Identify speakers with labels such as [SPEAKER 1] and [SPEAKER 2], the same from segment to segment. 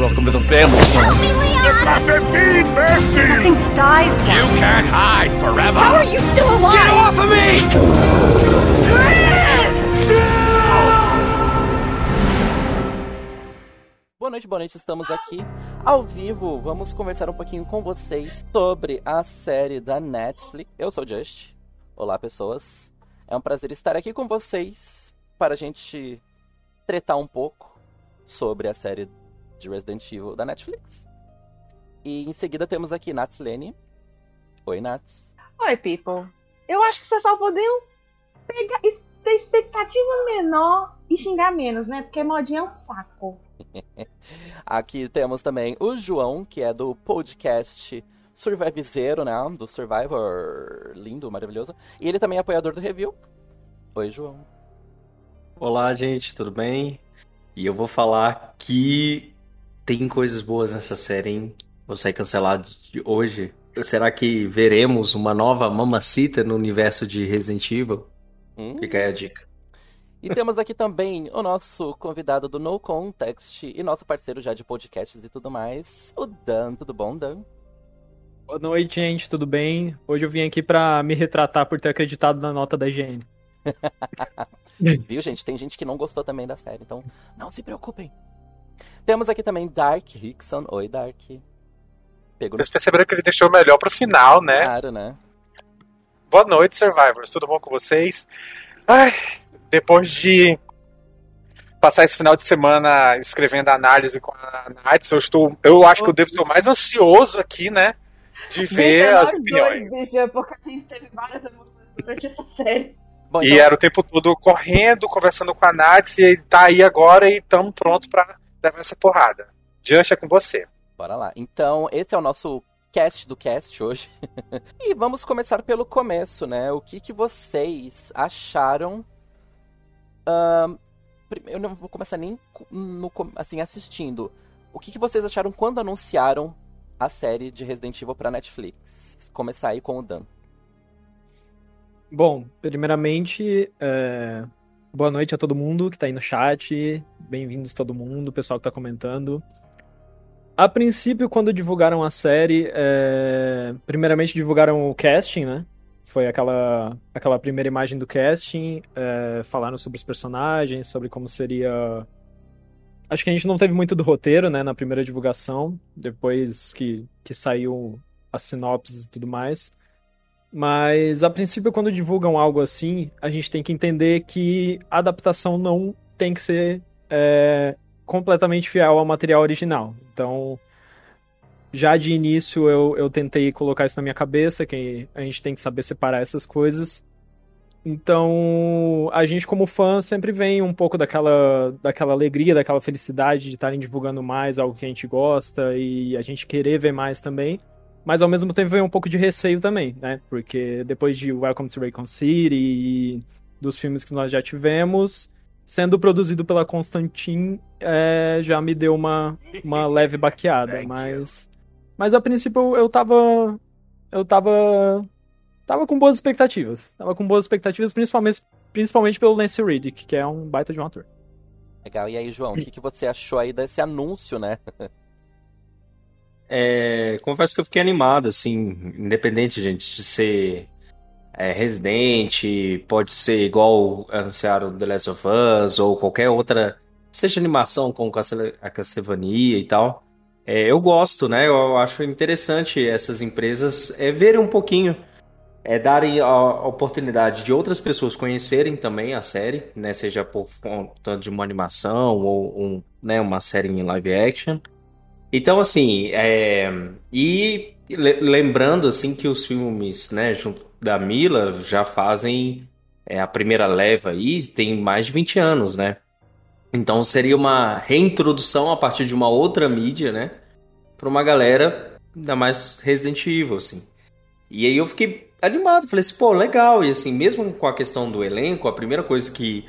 [SPEAKER 1] Welcome to the family, son.
[SPEAKER 2] It must have been mercy!
[SPEAKER 3] Nothing dies,
[SPEAKER 2] You
[SPEAKER 3] Captain.
[SPEAKER 2] can't hide forever!
[SPEAKER 3] How are you still alive?
[SPEAKER 2] Get off of me!
[SPEAKER 4] Boa noite, boa noite, estamos aqui ao vivo. Vamos conversar um pouquinho com vocês sobre a série da Netflix. Eu sou o Just. Olá, pessoas. É um prazer estar aqui com vocês para a gente tretar um pouco sobre a série de Resident Evil da Netflix. E em seguida temos aqui Nats Lene. Oi, Nats.
[SPEAKER 5] Oi, people. Eu acho que vocês só poderiam pegar, ter expectativa menor e xingar menos, né? Porque modinha é um saco.
[SPEAKER 4] Aqui temos também o João, que é do podcast Survive Zero, né? Do Survivor lindo, maravilhoso. E ele também é apoiador do review. Oi, João.
[SPEAKER 6] Olá, gente, tudo bem? E eu vou falar que tem coisas boas nessa série, hein? Vou sair cancelado de hoje. Será que veremos uma nova Mamacita no universo de Resident Evil?
[SPEAKER 4] Hum?
[SPEAKER 6] Fica aí a dica.
[SPEAKER 4] E temos aqui também o nosso convidado do No Context e nosso parceiro já de podcasts e tudo mais, o Dan. Tudo bom, Dan?
[SPEAKER 7] Boa noite, gente, tudo bem? Hoje eu vim aqui pra me retratar por ter acreditado na nota da IGN.
[SPEAKER 4] Viu, gente? Tem gente que não gostou também da série, então não se preocupem. Temos aqui também Dark Hickson. Oi, Dark. Pegou no
[SPEAKER 8] Vocês perceberam que ele deixou o melhor pro final, né?
[SPEAKER 4] claro, né?
[SPEAKER 8] Boa noite, Survivors. Tudo bom com vocês? Ai, depois de passar esse final de semana escrevendo análise com a Nath, eu estou. Eu acho que eu devo ser o mais ansioso aqui, né? De ver
[SPEAKER 5] Deixa
[SPEAKER 8] as opiniões.
[SPEAKER 5] dois, bicho, porque a gente teve várias emoções durante essa série.
[SPEAKER 4] Bom,
[SPEAKER 8] E
[SPEAKER 4] então,
[SPEAKER 8] era o tempo todo correndo, conversando com a Nath, e tá aí agora e estamos prontos pra levar essa porrada. Just é com você.
[SPEAKER 4] bora lá. Então, esse é o nosso cast do cast hoje. e vamos começar pelo começo, né? O que, que vocês acharam prim- eu não vou começar nem no, assim assistindo. O que, que vocês acharam quando anunciaram a série de Resident Evil pra Netflix? Começar aí com o Dan.
[SPEAKER 7] Bom, primeiramente, é, boa noite a todo mundo que tá aí no chat. Bem-vindos todo mundo, pessoal que tá comentando. A princípio, quando divulgaram a série, é, primeiramente divulgaram o casting, né? Foi aquela, aquela primeira imagem do casting, é, falaram sobre os personagens, sobre como seria. Acho que a gente não teve muito do roteiro, né, na primeira divulgação, depois que, que saiu as sinopses e tudo mais. Mas a princípio, quando divulgam algo assim, a gente tem que entender que a adaptação não tem que ser é, completamente fiel ao material original. Então, já de início eu, eu tentei colocar isso na minha cabeça, que a gente tem que saber separar essas coisas. Então, a gente como fã sempre vem um pouco daquela, daquela alegria, daquela felicidade de estarem divulgando mais algo que a gente gosta e a gente querer ver mais também. Mas ao mesmo tempo vem um pouco de receio também, né? Porque depois de Welcome to Raycon City e dos filmes que nós já tivemos, sendo produzido pela Constantine, é, já me deu uma, uma leve baqueada. Mas, mas a princípio eu tava. Eu tava. Tava com boas expectativas. Tava com boas expectativas, principalmente, principalmente pelo Lance Riddick, que é um baita de um ator.
[SPEAKER 4] Legal. E aí, João, o que, que você achou aí desse anúncio, né?
[SPEAKER 6] É, confesso que eu fiquei animado, assim, independente, gente, de ser é, pode ser igual anunciaram The Last of Us ou qualquer outra, seja animação Castle- a Castlevania e tal. É, eu gosto, né? Eu acho interessante essas empresas é, verem um pouquinho, é, darem a, a oportunidade de outras pessoas conhecerem também a série, né? Seja por conta de uma animação ou um, né, uma série em live action. Então, assim, é, e le- lembrando, assim, que os filmes, né, junto da Mila já fazem é, a primeira leva aí, tem mais de 20 anos, né? Então seria uma reintrodução a partir de uma outra mídia, né? Pra uma galera, ainda mais Resident Evil, assim. E aí eu fiquei animado, falei assim, pô, legal. E assim, mesmo com a questão do elenco, a primeira coisa que,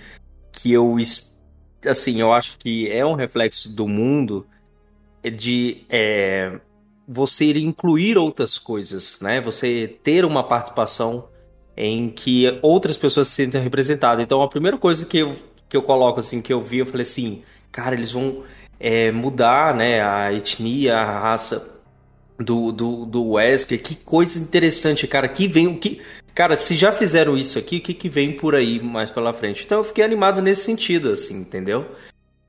[SPEAKER 6] que eu, assim, eu acho que é um reflexo do mundo de é, você incluir outras coisas, né? Você ter uma participação em que outras pessoas se sentem representadas. Então, a primeira coisa que eu, que eu coloco, assim, que eu vi, eu falei assim, cara, eles vão é, mudar né, a etnia, a raça do, do, do Wesker. Que coisa interessante, cara. Que vem o que. Cara, se já fizeram isso aqui, o que, que vem por aí mais pela frente? Então eu fiquei animado nesse sentido, assim, entendeu?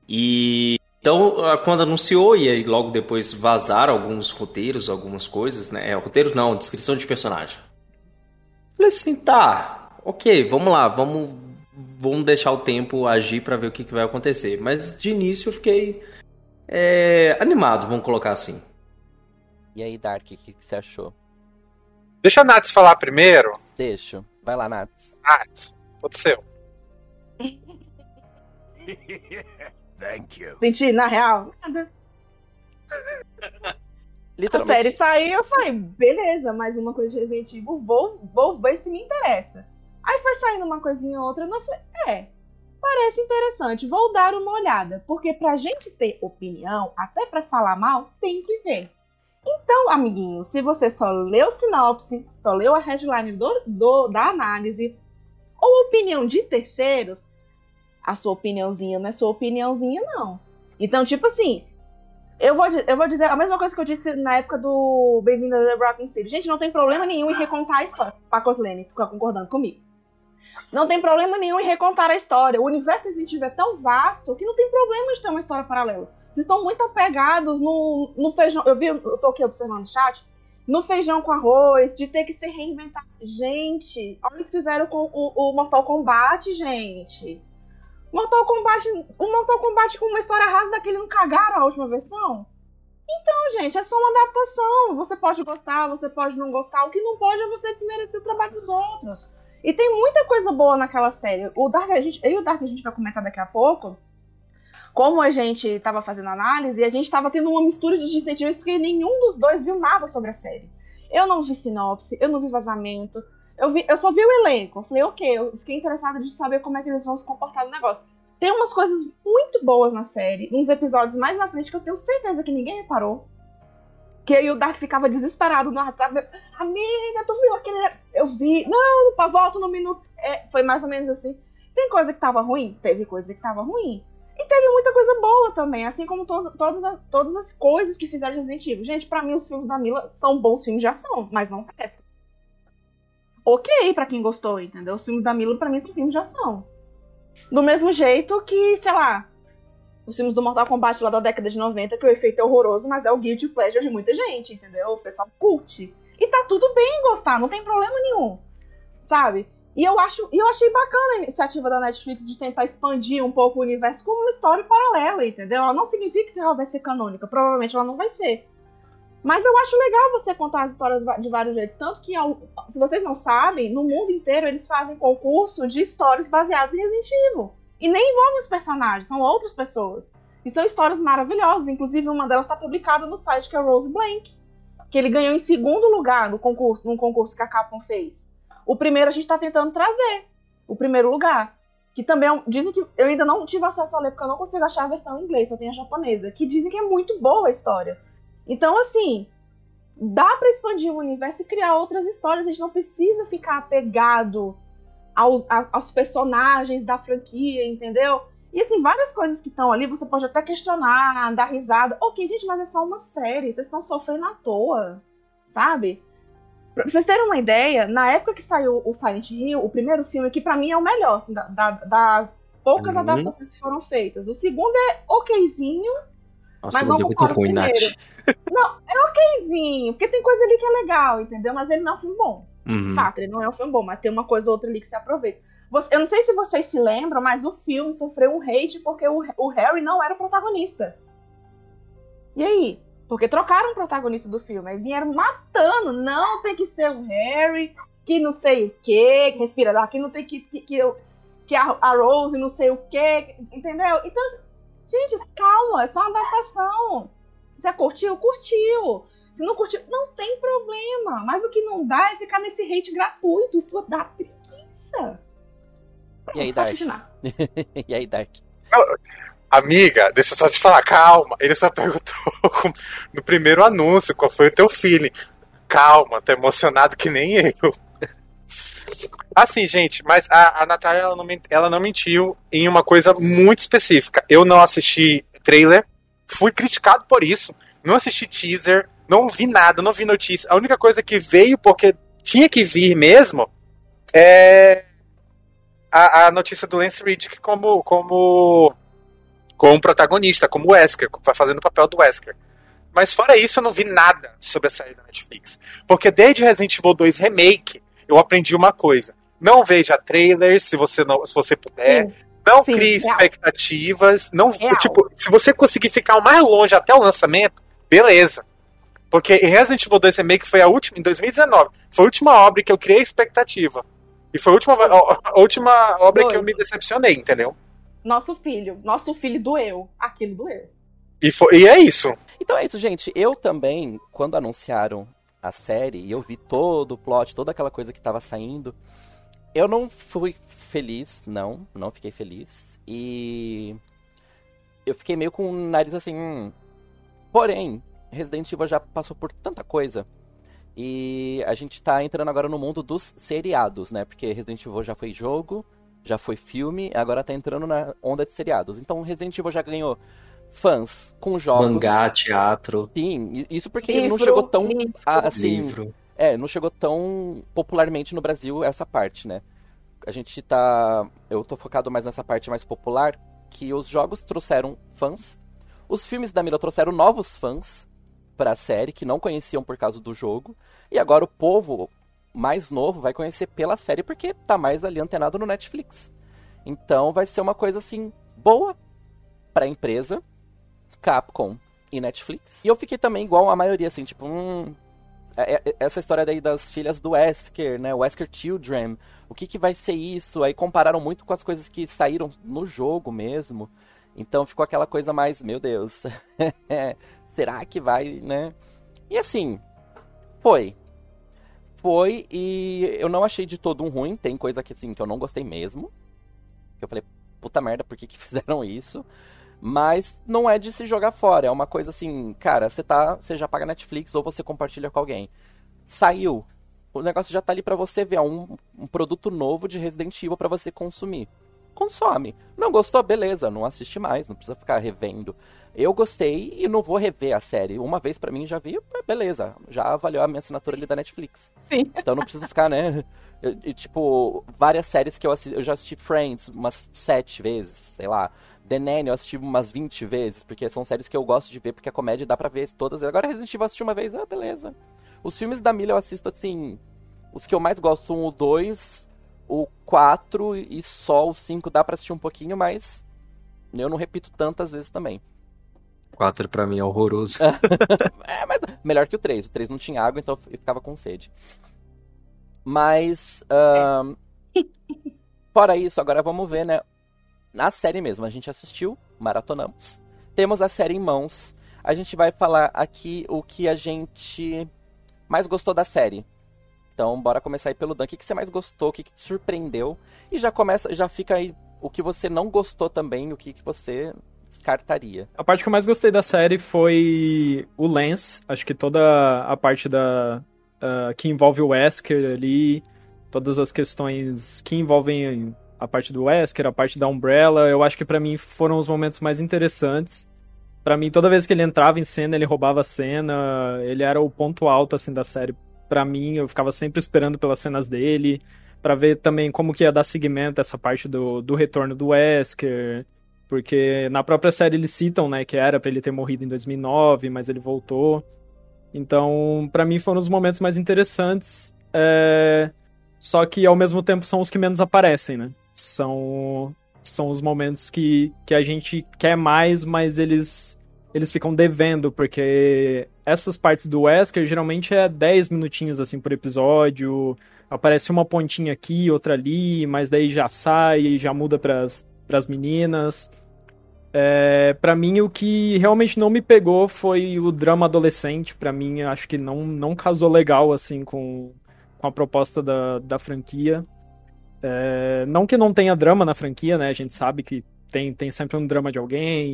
[SPEAKER 6] E então, quando anunciou, e aí logo depois vazaram alguns roteiros, algumas coisas, né? É, roteiro não, descrição de personagem. Falei assim, tá, ok, vamos lá, vamos, vamos deixar o tempo agir para ver o que, que, vai acontecer. Mas de início eu fiquei é, animado, vamos colocar assim.
[SPEAKER 4] E aí, Dark, o que, que, você achou?
[SPEAKER 8] Deixa a Nats falar primeiro.
[SPEAKER 4] Deixa. Vai lá, Nats.
[SPEAKER 8] Nats, seu.
[SPEAKER 2] Thank you.
[SPEAKER 5] Senti, na real, nada. A série saiu, eu falei, beleza, mais uma coisa de Resident Evil, vou, vou ver se me interessa. Aí foi saindo uma coisinha ou outra, eu falei, é, parece interessante, vou dar uma olhada. Porque pra gente ter opinião, até pra falar mal, tem que ver. Então, amiguinho, se você só leu sinopse, só leu a headline do, do, da análise, ou opinião de terceiros, a sua opiniãozinha não é sua opiniãozinha, não. Então, tipo assim, eu vou, eu vou dizer a mesma coisa que eu disse na época do Bem-vindo a The Broken City. Gente, não tem problema nenhum em recontar a história. Pacos Lene, fica concordando comigo. Não tem problema nenhum em recontar a história. O universo Resident Evil é tão vasto que não tem problema de ter uma história paralela. Vocês estão muito apegados no, no feijão. Eu vi, eu tô aqui observando o chat. No feijão com arroz, de ter que se reinventar. Gente, olha o que fizeram com o, o Mortal Kombat, gente. Mortal Kombat, o Mortal Kombat com uma história rasa daquele não cagaram a última versão? Então, gente, é só uma adaptação. Você pode gostar, você pode não gostar. O que não pode é você desmerecer o trabalho dos outros. E tem muita coisa boa naquela série. O Dark, a gente, eu e o Dark a gente vai comentar daqui a pouco. Como a gente estava fazendo análise, a gente estava tendo uma mistura de sentimentos porque nenhum dos dois viu nada sobre a série. Eu não vi sinopse, eu não vi vazamento, eu, vi, eu só vi o elenco. Eu falei, ok, eu fiquei interessada de saber como é que eles vão se comportar no negócio. Tem umas coisas muito boas na série, uns episódios mais na frente que eu tenho certeza que ninguém reparou. Que e o Dark ficava desesperado no WhatsApp. Amiga, tu viu aquele. Eu vi. Não, volta no minuto. É, foi mais ou menos assim. Tem coisa que tava ruim? Teve coisa que tava ruim. E teve muita coisa boa também, assim como to todas, todas as coisas que fizeram Resident Evil. Gente, pra mim os filmes da Mila são bons filmes de ação, mas não prestam ok para quem gostou, entendeu? Os filmes da Mila, pra mim, são filmes de ação. Do mesmo jeito que, sei lá, os filmes do Mortal Kombat lá da década de 90, que o efeito é horroroso, mas é o guilty pleasure de muita gente, entendeu? O pessoal curte. E tá tudo bem gostar, não tem problema nenhum. Sabe? E eu acho, eu achei bacana a iniciativa da Netflix de tentar expandir um pouco o universo como uma história paralela, entendeu? Ela não significa que ela vai ser canônica, provavelmente ela não vai ser. Mas eu acho legal você contar as histórias de vários jeitos. Tanto que, se vocês não sabem, no mundo inteiro eles fazem concurso de histórias baseadas em Resident Evil. E nem envolvem os personagens, são outras pessoas. E são histórias maravilhosas. Inclusive, uma delas está publicada no site que é Rose Blank. Que ele ganhou em segundo lugar no concurso, num concurso que a Capcom fez. O primeiro a gente está tentando trazer. O primeiro lugar. Que também é dizem que. Eu ainda não tive acesso a ler, porque eu não consigo achar a versão em inglês, só tenho a japonesa. Que dizem que é muito boa a história. Então, assim, dá para expandir o universo e criar outras histórias. A gente não precisa ficar apegado aos, aos personagens da franquia, entendeu? E assim, várias coisas que estão ali, você pode até questionar, dar risada. Ok, gente, mas é só uma série, vocês estão sofrendo à toa, sabe? Pra vocês terem uma ideia, na época que saiu o Silent Hill, o primeiro filme, que para mim é o melhor, assim, da, da, das poucas uhum. adaptações que foram feitas. O segundo é okzinho,
[SPEAKER 6] nossa, mas não é muito ruim, Nath.
[SPEAKER 5] Não, é okzinho, porque tem coisa ali que é legal, entendeu? Mas ele não é um filme bom. Uhum. Fato, ele não é um filme bom, mas tem uma coisa ou outra ali que se aproveita. Eu não sei se vocês se lembram, mas o filme sofreu um hate porque o, o Harry não era o protagonista. E aí? Porque trocaram o protagonista do filme. Aí vieram matando. Não tem que ser o Harry, que não sei o quê, que respira daqui, não tem que. que, que, que a, a Rose não sei o quê. Entendeu? Então, Gente, calma, é só uma adaptação. Você curtiu? Curtiu. Se não curtiu, não tem problema. Mas o que não dá é ficar nesse hate gratuito. Isso dá preguiça.
[SPEAKER 4] E aí, Dark? e aí, Dark?
[SPEAKER 8] Amiga, deixa eu só te falar, calma. Ele só perguntou no primeiro anúncio qual foi o teu feeling. Calma, tô emocionado que nem eu. Assim, gente, mas a, a Natália ela não, ela não mentiu em uma coisa muito específica. Eu não assisti trailer fui criticado por isso. Não assisti teaser, não vi nada, não vi notícia. A única coisa que veio, porque tinha que vir mesmo, é a, a notícia do Lance Riddick como, como, como protagonista, como Wesker, fazendo o papel do Wesker. Mas fora isso, eu não vi nada sobre a série da Netflix. Porque desde Resident Evil 2 Remake, eu aprendi uma coisa. Não veja trailers se você, não, se você puder.
[SPEAKER 5] Sim.
[SPEAKER 8] Não
[SPEAKER 5] Sim,
[SPEAKER 8] crie
[SPEAKER 5] real.
[SPEAKER 8] expectativas. Não,
[SPEAKER 5] Real.
[SPEAKER 8] tipo, se você conseguir ficar mais longe até o lançamento, beleza. Porque em Resident Evil 2 Remake foi a última, em 2019, foi a última obra que eu criei expectativa. E foi a última, a, a última obra que eu me decepcionei, entendeu?
[SPEAKER 5] Nosso filho, nosso filho doeu. Aquilo doeu.
[SPEAKER 8] E, foi, e é isso.
[SPEAKER 4] Então é isso, gente. Eu também, quando anunciaram a série e eu vi todo o plot, toda aquela coisa que tava saindo, eu não fui feliz, não, não fiquei feliz. E eu fiquei meio com o nariz assim. hum. Porém, Resident Evil já passou por tanta coisa. E a gente tá entrando agora no mundo dos seriados, né? Porque Resident Evil já foi jogo, já foi filme, agora tá entrando na onda de seriados. Então Resident Evil já ganhou fãs com jogos.
[SPEAKER 6] Mangá, teatro,
[SPEAKER 4] Sim, isso porque ele não
[SPEAKER 5] Livro,
[SPEAKER 4] chegou tão.
[SPEAKER 5] livro.
[SPEAKER 4] a- assim,
[SPEAKER 6] livro.
[SPEAKER 4] é, não chegou tão popularmente no Brasil essa parte, né? A gente tá. Eu tô focado mais nessa parte mais popular, que os jogos trouxeram fãs. Os filmes da Mila trouxeram novos fãs pra série, que não conheciam por causa do jogo. E agora o povo mais novo vai conhecer pela série, porque tá mais ali antenado no Netflix. Então vai ser uma coisa assim, boa pra empresa, Capcom e Netflix. E eu fiquei também igual a maioria, assim, tipo, hum, é- é- essa história daí das filhas do Wesker, né? Wesker Children. O que, que vai ser isso? Aí compararam muito com as coisas que saíram no jogo mesmo. Então ficou aquela coisa mais, meu Deus, será que vai, né? E assim, foi. Foi e eu não achei de todo um ruim. Tem coisa que assim que eu não gostei mesmo. Eu falei, puta merda, por que, que fizeram isso? Mas não é de se jogar fora. É uma coisa assim, cara, você tá. Você já paga Netflix ou você compartilha com alguém. Saiu. O negócio já tá ali pra você ver. É um, um produto novo de Resident Evil pra você consumir. Consome. Não gostou? Beleza, não assiste mais, não precisa ficar revendo. Eu gostei e não vou rever a série. Uma vez pra mim já vi, beleza. Já avaliou a minha assinatura ali da Netflix.
[SPEAKER 5] Sim.
[SPEAKER 4] Então não precisa ficar, né? eu- e, tipo, várias séries que eu assisti. Eu já assisti Friends umas sete vezes, sei lá. The Nanny eu assisti umas 20 vezes, porque são séries que eu gosto de ver, porque a comédia dá pra ver todas. Agora Resident Evil eu assisti uma vez, ah, beleza. Os filmes da Mila eu assisto assim. Os que eu mais gosto são o 2, o 4 e só o 5 dá pra assistir um pouquinho, mas eu não repito tantas vezes também.
[SPEAKER 6] 4 pra mim é horroroso.
[SPEAKER 4] É, mas melhor que o 3. O 3 não tinha água, então eu ficava com sede. Mas. ahn, fora isso, agora vamos ver, né? Na série mesmo, a gente assistiu, maratonamos. Temos a série em mãos. A gente vai falar aqui o que a gente mais gostou da série. Então, bora começar aí pelo Dan. O que, que você mais gostou? O que, que te surpreendeu? E já começa, já fica aí o que você não gostou também, o que, que você descartaria.
[SPEAKER 7] A parte que eu mais gostei da série foi o Lance. Acho que toda a parte da ah, que envolve o Wesker ali, todas as questões que envolvem a parte do Wesker, a parte da Umbrella, eu acho que pra mim foram os momentos mais interessantes. Pra mim, toda vez que ele entrava em cena, ele roubava a cena, ele era o ponto alto assim da série. Pra mim, eu ficava sempre esperando pelas cenas dele, Pra ver também como que ia dar seguimento essa parte do, do retorno do Wesker, porque na própria série eles citam, né, que era pra ele ter morrido em 2009, mas ele voltou. Então, pra mim foram os momentos mais interessantes, é, só que ao mesmo tempo são os que menos aparecem, né? São são os momentos que, que a gente quer mais, mas eles eles ficam devendo, porque essas partes do Wesker geralmente é 10 minutinhos assim por episódio, aparece uma pontinha aqui, outra ali, mas daí já sai já muda pras, pras meninas. É, para mim, o que realmente não me pegou foi o drama adolescente. Pra mim, acho que não, não casou legal assim com, com a proposta da, da franquia. É, não que não tenha drama na franquia, né? A gente sabe que tem, tem sempre um drama de alguém,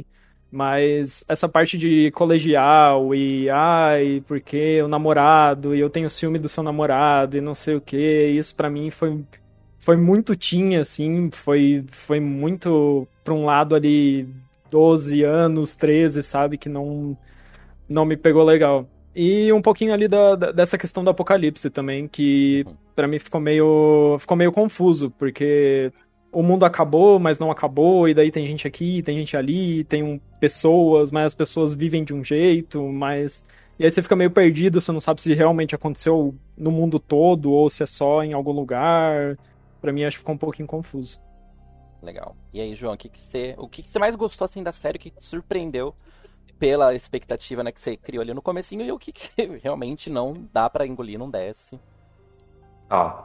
[SPEAKER 7] e- mas essa parte de colegial e ai, porque o namorado, e eu tenho ciúme do seu namorado, e não sei o que, isso pra mim foi, foi muito tinha, assim, foi, foi muito pra um lado ali 12 anos, 13, sabe? Que não, não me pegou legal. E um pouquinho ali da, da dessa questão do apocalipse também, que para mim ficou meio, ficou meio confuso, porque o mundo acabou, mas não acabou, e daí tem gente aqui, tem gente ali, tem um, pessoas, mas as pessoas vivem de um jeito, mas. E aí você fica meio perdido, você não sabe se realmente aconteceu no mundo todo ou se é só em algum lugar. Para mim acho que ficou um pouquinho confuso.
[SPEAKER 4] Legal. E aí, João, o que, que você, o que, que você mais gostou assim da série, o que te surpreendeu pela expectativa né, que você criou ali no comecinho e o que, que realmente não dá para engolir, não desce?
[SPEAKER 6] Ah,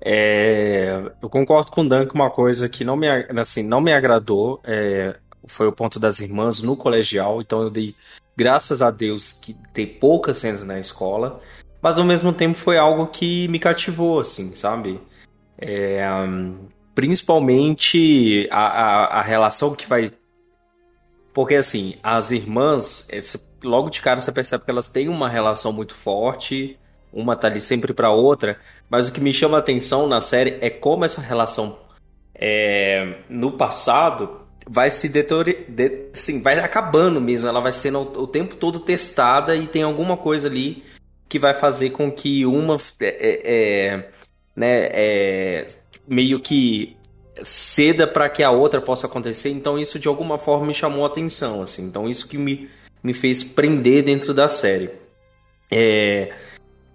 [SPEAKER 6] é, eu concordo com o Dan que uma coisa que não me, assim, não me agradou é, foi o ponto das irmãs no colegial, então eu dei graças a Deus que tem poucas cenas na escola, mas ao mesmo tempo foi algo que me cativou, assim, sabe? É, principalmente a, a, a, relação que vai. Porque assim, as irmãs, logo de cara você percebe que elas têm uma relação muito forte uma tá ali sempre para outra, mas o que me chama a atenção na série é como essa relação é, no passado vai se deteriorando, de, sim, vai acabando mesmo, ela vai sendo o, o tempo todo testada e tem alguma coisa ali que vai fazer com que uma é, é, é né, é, meio que ceda para que a outra possa acontecer. Então isso de alguma forma me chamou a atenção, assim. Então isso que me, me fez prender dentro da série. É,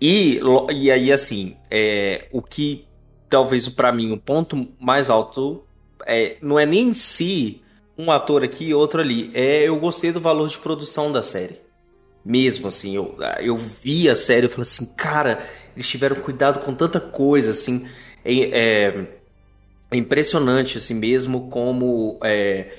[SPEAKER 6] e, e aí, assim, é, o que talvez para mim o ponto mais alto é, não é nem em si um ator aqui e outro ali. É, eu gostei do valor de produção da série. Mesmo assim, eu, eu vi a série e falei assim, cara, eles tiveram cuidado com tanta coisa, assim. É, é, impressionante, assim, mesmo como é,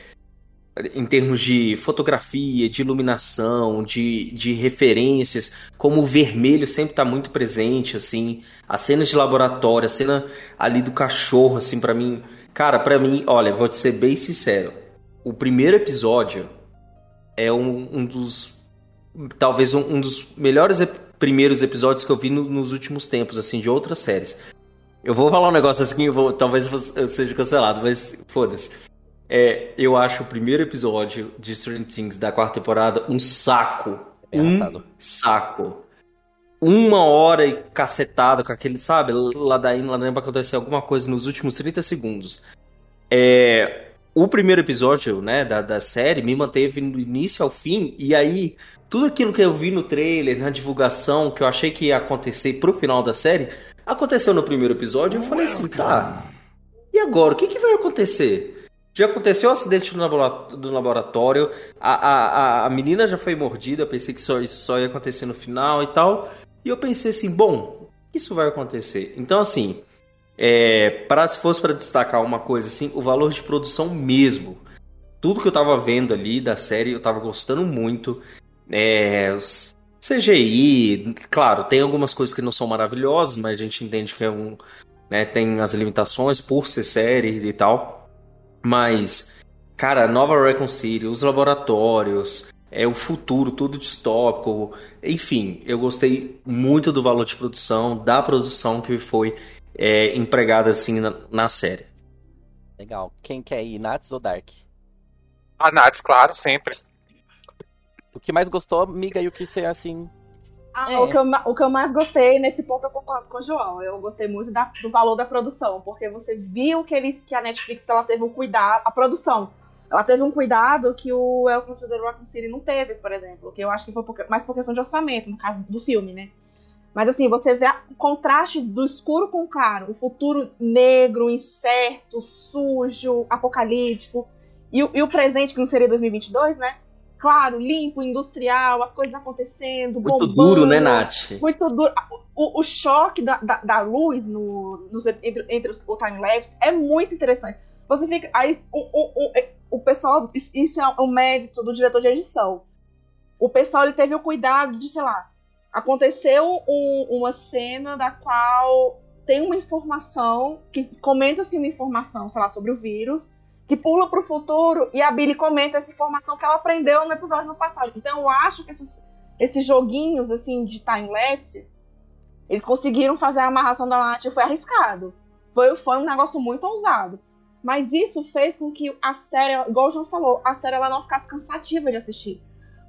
[SPEAKER 6] em termos de fotografia, de iluminação, de, de referências, como o vermelho sempre está muito presente, assim, as cenas de laboratório, a cena ali do cachorro, assim, para mim, cara, para mim, olha, vou te ser bem sincero, o primeiro episódio é um, um dos, talvez um, um, dos melhores primeiros episódios que eu vi no, nos últimos tempos, assim, de outras séries. Eu vou falar um negócio assim, vou, talvez eu seja cancelado, mas foda-se. É, eu acho o primeiro episódio de Stranger Things da quarta temporada um saco. É um saco. Uma hora e cacetado com aquele, sabe? Ladainho, ladainho pra acontecer alguma coisa nos últimos 30 segundos. É, o primeiro episódio, né, da, da série me manteve do início ao fim, e aí tudo aquilo que eu vi no trailer, na divulgação, que eu achei que ia acontecer pro final da série, aconteceu no primeiro episódio, eu falei assim, tá. E agora, o que, que vai acontecer? Já aconteceu o um acidente no laboratório, a, a, a menina já foi mordida, eu pensei que só, isso só ia acontecer no final e tal. E eu pensei assim, bom, isso vai acontecer. Então, assim, é, para se fosse para destacar uma coisa assim, o valor de produção mesmo. Tudo que eu tava vendo ali da série, eu tava gostando muito. É, CGI, claro, tem algumas coisas que não são maravilhosas, mas a gente entende que é um. Né, tem as limitações por ser série e tal. Mas, cara, Nova Recon City, os laboratórios, é o futuro, tudo distópico. Enfim, eu gostei muito do valor de produção, da produção que foi é, empregada assim na, na, série.
[SPEAKER 4] Legal. Quem quer ir, Nats ou Dark?
[SPEAKER 8] A Nats, claro, sempre.
[SPEAKER 4] O que mais gostou, miga, e o que você assim
[SPEAKER 5] ah, é. o, que eu, o que eu mais gostei, nesse ponto eu concordo com o João. Eu gostei muito da, do valor da produção, porque você viu que, ele, que a Netflix ela teve um cuidado, a produção, ela teve um cuidado que o Welcome to the Raccoon City não teve, por exemplo. Que eu acho que foi por, mais por questão de orçamento, no caso do filme, né? Mas assim, você vê o contraste do escuro com o claro, o futuro negro, incerto, sujo, apocalíptico, e, e o presente, que não seria 2022, né? Claro, limpo, industrial, as coisas acontecendo,
[SPEAKER 6] Muito bombando, duro, né, Nath?
[SPEAKER 5] Muito duro. O, o choque da, da, da, luz no, nos, entre, entre os, o time-lapse é muito interessante. Você fica. Aí o, o, o, o pessoal. Isso é o mérito do diretor de edição. O pessoal ele teve o cuidado de, sei lá, aconteceu um, uma cena da qual tem uma informação, que comenta-se uma informação, sei lá, sobre o vírus que pula para o futuro e a Billy comenta essa informação que ela aprendeu no episódio no passado. Então eu acho que esses, esses joguinhos assim de time lapse, eles conseguiram fazer a amarração da Nath foi arriscado. Foi, foi um negócio muito ousado. Mas isso fez com que a série, igual o João falou, a série ela não ficasse cansativa de assistir.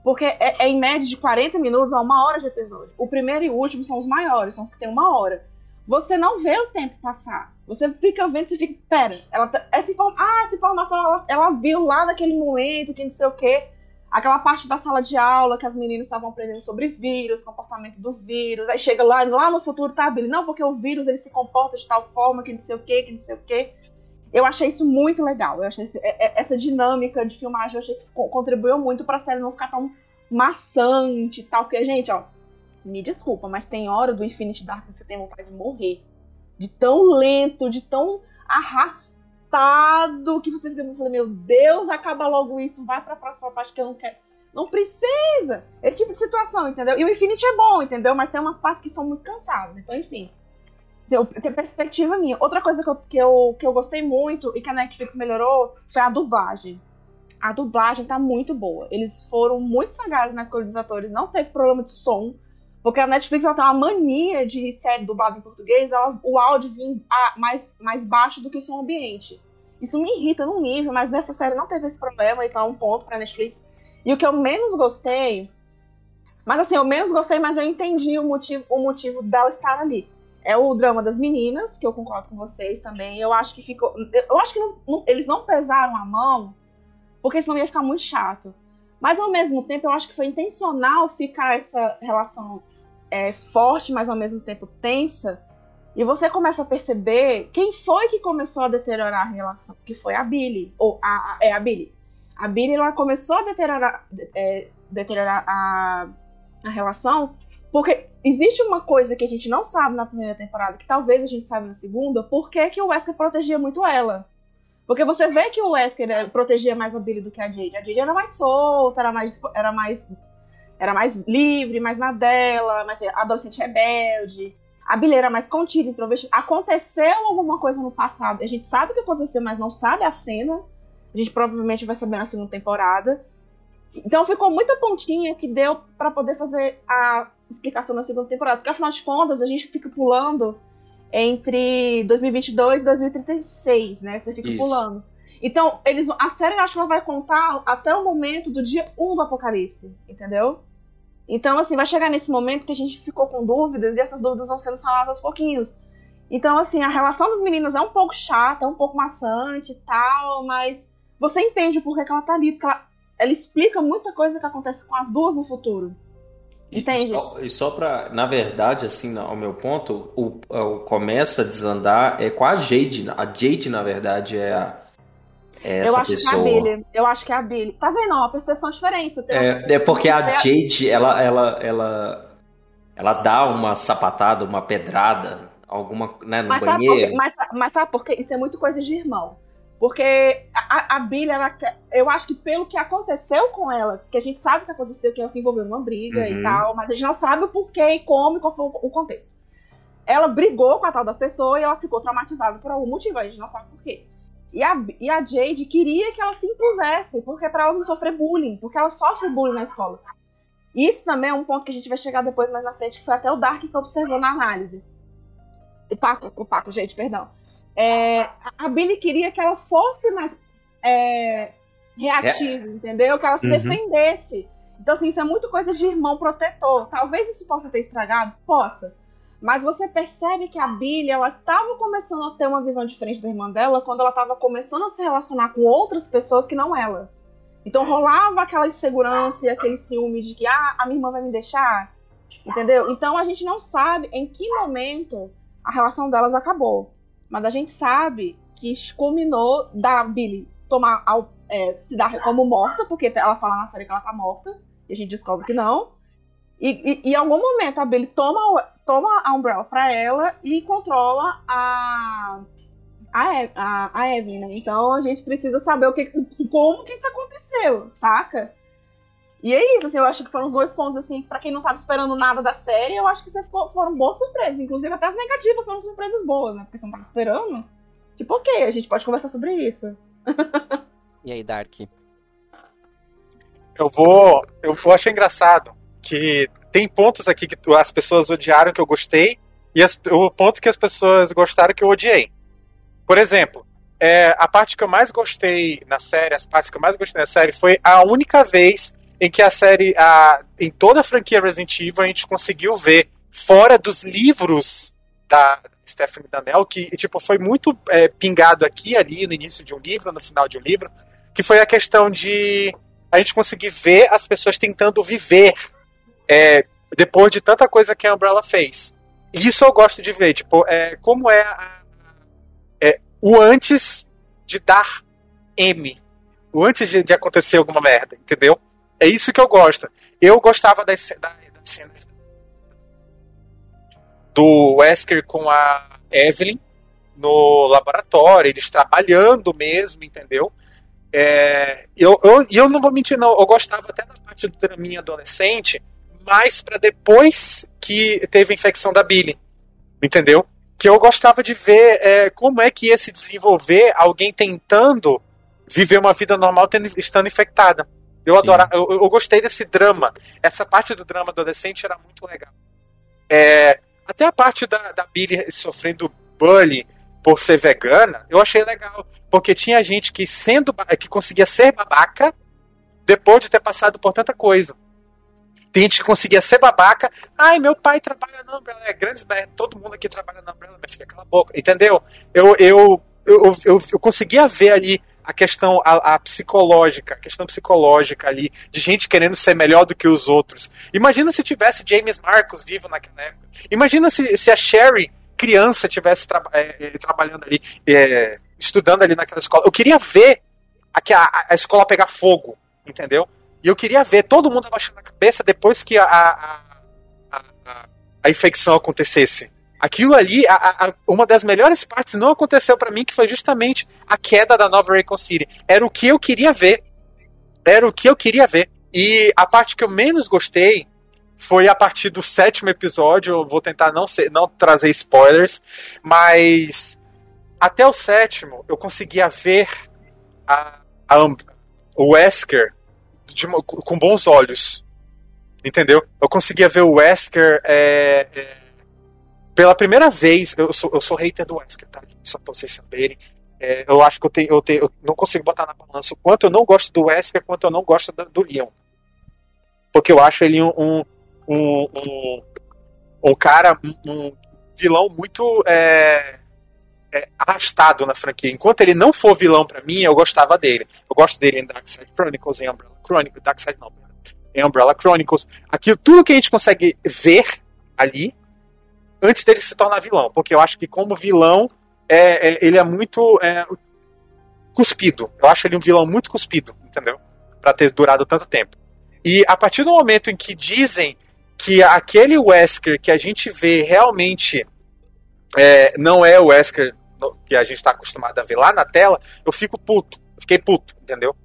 [SPEAKER 5] Porque é, é em média de 40 minutos a uma hora de episódio. O primeiro e o último são os maiores, são os que tem uma hora. Você não vê o tempo passar. Você fica vendo, você fica, pera, ela tá, essa, ah, essa informação ela, ela viu lá naquele momento, que não sei o quê. Aquela parte da sala de aula que as meninas estavam aprendendo sobre vírus, comportamento do vírus. Aí chega lá, lá no futuro, tá, Billy? Não, porque o vírus ele se comporta de tal forma que não sei o quê, que não sei o quê. Eu achei isso muito legal. Eu achei esse, é, é, essa dinâmica de filmagem, eu achei que contribuiu muito pra série não ficar tão maçante e tal. Porque, gente, ó, me desculpa, mas tem hora do Infinity Dark que você tem vontade de morrer. De tão lento, de tão arrastado, que você fica falando, meu Deus, acaba logo isso, vai pra próxima parte que eu não quero. Não precisa! Esse tipo de situação, entendeu? E o Infinity é bom, entendeu? Mas tem umas partes que são muito cansadas. Então, enfim. Tem perspectiva minha. Outra coisa que eu, que, eu, que eu gostei muito e que a Netflix melhorou foi a dublagem. A dublagem tá muito boa. Eles foram muito sagazes na escolha dos atores. Não teve problema de som. Porque a Netflix ela tem uma mania de série dublada em português, ela, o áudio vir mais, mais baixo do que o som ambiente. Isso me irrita num nível, mas nessa série não teve esse problema, então é um ponto pra Netflix. E o que eu menos gostei. Mas assim, eu menos gostei, mas eu entendi o motivo, o motivo dela estar ali. É o drama das meninas, que eu concordo com vocês também. Eu acho que ficou. Eu acho que não, não, eles não pesaram a mão, porque senão ia ficar muito chato. Mas ao mesmo tempo, eu acho que foi intencional ficar essa relação é, forte, mas ao mesmo tempo tensa. E você começa a perceber quem foi que começou a deteriorar a relação, que foi a Billy. Ou a, a é a Billy. A Billy ela começou a deteriorar, é, deteriorar a, a relação porque existe uma coisa que a gente não sabe na primeira temporada, que talvez a gente saiba na segunda, por que, o Wesker protegia muito ela. Porque você vê que o Wesker é, protegia mais a Billy do que a Jade. A Jade era mais solta, era mais, era mais era mais livre, mais na dela, mais adolescente rebelde. A Billy era mais contida, introvertida. Aconteceu alguma coisa no passado. A gente sabe o que aconteceu, mas não sabe a cena. A gente provavelmente vai saber na segunda temporada. Então ficou muita pontinha que deu para poder fazer a explicação na segunda temporada. Porque afinal de contas, a gente fica pulando entre 2022 e 2036, né? Você fica Isso. pulando. Então, eles, a série eu acho que ela vai contar até o momento do dia 1 do apocalipse, entendeu? Então, assim, vai chegar nesse momento que a gente ficou com dúvidas e essas dúvidas vão sendo sanadas aos pouquinhos. Então, assim, a relação das meninas é um pouco chata, é um pouco maçante e tal, mas você entende o porquê que ela tá ali, porque ela, ela explica muita coisa que acontece com as duas no futuro. Entende?
[SPEAKER 6] E só, e só pra. Na verdade, assim, ao meu ponto, o, o começa a desandar é com a Jade. A Jade, na verdade, é a essa
[SPEAKER 5] eu acho
[SPEAKER 6] pessoa.
[SPEAKER 5] que é a Billy. Eu acho que é a Billy. Tá vendo? Uma percepção diferente.
[SPEAKER 6] É, é porque a Jade, ela, ela, ela, ela dá uma sapatada, uma pedrada, alguma, né, no
[SPEAKER 5] mas
[SPEAKER 6] banheiro.
[SPEAKER 5] Sabe mas, mas sabe por quê? Isso é muito coisa de irmão. Porque a, a Billy, ela, eu acho que pelo que aconteceu com ela, que a gente sabe o que aconteceu, que ela se envolveu numa briga uhum. e tal, mas a gente não sabe o porquê e como e qual foi o contexto. Ela brigou com a tal da pessoa e ela ficou traumatizada por algum motivo, a gente não sabe por quê. E a, e a Jade queria que ela se impusesse, porque para ela não sofrer bullying, porque ela sofre bullying na escola. Isso também é um ponto que a gente vai chegar depois mais na frente, que foi até o Dark que observou na análise. O Paco, o Paco, gente, perdão. É, a Billy queria que ela fosse mais é, reativa, é. entendeu? Que ela se uhum. defendesse. Então, assim, isso é muito coisa de irmão protetor. Talvez isso possa ter estragado? Possa. Mas você percebe que a Billy, ela estava começando a ter uma visão diferente da irmã dela quando ela estava começando a se relacionar com outras pessoas que não ela. Então rolava aquela insegurança e aquele ciúme de que, ah, a minha irmã vai me deixar. Entendeu? Então a gente não sabe em que momento a relação delas acabou. Mas a gente sabe que culminou da Billy tomar é, se dar como morta, porque ela fala na série que ela tá morta, e a gente descobre que não. E, e, e em algum momento a Billy toma toma a Umbrella pra ela e controla a. A, a, a Evan, né? Então a gente precisa saber o que, como que isso aconteceu, saca? E é isso, assim, eu acho que foram os dois pontos, assim, para quem não tava esperando nada da série, eu acho que ficou, foram boas surpresas. Inclusive, até as negativas foram surpresas boas, né? Porque você não tava esperando. Tipo, ok, a gente pode conversar sobre isso.
[SPEAKER 4] e aí, Dark?
[SPEAKER 8] Eu vou. Eu, eu achei engraçado que tem pontos aqui que as pessoas odiaram que eu gostei, e as, o ponto que as pessoas gostaram que eu odiei. Por exemplo, é, a parte que eu mais gostei na série, as partes que eu mais gostei na série foi a única vez em que a série, a, em toda a franquia Resident Evil, a gente conseguiu ver fora dos livros da Stephanie Danell, que tipo, foi muito é, pingado aqui ali no início de um livro, no final de um livro, que foi a questão de a gente conseguir ver as pessoas tentando viver é, depois de tanta coisa que a Umbrella fez. E isso eu gosto de ver, tipo, é, como é, a, é o antes de dar M. O antes de, de, acontecer alguma merda, entendeu? É isso que eu gosto. Eu gostava das, cenas do Wesker com a Evelyn no laboratório, eles trabalhando mesmo, entendeu? É, eu, eu, eu não vou mentir, não. Eu gostava até da parte da minha adolescente, mais para depois que teve a infecção da Billy. Entendeu? Que eu gostava de ver é, como é que ia se desenvolver alguém tentando viver uma vida normal tendo, estando infectada. Eu adoro, eu, eu, gostei desse drama. Essa parte do drama adolescente era muito legal. É, até a parte da, da Billy sofrendo bullying por ser vegana, eu achei legal. Porque tinha gente que sendo que conseguia ser babaca depois de ter passado por tanta coisa. Que conseguia ser babaca. Ai, meu pai trabalha na Umbrella. É grande, todo mundo aqui trabalha na Umbrella, mas fica cala a boca. Entendeu? Eu, eu, eu, eu, eu conseguia ver ali a questão a, a, psicológica, a questão psicológica ali, de gente querendo ser melhor do que os outros. Imagina se tivesse James Marcos vivo naquela época. Imagina se, se a Sherry, criança, tivesse tra é, trabalhando ali, é, estudando ali naquela escola. Eu queria ver a, a, a escola pegar fogo, entendeu? E eu queria ver todo mundo abaixando a cabeça depois que a, a, a, a infecção acontecesse. Aquilo ali, a, a, uma das melhores partes não aconteceu para mim, que foi justamente a queda da nova Raycon City. Era o que eu queria ver. Era o que eu queria ver. E a parte que eu menos gostei foi a partir do sétimo episódio. Eu vou tentar não, ser, não trazer spoilers, mas até o sétimo eu conseguia ver a, a, o Wesker de, com bons olhos. Entendeu? Eu conseguia ver o Wesker é, é, pela primeira vez. Eu sou, eu sou hater do Wesker, tá? Só pra vocês saberem. É, eu acho que eu, tenho, eu, tenho, eu não consigo botar na balança o quanto eu não gosto do Wesker, quanto eu não gosto do, do Leon. Porque eu acho ele um, um, um, um cara, um vilão muito é, é, arrastado na franquia. Enquanto ele não for vilão para mim, eu gostava dele. Eu gosto dele em Dark Side Chronicles, em Umbrella Chronicles, Dark Side não, em Umbrella Chronicles. Aquilo, tudo que a gente consegue ver ali antes dele se tornar vilão, porque eu acho que como vilão é, é ele é muito é, cuspido. Eu acho ele um vilão muito cuspido, entendeu? Para ter durado tanto tempo. E a partir do momento em que dizem que aquele Wesker que a gente vê realmente é, não é o Wesker que a gente está acostumado a ver lá na tela, eu fico puto. Fiquei puto, entendeu?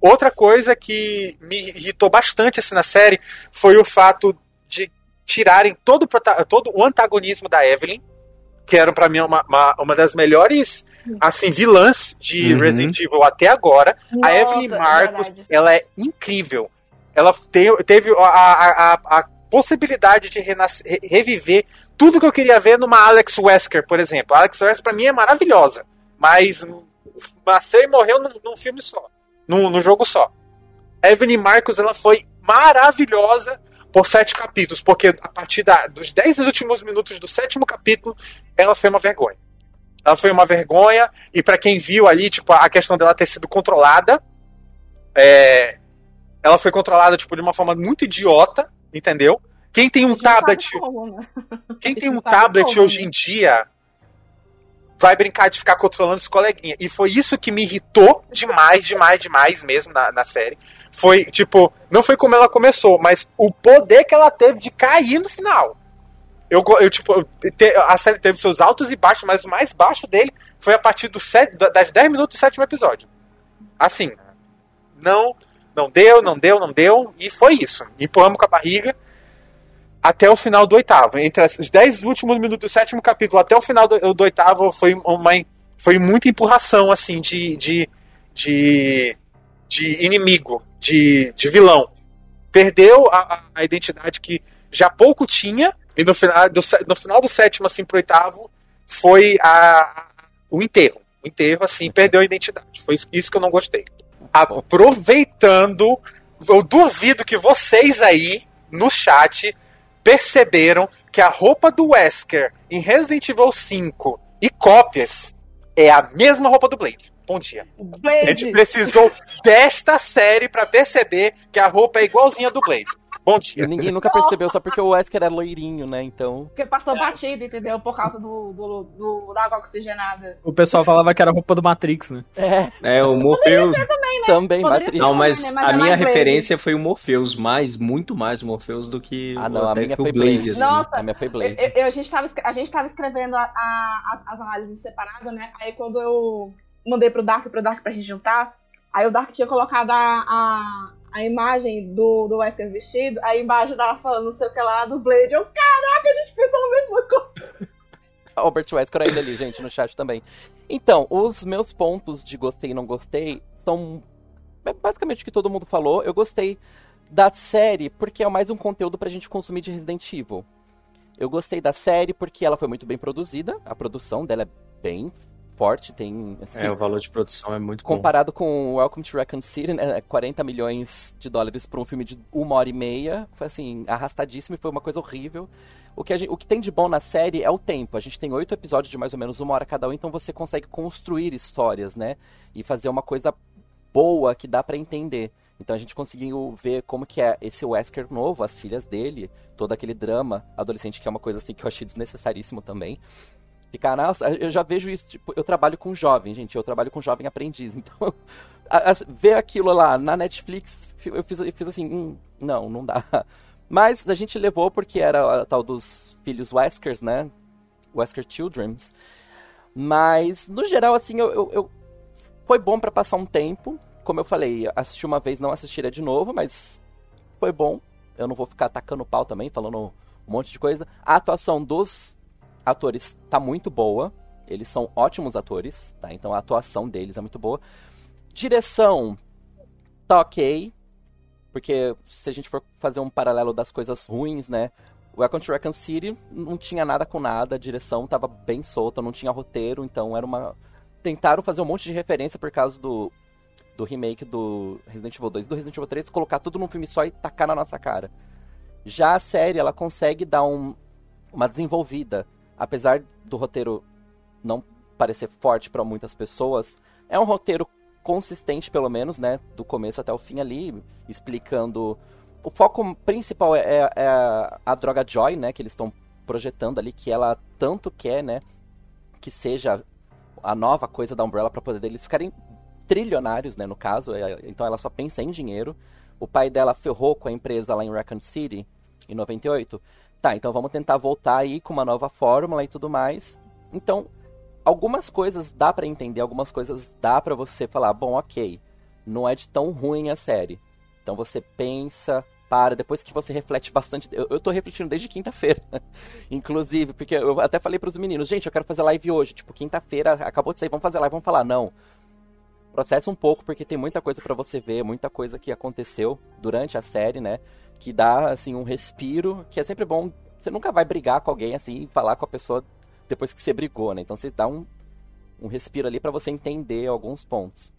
[SPEAKER 8] Outra coisa que me irritou bastante assim, na série foi o fato de tirarem todo, todo o antagonismo da Evelyn, que era para mim uma, uma, uma, das melhores assim vilãs de uhum. Resident Evil até agora. Nossa, a Evelyn Marcos, é ela é incrível. Ela te, teve a, a, a, a possibilidade de reviver tudo que eu queria ver numa Alex Wesker, por exemplo. A Alex Wesker para mim é maravilhosa, mas nasceu e morreu num, num filme só, num, num, jogo só. Evelyn Marcos ela foi maravilhosa por sete capítulos, porque a partir da, dos dez últimos minutos do sétimo capítulo, ela foi uma vergonha. Ela foi uma vergonha, e para quem viu ali, tipo, a questão dela ter sido controlada, é, ela foi controlada tipo, de uma forma muito idiota, entendeu? Quem tem um tablet. Né? Quem tem um tablet hoje em dia vai brincar de ficar controlando os coleguinhas. E foi isso que me irritou demais, demais, demais mesmo na, na série. Foi, tipo, não foi como ela começou, mas o poder que ela teve de cair no final. Eu, eu tipo, a série teve seus altos e baixos, mas o mais baixo dele foi a partir do set, das 10 minutos do sétimo episódio. Assim, não, não deu, não deu, não deu, e foi isso. Empurramos com a barriga até o final do oitavo. Entre os dez últimos minutos do sétimo capítulo até o final do, do oitavo foi uma foi muita empurração assim de, de, de, de inimigo, de, de vilão. Perdeu a, a, identidade que já pouco tinha e no final do, no final do sétimo assim pro oitavo foi a, o enterro. Muito erro, assim, perdeu a identidade. Foi isso que eu não gostei. Aproveitando, eu duvido que vocês aí no chat perceberam que a roupa do Wesker em Resident Evil 5 e cópias é a mesma roupa do Blade. Bom dia. A gente
[SPEAKER 5] Blade.
[SPEAKER 8] precisou desta série pra perceber que a roupa é igualzinha do Blade. Bom
[SPEAKER 4] E
[SPEAKER 8] dia.
[SPEAKER 4] ninguém nunca percebeu, só porque o Wesker era loirinho, né? Então.
[SPEAKER 5] Porque passou batido, entendeu? Por causa do, do, do- da água oxigenada.
[SPEAKER 7] O pessoal falava que era roupa do Matrix, né?
[SPEAKER 4] É,
[SPEAKER 6] É, o Morpheus.
[SPEAKER 4] também,
[SPEAKER 5] Poderia
[SPEAKER 4] Matrix.
[SPEAKER 5] ser.
[SPEAKER 6] Não, mas,
[SPEAKER 5] Né, mas
[SPEAKER 6] a
[SPEAKER 5] é
[SPEAKER 6] minha
[SPEAKER 5] mais Blade.
[SPEAKER 6] referência foi o Morpheus, mais, muito mais o Morpheus do que
[SPEAKER 4] Ah, não, a minha foi
[SPEAKER 6] o Blade.
[SPEAKER 4] Blade.
[SPEAKER 6] assim.
[SPEAKER 5] Nossa,
[SPEAKER 4] A minha foi Blade.
[SPEAKER 5] Eu- eu- a, gente tava, a gente tava escrevendo a- a- as, as análises separadas, né? Aí quando eu mandei pro Dark, pro Dark pra gente juntar, aí o Dark tinha colocado a, a, a imagem do, do Wesker vestido, aí embaixo tava falando não sei o que lá do Blade. Eu, caraca, a gente pensou a mesma coisa.
[SPEAKER 4] Albert Wesker ainda ali, gente, no chat também. Então, os meus pontos de gostei e não gostei são é basicamente o que todo mundo falou. Eu gostei da série porque é mais um conteúdo pra gente consumir de Resident Evil. Eu gostei da série porque ela foi muito bem produzida, a produção dela é bem forte, tem assim,
[SPEAKER 6] É, o valor de produção é muito bom.
[SPEAKER 4] Comparado com Welcome to Raccoon City, né, 40 milhões de dólares para um filme de uma hora e meia, foi assim, arrastadíssimo e foi uma coisa horrível. O que, gente- o que tem de bom na série é o tempo. A gente tem oito episódios de mais ou menos uma hora cada um, então você consegue construir histórias, né? E fazer uma coisa boa que dá para entender. Então a gente conseguiu ver como que é esse Wesker novo, as filhas dele, todo aquele drama adolescente que é uma coisa assim que eu achei desnecessaríssimo também. Nossa, eu já vejo isso, tipo, eu trabalho com jovem, gente, eu trabalho com jovem aprendiz, então a- a- ver aquilo lá na Netflix, eu fiz, eu fiz assim, hum, não, não dá. Mas a gente levou porque era a tal dos filhos Weskers, né? Wesker Children's. Mas, no geral, assim, eu, eu- eu- foi bom pra passar um tempo. Como eu falei, assisti uma vez, não assistiria de novo, mas foi bom. Eu não vou ficar atacando pau também, falando um monte de coisa. A atuação dos atores tá muito boa. Eles são ótimos atores, tá? Então a atuação deles é muito boa. Direção tá ok. Porque se a gente for fazer um paralelo das coisas ruins, né? Welcome to City não tinha nada com nada, a direção tava bem solta, não tinha roteiro, então era uma. Tentaram fazer um monte de referência por causa do, do remake do Resident Evil 2 e do Resident Evil 3, colocar tudo num filme só e tacar na nossa cara. Já a série, ela consegue dar um, uma desenvolvida. Apesar do roteiro não parecer forte para muitas pessoas, é um roteiro consistente, pelo menos, né? Do começo até o fim ali, explicando. O foco principal é, é- é a, droga Joy, né? Que eles estão projetando ali, que ela tanto quer, né? Que seja a nova coisa da Umbrella para poder eles ficarem trilionários, né? No caso, é- então ela só pensa em dinheiro. O pai dela ferrou com a empresa lá em Raccoon City em 98. Tá, então vamos tentar voltar aí com uma nova fórmula e tudo mais. Então, algumas coisas dá pra entender, algumas coisas dá pra você falar, bom, ok, não é de tão ruim a série. Então você pensa, para, depois que você reflete bastante. Eu, eu tô refletindo desde quinta-feira, inclusive, porque eu até falei pros meninos, gente, eu quero fazer live hoje, tipo, quinta-feira, acabou de sair, vamos fazer live, vamos falar, não. Processa um pouco, porque tem muita coisa pra você ver, muita coisa que aconteceu durante a série, né? Que dá, assim, um respiro, que é sempre bom. Você nunca vai brigar com alguém, assim, e falar com a pessoa depois que você brigou, né? Então você dá um, um respiro ali pra você entender alguns pontos.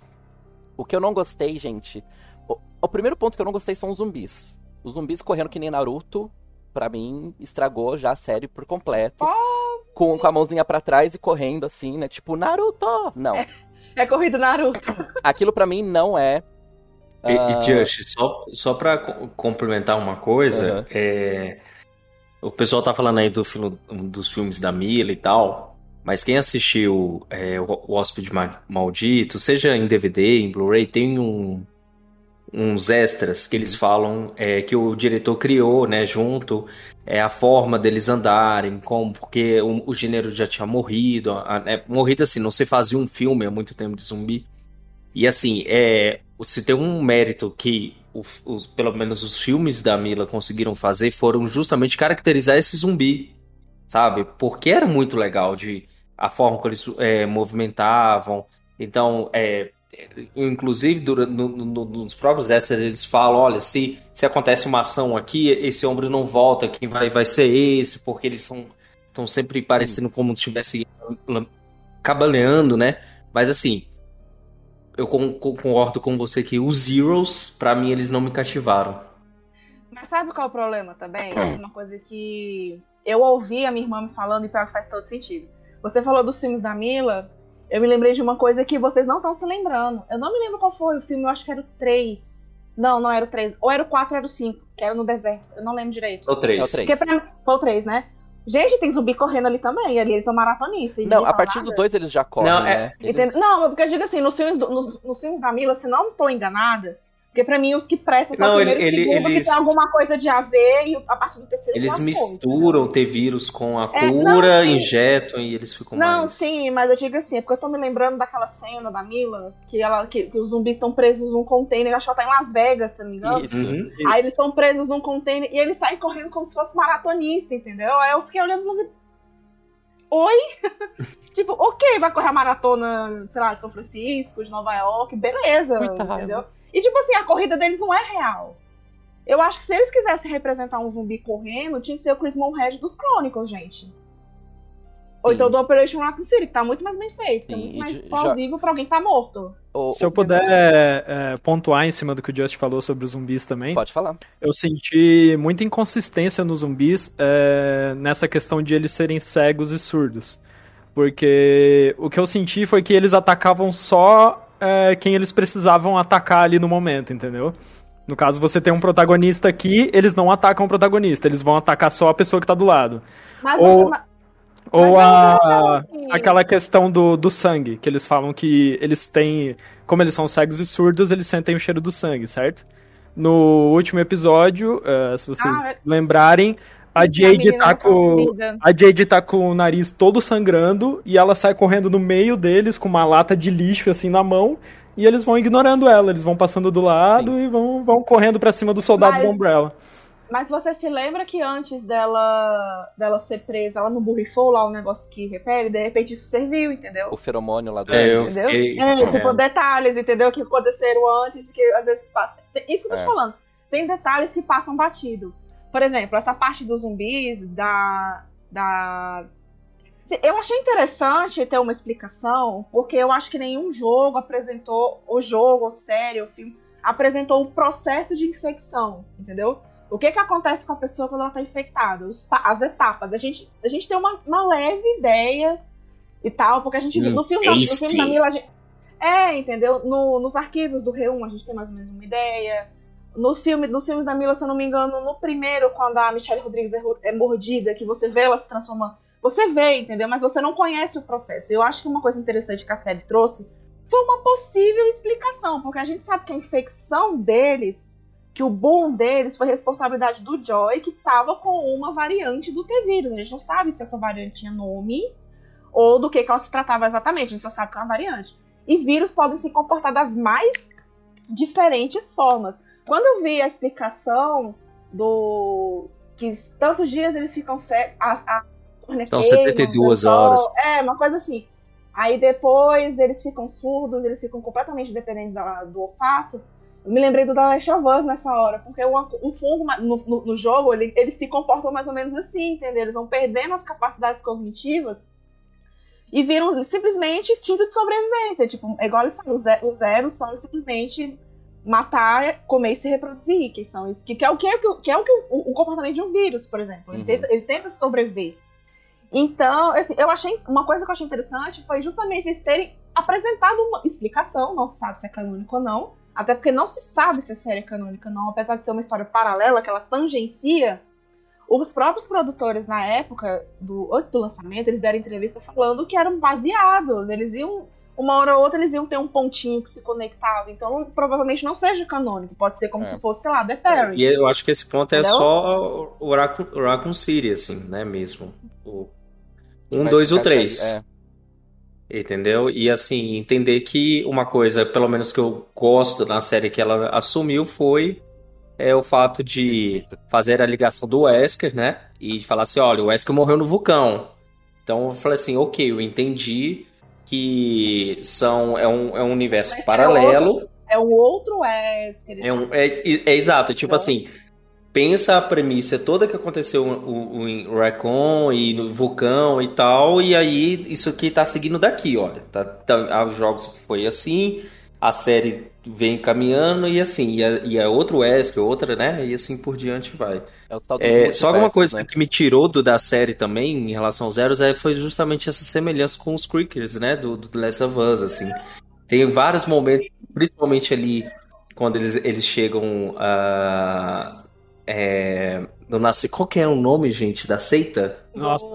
[SPEAKER 4] O que eu não gostei, gente. O, o primeiro ponto que eu não gostei são os zumbis. Os zumbis correndo que nem Naruto, pra mim, estragou já a série por completo. Com, com a mãozinha pra trás e correndo assim, né? Tipo, Naruto! Não.
[SPEAKER 5] É corrida Naruto.
[SPEAKER 4] Aquilo pra mim não é.
[SPEAKER 6] E,
[SPEAKER 4] ah,
[SPEAKER 6] e Just, só, só pra co- complementar uma coisa,
[SPEAKER 4] Uhum.
[SPEAKER 6] é, o pessoal tá falando aí do dos filmes da Mila e tal, mas quem assistiu é, o Hóspede Ma- Maldito, seja em DVD, em Blu-ray, tem um- uns extras que eles falam é, que o diretor criou, né, junto, é a forma deles andarem, como, porque o, o gênero já tinha morrido, a- é, morrido assim, não se fazia um filme há muito tempo de zumbi. E assim, é, se tem um mérito que o- os, pelo menos os filmes da Mila conseguiram fazer foram justamente caracterizar esse zumbi, sabe? Porque era muito legal de a forma como eles é, movimentavam. Então, é, inclusive dura- no- no- nos próprios extras eles falam, olha, se, se acontece uma ação aqui, esse ombro não volta, quem vai, vai ser esse, porque eles são estão sempre parecendo como se estivesse cabaleando, né? Mas assim, eu con- concordo com você que os Zeros, pra mim, eles não me cativaram.
[SPEAKER 5] Mas sabe qual é o problema também? Uma coisa que eu ouvi a minha irmã me falando e pior que faz todo sentido. Você falou dos filmes da Mila, eu me lembrei de uma coisa que vocês não estão se lembrando. Eu não me lembro qual foi o filme, eu acho que era o 3. Não, não era o 3. Ou era o 4 ou era o 5, que era no deserto. Eu não lembro direito.
[SPEAKER 6] Ou três.
[SPEAKER 4] É o três.
[SPEAKER 5] Porque pra foi o 3, né? Gente, tem zumbi correndo ali também, ali eles são maratonistas.
[SPEAKER 4] Não, a partir do
[SPEAKER 5] nada.
[SPEAKER 4] 2 eles já correm,
[SPEAKER 6] Não,
[SPEAKER 4] né?
[SPEAKER 6] é-
[SPEAKER 4] Eles-
[SPEAKER 5] Entende? Não, porque eu digo assim, nos filmes, do- nos, nos filmes da Mila, se não tô enganada, porque pra mim os que prestam são
[SPEAKER 6] Não,
[SPEAKER 5] o primeiro
[SPEAKER 6] ele-
[SPEAKER 5] e o segundo,
[SPEAKER 6] eles-
[SPEAKER 5] que tem alguma coisa de a ver, e a partir do terceiro
[SPEAKER 6] Eles misturam ter vírus com a
[SPEAKER 5] É,
[SPEAKER 6] cura,
[SPEAKER 5] não,
[SPEAKER 6] injetam e eles ficam
[SPEAKER 5] Não,
[SPEAKER 6] mais...
[SPEAKER 5] sim, mas eu digo assim, é porque eu tô me lembrando daquela cena da Mila, que, ela, que, que os zumbis estão presos num container, acho que ela tá em Las Vegas, se não me engano.
[SPEAKER 4] Isso.
[SPEAKER 6] Uhum.
[SPEAKER 5] Aí eles estão presos num container e eles saem correndo como se fosse maratonista, entendeu? Aí eu fiquei olhando e falei assim, Oi? tipo, ok, vai correr a maratona, sei lá, de São Francisco, de Nova York, beleza,
[SPEAKER 4] Coitado.
[SPEAKER 5] entendeu? E tipo assim, a corrida deles não é real. Eu acho que se eles quisessem representar um zumbi correndo, tinha que ser o Chris Monhead dos Chronicles, gente. Ou então do Operation Raccoon City, que tá muito mais bem feito, que é
[SPEAKER 4] Sim,
[SPEAKER 5] muito mais
[SPEAKER 4] de- já-
[SPEAKER 5] plausível pra alguém que tá morto.
[SPEAKER 4] O-
[SPEAKER 7] Se eu puder é, pontuar em cima do que o Just falou sobre os zumbis também,
[SPEAKER 4] Pode falar.
[SPEAKER 7] eu senti muita inconsistência nos zumbis é, nessa questão de eles serem cegos e surdos. Porque o que eu senti foi que eles atacavam só é, quem eles precisavam atacar ali no momento, entendeu? No caso, você tem um protagonista aqui, eles não atacam o protagonista, eles vão atacar só a pessoa que tá do lado.
[SPEAKER 5] Mas,
[SPEAKER 7] Ou-
[SPEAKER 5] mas-
[SPEAKER 7] Ou
[SPEAKER 5] Mas
[SPEAKER 7] a,
[SPEAKER 5] assim.
[SPEAKER 7] aquela questão do, do sangue, que eles falam que eles têm. Como eles são cegos e surdos, eles sentem o cheiro do sangue, certo? No último episódio, eh, se vocês
[SPEAKER 5] Ah, é.
[SPEAKER 7] lembrarem, a
[SPEAKER 5] a
[SPEAKER 7] Jade
[SPEAKER 5] menina
[SPEAKER 7] tá com. A Jade tá com o nariz todo sangrando e ela sai correndo no meio deles com uma lata de lixo assim na mão e eles vão ignorando ela, eles vão passando do lado e vão, vão correndo pra cima dos soldados
[SPEAKER 5] Mas-
[SPEAKER 7] da Umbrella.
[SPEAKER 5] Mas você se lembra que antes dela, dela ser presa, ela não borrifou lá o negócio que repele? De repente isso serviu, entendeu?
[SPEAKER 4] O feromônio lá do.
[SPEAKER 6] É, eu
[SPEAKER 5] entendeu?
[SPEAKER 6] fiquei-
[SPEAKER 5] É, tipo,
[SPEAKER 6] é.
[SPEAKER 5] detalhes, entendeu? Que aconteceram antes, que às vezes passa. Isso que eu tô te
[SPEAKER 4] É.
[SPEAKER 5] falando. Tem detalhes que passam batido. Por exemplo, essa parte dos zumbis, da. da... Eu achei interessante ter uma explicação, porque eu acho que nenhum jogo apresentou, o jogo, ou série, o filme, apresentou o processo de infecção, entendeu? O que que acontece com a pessoa quando ela tá infectada? Os as etapas. A gente, a gente tem uma, uma leve ideia e tal, porque a gente viu no filme, da- no filme da Mila, a gente, é, entendeu? No- nos arquivos do Re1 a gente tem mais ou menos uma ideia. No filme, nos filmes da Mila, se eu não me engano, no primeiro, quando a Michelle Rodrigues é, é mordida, que você vê ela se transformando, você vê, entendeu? Mas você não conhece o processo. Eu acho que uma coisa interessante que a série trouxe foi uma possível explicação, porque a gente sabe que a infecção deles, que o boom deles foi responsabilidade do Joy, que tava com uma variante do T-Vírus. A gente não sabe se essa variante tinha nome ou do que, que ela se tratava exatamente, a gente só sabe que é uma variante. E vírus podem se comportar das mais diferentes formas. Quando eu vi a explicação do que tantos dias eles ficam cegos, a, a
[SPEAKER 6] São
[SPEAKER 5] queima,
[SPEAKER 6] 72
[SPEAKER 5] o lençol-
[SPEAKER 6] horas.
[SPEAKER 5] É, uma coisa assim. Aí depois eles ficam surdos, eles ficam completamente dependentes da- do olfato. Eu me lembrei do of Us nessa hora, porque uma- um fungo no, no- no jogo, ele, eles se comportam mais ou menos assim, entendeu? Eles vão perdendo as capacidades cognitivas e viram simplesmente instinto de sobrevivência. Tipo, é igual eles falam, os zeros são simplesmente matar, comer e se reproduzir, que são isso. Que, que é o que, é que é o, que o, o comportamento de um vírus, por exemplo. Ele,
[SPEAKER 4] Uhum.
[SPEAKER 5] tenta, ele tenta sobreviver. Então, assim, eu achei. Uma coisa que eu achei interessante foi justamente eles terem apresentado uma explicação, não se sabe se é canônico ou não. Até porque não se sabe se a série é canônica ou não, apesar de ser uma história paralela que ela tangencia. Os próprios produtores, na época, do, antes do lançamento, eles deram entrevista falando que eram baseados. Eles iam. Uma hora ou outra eles iam ter um pontinho que se conectava. Então, provavelmente não seja canônico. Pode ser como
[SPEAKER 4] É.
[SPEAKER 5] se fosse, sei lá, The Perry.
[SPEAKER 6] E eu acho que esse ponto é
[SPEAKER 5] Entendeu?
[SPEAKER 6] só o Raccoon, o Raccoon City, assim, né, mesmo. O
[SPEAKER 4] Que
[SPEAKER 6] 1,
[SPEAKER 4] vai
[SPEAKER 6] 2 ou
[SPEAKER 4] ficar
[SPEAKER 6] 3.
[SPEAKER 4] de- é.
[SPEAKER 6] Entendeu? E assim, entender que uma coisa, pelo menos que eu gosto na série que ela assumiu, foi é, o fato de fazer a ligação do Wesker, né? E falar assim: olha, o Wesker morreu no vulcão. Então eu falei assim: ok, eu entendi que são, é, um, é um universo
[SPEAKER 5] Mas é
[SPEAKER 6] paralelo.
[SPEAKER 5] É um outro Wesker.
[SPEAKER 6] É, um, é, é, é exato, tipo
[SPEAKER 5] Não.
[SPEAKER 6] assim. pensa a premissa toda que aconteceu em Recon e no Vulcão e tal, e aí isso aqui tá seguindo daqui, olha. Tá, tá, os jogos foi assim, a série vem caminhando e assim, e é, e é outro Wesker, outra, né? E assim por diante vai.
[SPEAKER 4] É o tal do
[SPEAKER 6] É, só uma
[SPEAKER 4] multiverso,
[SPEAKER 6] coisa
[SPEAKER 4] né?
[SPEAKER 6] que me tirou do, da série também, em relação aos Zeros, é, foi justamente essa semelhança com os Creakers, né? Do, do The Last of Us, assim. Tem vários momentos, principalmente ali, quando eles, eles chegam a. é, no nasce Qual que é o nome, gente, da seita?
[SPEAKER 7] Nossa,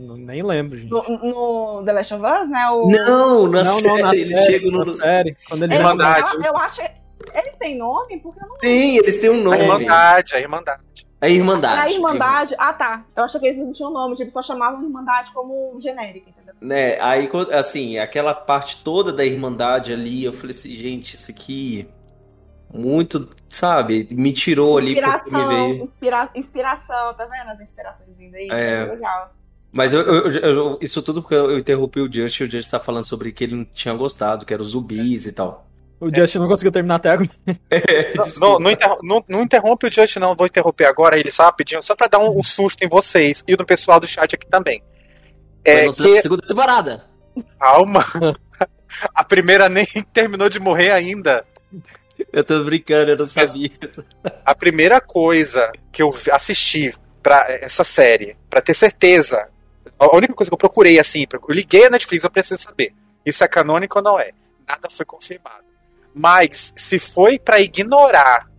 [SPEAKER 7] não- nem lembro, gente.
[SPEAKER 5] no, no The Last of Us, né? O,
[SPEAKER 6] Não, na
[SPEAKER 7] não,
[SPEAKER 6] série,
[SPEAKER 7] não, na
[SPEAKER 6] eles
[SPEAKER 7] série,
[SPEAKER 6] chegam no.
[SPEAKER 7] na série. Quando eles
[SPEAKER 8] Irmandade.
[SPEAKER 5] Eu, eu acho. Eles têm nome? Porque eu não
[SPEAKER 6] Tem, eles têm um
[SPEAKER 8] A
[SPEAKER 6] nome.
[SPEAKER 8] Irmandade, a Irmandade.
[SPEAKER 6] A Irmandade.
[SPEAKER 5] A Irmandade. Ah, tá. Eu achei que eles não tinham nome, tipo, só chamavam Irmandade como genérica, entendeu?
[SPEAKER 6] né? Aí, assim, aquela parte toda da Irmandade ali, eu falei assim, gente, isso aqui muito, sabe, me tirou ali porque me
[SPEAKER 5] Inspiração,
[SPEAKER 6] veio.
[SPEAKER 5] inspira- inspiração, tá vendo as inspirações vindo aí?
[SPEAKER 6] É.
[SPEAKER 5] Achei legal.
[SPEAKER 6] Mas eu, eu- eu- isso tudo porque eu interrompi o Just e o Just tá falando sobre que ele não tinha gostado, que eram os zumbis e tal.
[SPEAKER 7] O Justin não conseguiu terminar até agora.
[SPEAKER 8] Não,
[SPEAKER 6] Desculpa.
[SPEAKER 8] não, não, interrom- não- não interrompe o Just, não. Vou interromper agora ele só rapidinho, só pra dar um, um susto em vocês e no pessoal do chat aqui também. É que,
[SPEAKER 6] segunda temporada.
[SPEAKER 8] calma. A primeira nem terminou de morrer ainda.
[SPEAKER 6] Eu tô brincando, eu não sabia.
[SPEAKER 8] A primeira coisa que eu assisti pra essa série, pra ter certeza, a única coisa que eu procurei assim, eu liguei a Netflix, eu preciso saber. Isso é canônico ou não é? Nada foi confirmado. Mas se foi pra ignorar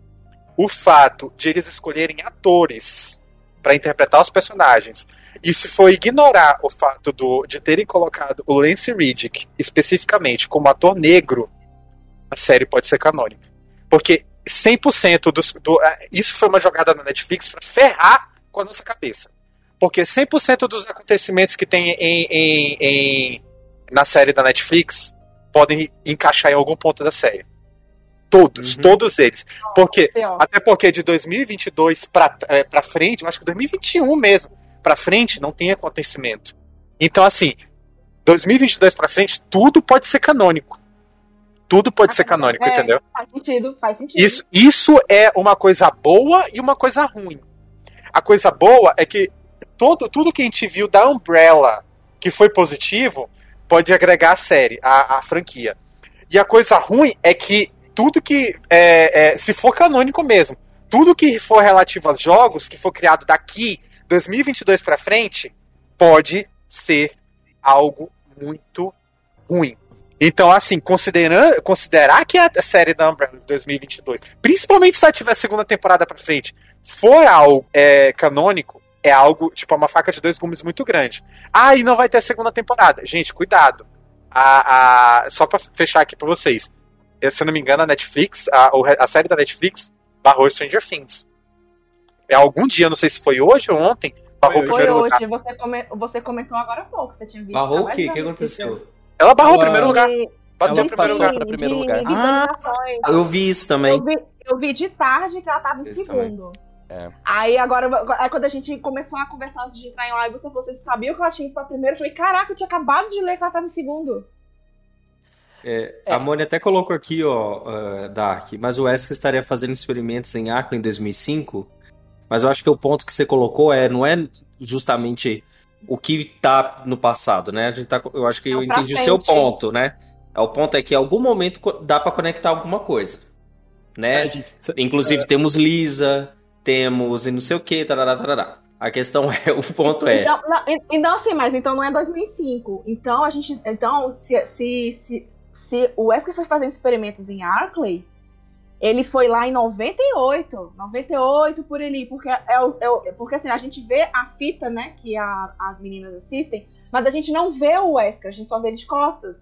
[SPEAKER 8] o fato de eles escolherem atores pra interpretar os personagens, e se foi ignorar o fato do, de terem colocado o Lance Riddick especificamente como ator negro, a série pode ser canônica. Porque 100% dos. Do, é, isso foi uma jogada na Netflix pra ferrar com a nossa cabeça. Porque 100% dos acontecimentos que tem em, em- em- na série da Netflix podem encaixar em algum ponto da série. Todos,
[SPEAKER 6] Uhum.
[SPEAKER 8] todos eles. Porque,
[SPEAKER 5] Pior.
[SPEAKER 8] até porque de 2022 pra, é, pra frente, eu acho que 2021 mesmo, pra frente, não tem acontecimento. Então, assim, 2022 pra frente, tudo pode ser canônico. Tudo pode ser canônico,
[SPEAKER 5] É,
[SPEAKER 8] entendeu?
[SPEAKER 5] Faz sentido, faz sentido.
[SPEAKER 8] Isso, isso é uma coisa boa e uma coisa ruim. A coisa boa é que todo, tudo que a gente viu da Umbrella que foi positivo pode agregar a série, a, a franquia. E a coisa ruim é que tudo que. é, é, se for canônico mesmo, tudo que for relativo aos jogos, que for criado daqui, 2022 pra frente, pode ser algo muito ruim. Então, assim, considerando, considerar que a série da Umbrella de 2022, principalmente se ela tiver segunda temporada pra frente, for algo é, canônico, é algo, tipo, é uma faca de dois gumes muito grande. Ah, e não vai ter segunda temporada. Gente, cuidado. A, a, só pra fechar aqui pra vocês. Eu, se eu não me engano, a Netflix, a, o- a série da Netflix barrou Stranger Things. É algum dia, não sei se foi hoje ou ontem, barrou o
[SPEAKER 7] Foi
[SPEAKER 5] Foi
[SPEAKER 8] primeiro lugar.
[SPEAKER 5] hoje, você, come- você comentou agora há pouco, você tinha visto.
[SPEAKER 6] Barrou o quê? O que aconteceu?
[SPEAKER 8] Ela barrou o primeiro lugar.
[SPEAKER 5] De-
[SPEAKER 8] Bateu
[SPEAKER 6] Ela
[SPEAKER 8] o primeiro lugar.
[SPEAKER 4] pra primeiro lugar.
[SPEAKER 5] de visualizações.
[SPEAKER 6] Eu vi isso também.
[SPEAKER 5] Eu vi, eu vi de tarde que ela tava em
[SPEAKER 4] Esse
[SPEAKER 5] segundo.
[SPEAKER 4] É.
[SPEAKER 5] Aí agora, aí quando a gente começou a conversar antes de entrar em live, você, você sabia que ela tinha ido pra primeiro? Eu falei, caraca, eu tinha acabado de ler que ela tava em segundo.
[SPEAKER 6] É,
[SPEAKER 4] É.
[SPEAKER 6] A Mônia até colocou aqui, ó, ah, Dark, mas o Wesker estaria fazendo experimentos em Arco em 2005. Mas eu acho que o ponto que você colocou é, não é justamente o que tá no passado, né? A gente tá, eu acho que
[SPEAKER 5] É
[SPEAKER 6] eu entendi o seu
[SPEAKER 5] frente.
[SPEAKER 6] ponto, né? É, O ponto é que em algum momento dá pra conectar alguma coisa, né?
[SPEAKER 7] É, gente,
[SPEAKER 6] Inclusive temos Lisa, temos e não sei o que, tarará, tarará. A questão é, o ponto é,
[SPEAKER 5] Então, não, então, assim, mas então não é 2005. Então, a gente. Então, se, se, se, se o Wesker foi fazendo experimentos em Arkley, ele foi lá em 98. 98 por ali. Porque, é, é o- porque assim, a gente vê a fita, né, que a- as meninas assistem, mas a gente não vê o Wesker, a gente só vê ele de costas.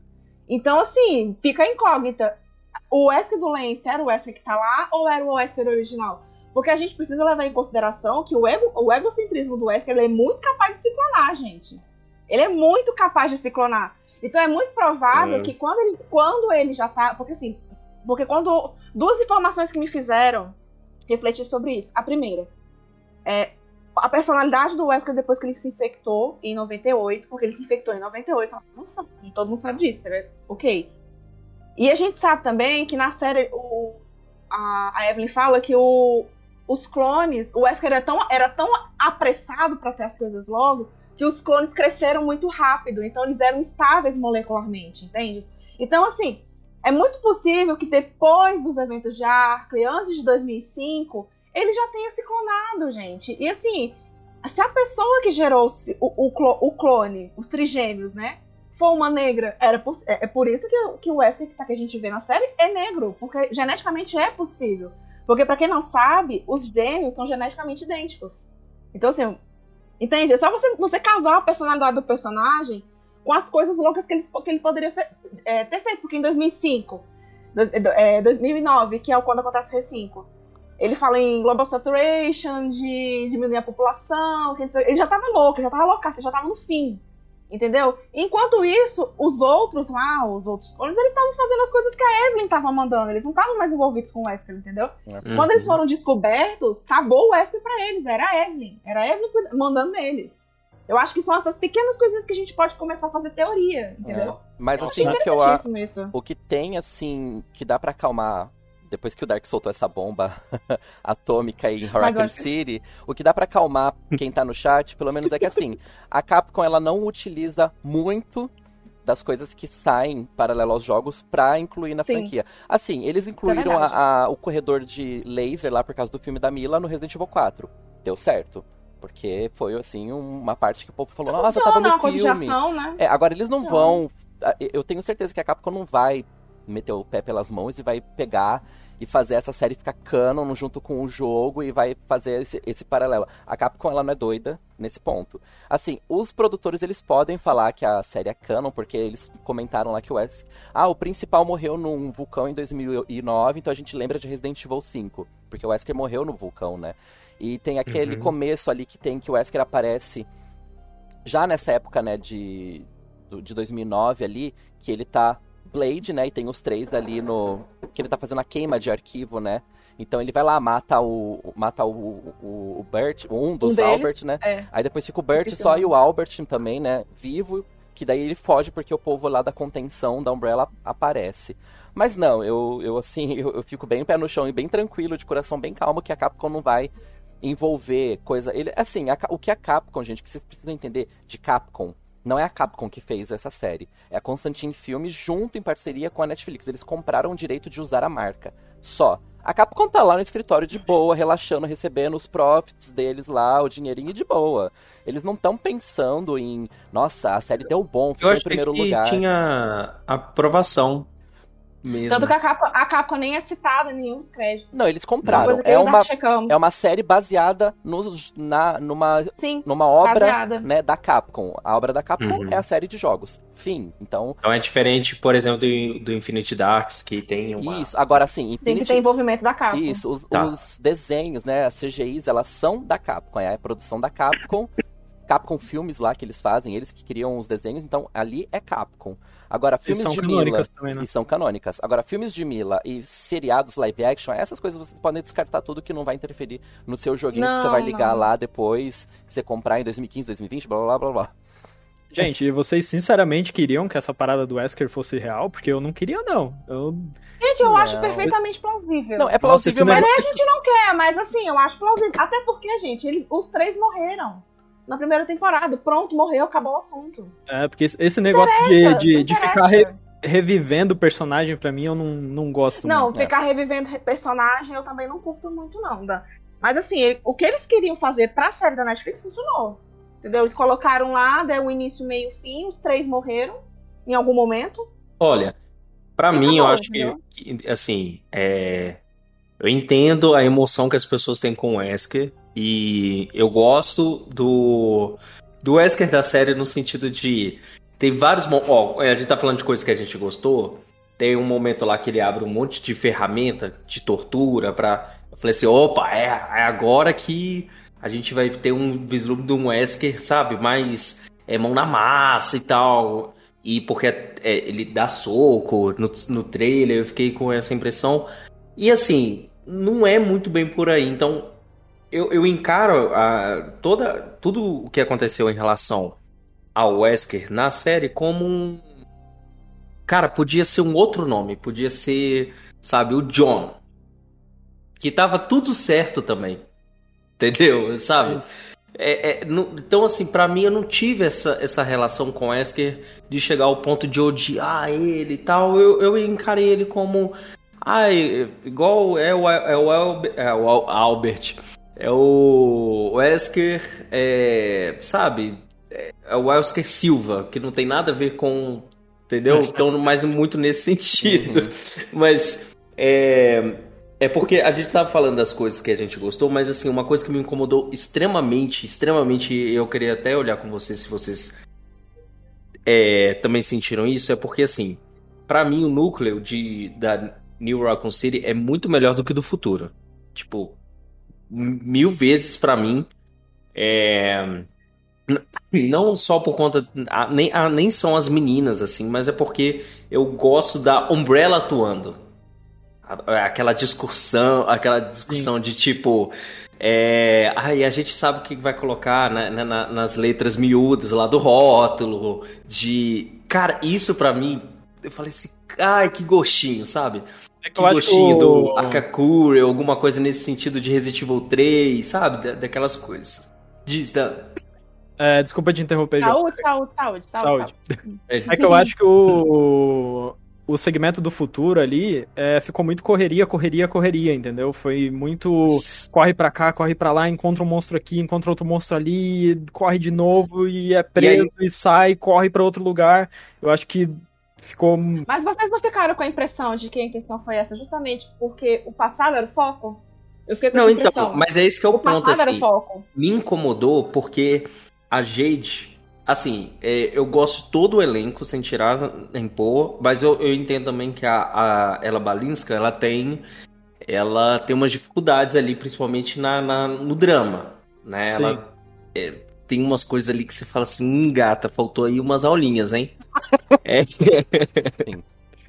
[SPEAKER 5] Então, assim, fica incógnita. O Wesker do Lance era o Wesker que tá lá ou era o Wesker original? Porque a gente precisa levar em consideração que o, ego, o egocentrismo do Wesker é muito capaz de se clonar, gente. Ele é muito capaz de se clonar. Então é muito provável
[SPEAKER 6] É.
[SPEAKER 5] que quando ele, quando ele já tá. Porque assim. Porque quando. Duas informações que me fizeram refletir sobre isso. A primeira. É. A personalidade do Wesker depois que ele se infectou em 98, porque ele se infectou em 98, nossa, todo mundo sabe disso, né? ok. E a gente sabe também que na série o, a, a Evelyn fala que o, os clones, o Wesker era tão, era tão apressado para ter as coisas logo, que os clones cresceram muito rápido, então eles eram estáveis molecularmente, entende? Então, assim, é muito possível que depois dos eventos de Arkley, antes de 2005, ele já tenha se clonado, gente. E assim, se a pessoa que gerou os, o, o, o, clone, os trigêmeos, né, for uma negra, era por, é, é, por isso que, que o Wesley que, tá, que a gente vê na série é negro, porque geneticamente é possível. Porque, para quem não sabe, os gêmeos são geneticamente idênticos. Então, assim, entende? É só você, você casar a personalidade do personagem com as coisas loucas que ele, que ele poderia é, ter feito. Porque em 2005, é, 2009, que é quando acontece o R5, ele fala em global saturation, de diminuir a população. Ele já tava louco, já tava loucaço, já tava no fim. Entendeu? Enquanto isso, os outros lá, os outros clones, eles estavam fazendo as coisas que a Evelyn estava mandando. Eles não estavam mais envolvidos com o Wesker, entendeu? Uhum. Quando eles foram descobertos, acabou o Wesker pra eles. Era a Evelyn. Era a Evelyn mandando neles. Eu acho que são essas pequenas coisas que a gente pode começar a fazer teoria, entendeu? É.
[SPEAKER 4] Mas assim, o que eu acho. O que tem, assim, que dá para acalmar depois que o Dark soltou essa bomba atômica em Hurricane City, o que dá para acalmar quem tá no chat, pelo menos é que assim, a Capcom ela não utiliza muito das coisas que saem paralelo aos jogos pra incluir na Sim. franquia. Assim, eles é incluíram é a, a, o corredor de laser lá por causa do filme da Mila no Resident Evil 4. Deu certo. Porque foi, assim, uma parte que o povo falou, nossa, tava no filme. Ação, né? É, agora eles não Funciona. vão... Eu tenho certeza que a Capcom não vai meter o pé pelas mãos e vai pegar e fazer essa série ficar canon junto com o jogo e vai fazer esse, esse, paralelo. A Capcom ela não é doida nesse ponto. Assim, os produtores eles podem falar que a série é canon porque eles comentaram lá que o Wes, ah, o principal morreu num vulcão em 2009, então a gente lembra de Resident Evil 5, porque o Wesker morreu no vulcão, né? E tem aquele uhum. começo ali que tem que o Wesker aparece já nessa época, né, de de 2009 ali, que ele tá Blade, né? E tem os três ali no. Que ele tá fazendo a queima de arquivo, né? Então ele vai lá, mata o. Mata o, o, o Bert, um dos um Albert, né? É. Aí depois fica o Bert só e o Albert também, né? Vivo. Que daí ele foge porque o povo lá da contenção da Umbrella aparece. Mas não, eu, eu assim, eu, eu fico bem pé no chão e bem tranquilo, de coração bem calmo, que a Capcom não vai envolver coisa. Ele, assim, a, o que a Capcom, gente, que vocês precisam entender de Capcom não é a Capcom que fez essa série. É a Constantine Filmes junto em parceria com a Netflix. Eles compraram o direito de usar a marca. Só. A Capcom tá lá no escritório de boa, relaxando, recebendo os profits deles lá, o dinheirinho de boa. Eles não estão pensando em, nossa, a série deu bom, ficou em primeiro que lugar.
[SPEAKER 6] tinha aprovação mesmo.
[SPEAKER 5] Tanto que a Capcom, a Capcom nem é citada em nenhum dos créditos.
[SPEAKER 4] Não, eles compraram. É uma, é uma série baseada nos, na, numa, Sim, numa obra né, da Capcom. A obra da Capcom uhum. é a série de jogos. Fim. Então...
[SPEAKER 6] então é diferente, por exemplo, do, do Infinity Darks, que tem uma...
[SPEAKER 4] Isso, agora sim.
[SPEAKER 5] Infinity... Tem que ter envolvimento da Capcom.
[SPEAKER 4] Isso, os, tá. os desenhos, né, as CGIs, elas são da Capcom. É a produção da Capcom. Capcom Filmes lá que eles fazem, eles que criam os desenhos, então ali é Capcom. Agora, filmes de Mila. Também, né? E são canônicas. Agora, filmes de Mila e seriados live action, essas coisas você pode descartar tudo que não vai interferir no seu joguinho não, que você vai ligar não. lá depois, que você comprar em 2015, 2020, blá blá blá blá.
[SPEAKER 7] Gente, vocês sinceramente queriam que essa parada do Wesker fosse real? Porque eu não queria, não. Eu...
[SPEAKER 5] Gente, eu não. acho perfeitamente plausível.
[SPEAKER 4] Não, é plausível,
[SPEAKER 5] Nossa, mas... mas... a gente não quer, mas assim, eu acho plausível. Até porque, gente, eles, os três morreram na primeira temporada. Pronto, morreu, acabou o assunto.
[SPEAKER 7] É, porque esse negócio de, de, de ficar re, revivendo o personagem, pra mim, eu não, não gosto
[SPEAKER 5] não,
[SPEAKER 7] muito.
[SPEAKER 5] Não, ficar revivendo personagem eu também não curto muito, não. Da... Mas assim, o que eles queriam fazer pra série da Netflix funcionou. Entendeu? Eles colocaram lá, deu o início, meio fim, os três morreram em algum momento.
[SPEAKER 6] Olha, para mim, eu acho que, que, assim, é... eu entendo a emoção que as pessoas têm com o Wesker, e eu gosto do, do Wesker da série no sentido de. Tem vários. Ó, a gente tá falando de coisas que a gente gostou. Tem um momento lá que ele abre um monte de ferramenta de tortura pra. Eu falei assim: opa, é, é agora que a gente vai ter um vislumbre de um Wesker, sabe? Mais é, mão na massa e tal. E porque é, ele dá soco no, no trailer, eu fiquei com essa impressão. E assim, não é muito bem por aí. Então, eu, eu encaro a, toda, tudo o que aconteceu em relação ao Wesker na série como um. Cara, podia ser um outro nome. Podia ser, sabe, o John. que tava tudo certo também. Entendeu? Sabe? É, é, não- então, assim, pra mim eu não tive essa, essa relação com Wesker de chegar ao ponto de odiar ele e tal. Eu, eu encarei ele como. Ai, igual é o, é o, é o Al- Albert. É o Wesker, é, sabe? É, é o Wesker Silva, que não tem nada a ver com. Entendeu? Então, mais muito nesse sentido. Mas. É, é porque a gente tava falando das coisas que a gente gostou, mas assim, uma coisa que me incomodou extremamente, extremamente, e eu queria até olhar com vocês se vocês é, também sentiram isso, é porque assim, pra mim o núcleo de, da New Raccoon City é muito melhor do que do futuro. Tipo, mil vezes pra mim. É, não só por conta. Nem, nem são as meninas, assim, mas é porque eu gosto da Umbrella atuando. A- Aquela discussão, aquela discussão de tipo. É, ai, a gente sabe o que vai colocar na- na- na- nas letras miúdas lá do rótulo. De. Cara, isso pra mim. Eu falei assim, ai, que gostinho, sabe?
[SPEAKER 7] É que
[SPEAKER 6] Que
[SPEAKER 7] eu acho
[SPEAKER 6] gostinho
[SPEAKER 7] o-
[SPEAKER 6] do Akakure, alguma coisa nesse sentido de Resident Evil 3, sabe? Da- daquelas coisas. Diz, da...
[SPEAKER 7] É, desculpa te interromper.
[SPEAKER 5] Saúde, saúde, saúde, saúde.
[SPEAKER 7] Saúde. É que eu acho que o, o segmento do futuro ali é, ficou muito correria, correria, correria, entendeu? Foi muito corre pra cá, corre pra lá, encontra um monstro aqui, encontra outro monstro ali, corre de novo e é preso e, sai, corre pra outro lugar. Eu acho que ficou
[SPEAKER 5] Mas vocês não ficaram com a impressão de que a intenção foi essa justamente porque o passado era o foco? Eu fiquei com
[SPEAKER 6] Não,
[SPEAKER 5] essa
[SPEAKER 6] então,
[SPEAKER 5] impressão.
[SPEAKER 6] mas é esse que é o,
[SPEAKER 5] o
[SPEAKER 6] ponto,
[SPEAKER 5] passado era o
[SPEAKER 6] assim.
[SPEAKER 5] foco.
[SPEAKER 6] Me incomodou porque a Jade, assim, é, eu gosto de todo o elenco, sem tirar nem pôr, mas eu, eu entendo também que a, a Ela Balinska, ela tem ela tem umas dificuldades ali, principalmente na, na- no drama, né?
[SPEAKER 7] Sim.
[SPEAKER 6] Ela é, tem umas coisas ali que você fala assim, hum, gata, faltou aí umas aulinhas, hein? É.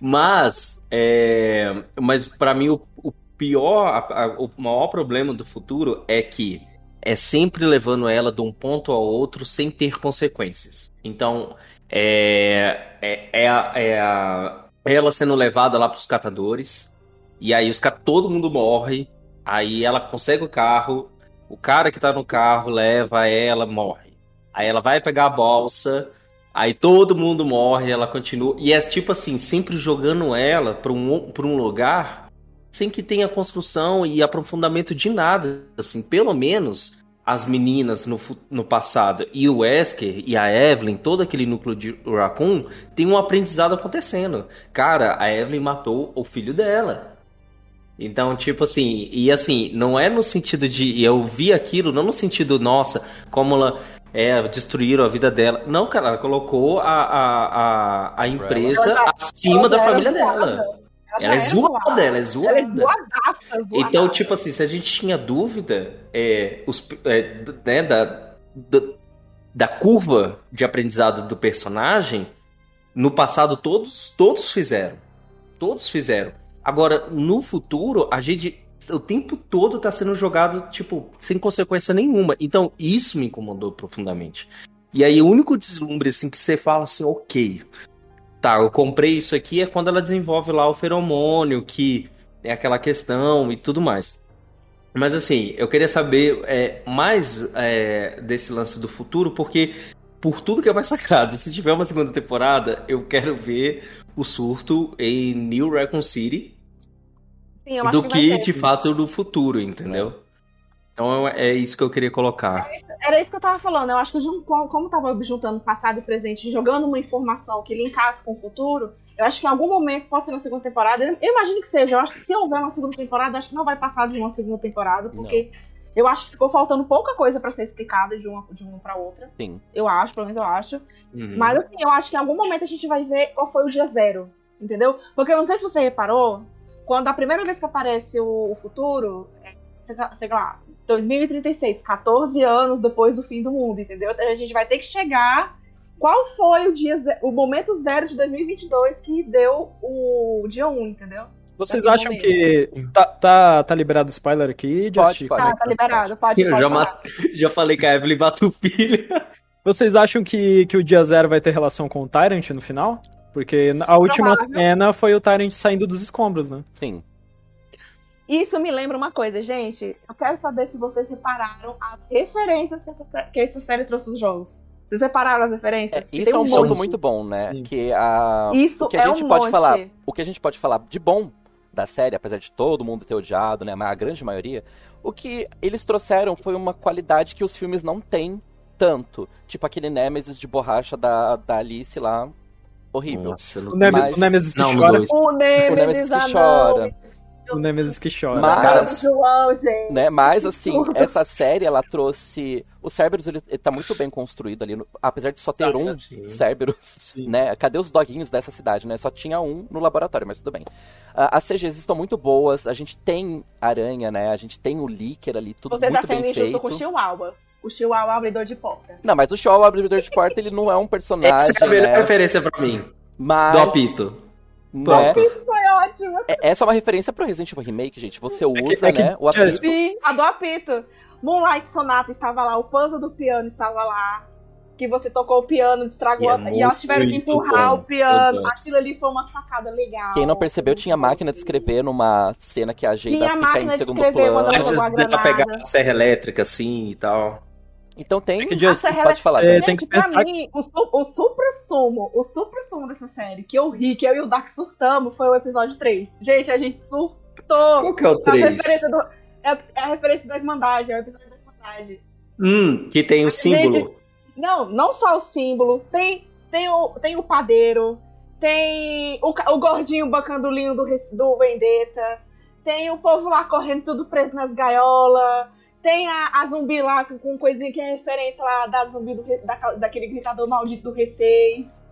[SPEAKER 6] Mas, é, mas para mim o, o pior, a- a- o maior problema do futuro é que é sempre levando ela de um ponto ao outro sem ter consequências. Então, é, é, é, a- é a- ela sendo levada lá pros catadores, e aí os todo mundo morre, aí ela consegue o carro, o cara que tá no carro leva ela, morre. Aí ela vai pegar a bolsa, aí todo mundo morre, ela continua. E é tipo assim, sempre jogando ela pra um, pra um lugar sem que tenha construção e aprofundamento de nada. Assim, pelo menos as meninas no, no passado e o Wesker e a Evelyn, todo aquele núcleo de Raccoon, tem um aprendizado acontecendo. Cara, a Evelyn matou o filho dela. Então, tipo assim, e assim, não é no sentido de eu vi aquilo, não no sentido, nossa, como ela é, destruíram a vida dela. Não, cara, ela colocou a, a, a, a empresa acima da
[SPEAKER 5] Ela
[SPEAKER 6] família
[SPEAKER 5] zoada.
[SPEAKER 6] dela.
[SPEAKER 5] já
[SPEAKER 6] Ela é
[SPEAKER 5] era
[SPEAKER 6] zoada, ela é
[SPEAKER 5] Ela é
[SPEAKER 6] zoada.
[SPEAKER 5] zoadaça, zoadaça.
[SPEAKER 6] Então, tipo assim, se a gente tinha dúvida é, os, é, né, da, da, da curva de aprendizado do personagem, no passado todos, todos fizeram. Todos fizeram. Agora, no futuro, a gente o tempo todo tá sendo jogado, tipo, sem consequência nenhuma. Então, isso me incomodou profundamente. E aí, o único deslumbre, assim, que você fala assim, ok, tá, eu comprei isso aqui, é quando ela desenvolve lá o feromônio, que é aquela questão e tudo mais. Mas assim, eu queria saber é, mais é, desse lance do futuro, porque por tudo que é mais sagrado, se tiver uma segunda temporada, eu quero ver o surto em New Raccoon City
[SPEAKER 5] Sim, eu
[SPEAKER 6] do
[SPEAKER 5] que,
[SPEAKER 6] que, de fato no futuro, entendeu? Então é é isso que eu queria colocar.
[SPEAKER 5] Era isso que eu tava falando. Eu acho que como tava juntando passado e presente, jogando uma informação que linkasse com o futuro, eu acho que em algum momento, pode ser na segunda temporada, eu imagino que seja. Eu acho que se houver uma segunda temporada, acho que não vai passar de uma segunda temporada, porque eu acho que ficou faltando pouca coisa pra ser explicada de uma, de uma pra outra.
[SPEAKER 4] Sim.
[SPEAKER 5] Eu acho, pelo menos eu acho.
[SPEAKER 6] Uhum.
[SPEAKER 5] Mas assim, eu acho que em algum momento a gente vai ver qual foi o dia zero. Entendeu? Porque eu não sei se você reparou, quando a primeira vez que aparece o, o futuro, é, sei lá- sei lá, 2036, 14 anos depois do fim do mundo, entendeu? Então a gente vai ter que chegar. Qual foi o dia o momento zero de 2022 que deu o dia 1, entendeu?
[SPEAKER 7] Vocês acham
[SPEAKER 5] momento.
[SPEAKER 7] que. Tá, tá, tá liberado o spoiler aqui?
[SPEAKER 4] Pode,
[SPEAKER 7] Just?
[SPEAKER 4] pode.
[SPEAKER 5] Tá, tá liberado, pode,
[SPEAKER 6] Eu
[SPEAKER 5] pode
[SPEAKER 6] já, mat- já falei que a Evelyn bate o filho.
[SPEAKER 7] Vocês acham que, que o dia zero vai ter relação com o Tyrant no final? Porque a última
[SPEAKER 5] Provável.
[SPEAKER 7] cena foi o Tyrant saindo dos escombros, né?
[SPEAKER 4] Sim.
[SPEAKER 5] Isso me lembra uma coisa, gente. Eu quero saber se vocês repararam as referências que essa, que essa série trouxe os jogos. Vocês repararam as
[SPEAKER 4] É,
[SPEAKER 5] referências?
[SPEAKER 4] isso
[SPEAKER 5] Tem
[SPEAKER 4] é um ponto
[SPEAKER 5] monte.
[SPEAKER 4] muito bom, né?
[SPEAKER 7] Sim.
[SPEAKER 4] Que a
[SPEAKER 5] Isso
[SPEAKER 4] o que a
[SPEAKER 5] é
[SPEAKER 4] gente
[SPEAKER 5] um
[SPEAKER 4] pode
[SPEAKER 5] monte.
[SPEAKER 4] falar, o que a gente pode falar de bom da série, apesar de todo mundo ter odiado, né, mas a grande maioria, o que eles trouxeram foi uma qualidade que os filmes não têm tanto, tipo aquele Nemesis de borracha da, da Alice lá, horrível.
[SPEAKER 6] Nossa, não
[SPEAKER 7] O, Neme-
[SPEAKER 4] Mas-
[SPEAKER 7] o Nemesis que
[SPEAKER 6] Não,
[SPEAKER 7] chora.
[SPEAKER 6] dois.
[SPEAKER 5] O Nemesis,
[SPEAKER 4] O Nemesis que
[SPEAKER 5] não.
[SPEAKER 4] chora.
[SPEAKER 7] O Nemesis que chora.
[SPEAKER 4] Mas-
[SPEAKER 5] Cara do João, gente.
[SPEAKER 4] né? Mas assim, essa série ela trouxe o Cerberus ele, ele tá muito bem construído ali, no- apesar de só ter um
[SPEAKER 6] Sim.
[SPEAKER 4] Cerberus,
[SPEAKER 7] Sim.
[SPEAKER 4] né? Cadê os doguinhos dessa cidade, né? Só tinha um no laboratório, mas tudo bem. Ah, as CGs estão muito boas, a gente tem aranha, né? A gente tem o Licker ali, tudo
[SPEAKER 5] Você tá
[SPEAKER 4] muito
[SPEAKER 5] sendo
[SPEAKER 4] bem
[SPEAKER 5] injusto
[SPEAKER 4] feito.
[SPEAKER 5] com o Chihuahua. O Chihuahua é abridor de porta.
[SPEAKER 4] Não, mas o Shaw, o abridor de porta, ele não é um personagem,
[SPEAKER 6] Essa é a melhor
[SPEAKER 4] né?
[SPEAKER 6] referência pra mim.
[SPEAKER 4] Mas,
[SPEAKER 6] Do apito.
[SPEAKER 4] Né?
[SPEAKER 5] Foi ótimo.
[SPEAKER 4] É- Essa é uma referência pro Resident Evil Remake, gente. Você usa,
[SPEAKER 7] que- é que-
[SPEAKER 4] né, o apito.
[SPEAKER 5] Sim, a do apito. Moonlight Sonata estava lá, o puzzle do piano estava lá. Que você tocou o piano, estragou.
[SPEAKER 6] E é
[SPEAKER 5] a- e elas tiveram que empurrar
[SPEAKER 6] bom.
[SPEAKER 5] o piano. Aquilo ali foi uma sacada legal.
[SPEAKER 4] Quem não percebeu, tinha máquina de escrever numa cena que a
[SPEAKER 5] Tinha
[SPEAKER 4] fica em segundo plano.
[SPEAKER 6] Antes dela pegar a serra elétrica, assim, e tal.
[SPEAKER 4] Então tem.
[SPEAKER 7] É que Just-
[SPEAKER 5] serra
[SPEAKER 4] Pode falar,
[SPEAKER 7] É.
[SPEAKER 5] Gente,
[SPEAKER 7] tem que
[SPEAKER 5] pra
[SPEAKER 7] pensar
[SPEAKER 5] mim, o, o supra-sumo, o supra-sumo dessa série, que eu ri, que eu e o Dark surtamos, foi o episódio 3. Gente, a gente surtou.
[SPEAKER 6] Qual que é o
[SPEAKER 5] A
[SPEAKER 6] 3?
[SPEAKER 5] referência do, é, é a referência da Irmandade, é o episódio da Irmandade.
[SPEAKER 6] Hum, que tem o símbolo.
[SPEAKER 5] Não, não só o símbolo, tem, tem, o, tem o padeiro, tem o, o gordinho bacandulinho do, do Vendetta, tem o povo lá correndo tudo preso nas gaiolas, tem a, a zumbi lá com, com coisinha que é referência lá da zumbi do, da- daquele gritador maldito do Re6.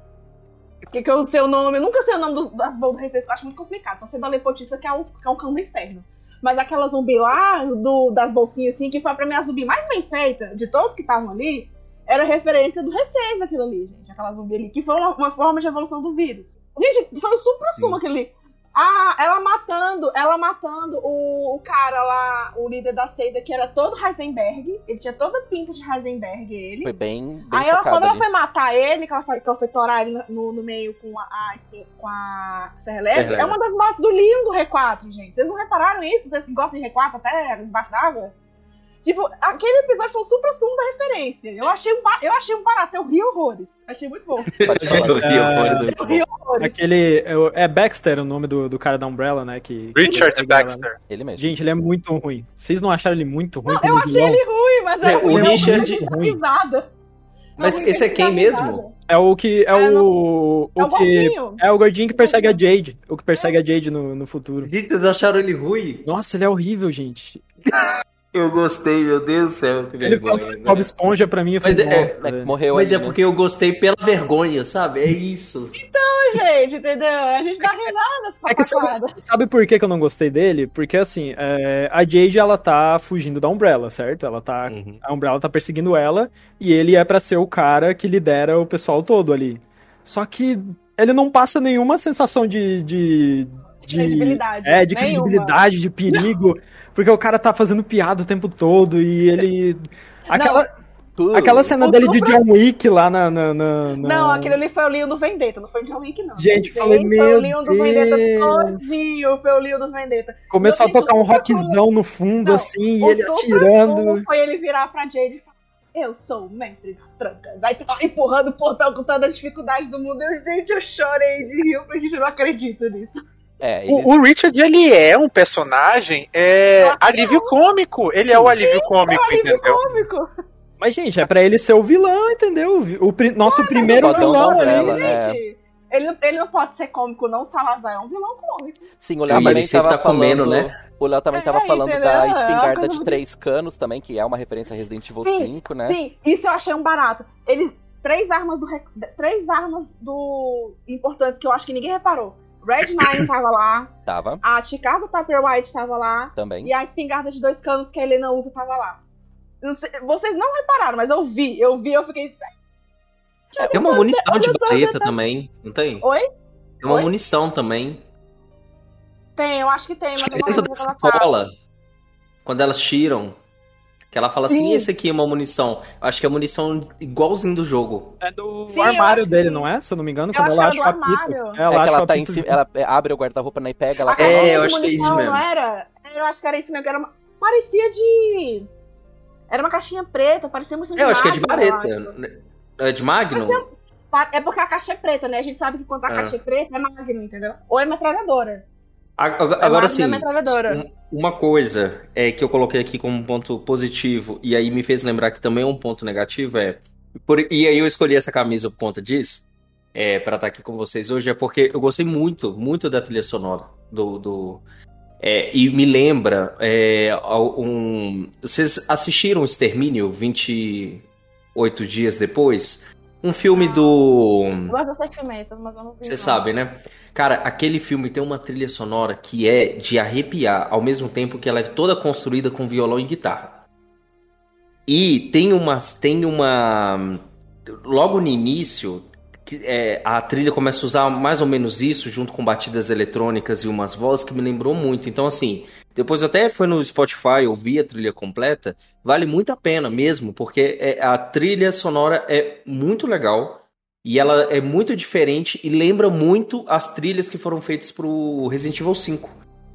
[SPEAKER 5] Que, que eu sei o nome, eu nunca sei o nome dos, das boas do Re6, que eu acho muito complicado. Só sei da Lepotiça, que é um, que é um cão do inferno. Mas aquela zumbi lá, do, das bolsinhas assim, que foi pra mim a zumbi mais bem feita de todos que estavam ali, era referência do Re6 aquilo ali, gente. Aquela zumbi ali, que foi uma, uma forma de evolução do vírus. Gente, foi o supra-sumo ali. Ah, ela matando, ela matando o, o cara lá, o líder da seita, que era todo Heisenberg. Ele tinha toda a pinta de Heisenberg, ele.
[SPEAKER 4] Foi bem, bem
[SPEAKER 5] Aí ela, quando ela
[SPEAKER 4] ali.
[SPEAKER 5] foi matar ele, que ela foi, que ela foi torar ele no, no meio com a, a, com a Serra Elétrica, é uma das mortes do Leon do R4, gente. Vocês não repararam isso? Vocês que gostam de R4 até embaixo d'água? Tipo, aquele episódio foi o supra-sumo da referência. Eu achei, um, eu achei um barato, eu ri horrores. Achei muito bom.
[SPEAKER 6] Eu ri horrores, eu
[SPEAKER 5] Eu ri horrores.
[SPEAKER 7] Aquele. É, o- é Baxter o nome do, do cara da Umbrella, né? Que,
[SPEAKER 8] Richard
[SPEAKER 7] que-
[SPEAKER 8] Baxter.
[SPEAKER 4] Ele mesmo.
[SPEAKER 7] Gente, ele é muito ruim. Vocês não acharam ele muito ruim?
[SPEAKER 5] Eu
[SPEAKER 7] como
[SPEAKER 5] achei
[SPEAKER 7] vilão?
[SPEAKER 5] ele ruim, mas
[SPEAKER 6] É,
[SPEAKER 5] eu
[SPEAKER 6] o
[SPEAKER 5] ri, eu
[SPEAKER 6] Richard-
[SPEAKER 5] ri de risada.
[SPEAKER 6] Mas
[SPEAKER 5] Eu
[SPEAKER 6] esse é quem
[SPEAKER 5] risada.
[SPEAKER 6] mesmo?
[SPEAKER 7] É o que. É,
[SPEAKER 5] É,
[SPEAKER 7] o.
[SPEAKER 5] não-
[SPEAKER 7] o
[SPEAKER 5] É o
[SPEAKER 7] que.
[SPEAKER 5] gordinho.
[SPEAKER 7] É o gordinho que persegue a Jade. O que persegue a Jade no, no futuro.
[SPEAKER 6] Gente, vocês acharam ele ruim?
[SPEAKER 7] Nossa, ele é horrível, gente.
[SPEAKER 6] Eu gostei, meu Deus do céu, que
[SPEAKER 7] Ele
[SPEAKER 6] vergonha.
[SPEAKER 7] fala
[SPEAKER 6] né?
[SPEAKER 7] Bob Esponja pra mim foi
[SPEAKER 6] Mas é-
[SPEAKER 7] morto,
[SPEAKER 4] É, morreu
[SPEAKER 6] Mas
[SPEAKER 4] ali,
[SPEAKER 6] é
[SPEAKER 4] né?
[SPEAKER 6] porque eu gostei pela vergonha, sabe? É isso.
[SPEAKER 5] gente, entendeu? A gente dá risadas
[SPEAKER 7] É que sabe, sabe por que, que eu não gostei dele? Porque assim, é, a Jade ela tá fugindo da Umbrella, certo? Ela tá. A Umbrella tá perseguindo ela e ele é pra ser o cara que lidera o pessoal todo ali. Só que ele não passa nenhuma sensação de. de, de
[SPEAKER 5] Credibilidade.
[SPEAKER 7] É, de
[SPEAKER 5] Nenhuma.
[SPEAKER 7] credibilidade, de perigo. Porque o cara tá fazendo piada o tempo todo e ele. Aquela,
[SPEAKER 4] Tudo.
[SPEAKER 7] aquela cena
[SPEAKER 5] O
[SPEAKER 7] dele de John Wick lá na. na, na- na-
[SPEAKER 5] Não, aquele ali foi o Leon do Vendetta, não foi o John Wick, não.
[SPEAKER 7] Gente,
[SPEAKER 5] Gente,
[SPEAKER 7] falei,
[SPEAKER 5] Foi
[SPEAKER 7] meu
[SPEAKER 5] o Leon do Vendetta todinho, foi o Leon do Vendetta.
[SPEAKER 7] Começou a
[SPEAKER 5] Gente,
[SPEAKER 7] tocar um rockzão no fundo,
[SPEAKER 5] Não,
[SPEAKER 7] assim, e
[SPEAKER 5] o
[SPEAKER 7] ele atirando.
[SPEAKER 5] foi ele virar pra Jade e falar, eu sou o mestre das trancas. Aí tu vai empurrando o portão com toda a dificuldade do mundo. Eu, gente, eu chorei de rir, porque gente, eu não acredito nisso.
[SPEAKER 4] É, ele...
[SPEAKER 8] O, o Richard, ele é um personagem é, alívio cômico. Ele é o alívio cômico,
[SPEAKER 5] É um alívio
[SPEAKER 8] entendeu?
[SPEAKER 5] cômico.
[SPEAKER 7] Mas, gente, é pra ele ser o vilão, entendeu? O pri- nosso primeiro
[SPEAKER 4] fodão
[SPEAKER 7] vilão ali.
[SPEAKER 4] É.
[SPEAKER 5] Ele, não- ele não pode ser cômico, não. O Salazar é um vilão cômico.
[SPEAKER 4] Sim, o Léo
[SPEAKER 6] Ah, mas
[SPEAKER 4] também
[SPEAKER 6] ele sempre
[SPEAKER 4] tava
[SPEAKER 6] tá comendo,
[SPEAKER 4] falando.
[SPEAKER 6] né?
[SPEAKER 4] O Léo também
[SPEAKER 5] É,
[SPEAKER 4] tava falando
[SPEAKER 5] entendeu?
[SPEAKER 4] da
[SPEAKER 5] É
[SPEAKER 4] espingarda de três canos também, que é uma referência a Resident Evil
[SPEAKER 5] Sim,
[SPEAKER 4] 5, né?
[SPEAKER 5] Sim, isso eu achei um barato. Eles. Três armas do. Três armas do. importantes que eu acho que ninguém reparou. Red Nine tava lá,
[SPEAKER 4] Tava
[SPEAKER 5] a Chicago Tupper White tava lá,
[SPEAKER 4] também.
[SPEAKER 5] e a espingarda de dois canos que a Helena usa tava lá. Não sei- vocês não repararam, mas eu vi, eu vi, eu fiquei.
[SPEAKER 6] Tem uma munição de baleta também, não tem?
[SPEAKER 5] Oi?
[SPEAKER 6] Tem uma
[SPEAKER 5] Oi?
[SPEAKER 6] munição também.
[SPEAKER 5] Tem, eu acho que tem, mas
[SPEAKER 6] Acho
[SPEAKER 5] eu
[SPEAKER 6] que
[SPEAKER 5] não
[SPEAKER 6] dentro
[SPEAKER 5] tá.
[SPEAKER 6] sacola, quando elas tiram, que ela fala assim,
[SPEAKER 5] Sim.
[SPEAKER 6] esse aqui é uma munição. Eu acho que é munição igualzinho do jogo.
[SPEAKER 7] É do
[SPEAKER 5] Sim,
[SPEAKER 7] armário dele,
[SPEAKER 5] que-
[SPEAKER 7] não é? Se eu não me engano,
[SPEAKER 5] Eu
[SPEAKER 7] quando
[SPEAKER 5] acho
[SPEAKER 7] ela
[SPEAKER 5] que
[SPEAKER 7] acha o apito.
[SPEAKER 5] armário.
[SPEAKER 7] ela
[SPEAKER 4] é que
[SPEAKER 7] acha o
[SPEAKER 4] ela tá em
[SPEAKER 7] apito
[SPEAKER 4] cima,
[SPEAKER 7] de-
[SPEAKER 4] ela abre o guarda-roupa né, e pega, ela
[SPEAKER 6] É, eu
[SPEAKER 5] de
[SPEAKER 6] acho que é isso
[SPEAKER 5] munição,
[SPEAKER 6] mesmo.
[SPEAKER 5] Não era? eu acho que era isso mesmo, que era uma... parecia de... Era uma caixinha preta, parecia muito
[SPEAKER 6] Eu acho que é de
[SPEAKER 5] eu
[SPEAKER 6] Bareta. É de Magnum?
[SPEAKER 5] acho. É porque a caixa é preta, né? A gente sabe que quando a
[SPEAKER 6] É.
[SPEAKER 5] caixa é preta é Magnum, entendeu? Ou é metralhadora.
[SPEAKER 6] Agora, sim, uma coisa é que eu coloquei aqui como um ponto positivo, e aí me fez lembrar que também é um ponto negativo, é. por- e aí eu escolhi essa camisa por conta disso, é, para estar aqui com vocês hoje, é porque eu gostei muito, muito da trilha sonora do. do é, e me lembra. é, um, vocês assistiram Extermínio 28 dias depois? Um filme do.
[SPEAKER 5] Mas eu sei que filme mas eu não vi.
[SPEAKER 6] Você sabe, né? Cara, aquele filme tem uma trilha sonora que é de arrepiar, ao mesmo tempo que ela é toda construída com violão e guitarra. E tem uma, tem uma, logo no início, é, a trilha começa a usar mais ou menos isso, junto com batidas eletrônicas e umas vozes que me lembrou muito. Então, assim, depois até fui no Spotify, ouvi a trilha completa, vale muito a pena mesmo, porque é- a trilha sonora é muito legal. E ela é muito diferente e lembra muito as trilhas que foram feitas pro Resident Evil 5.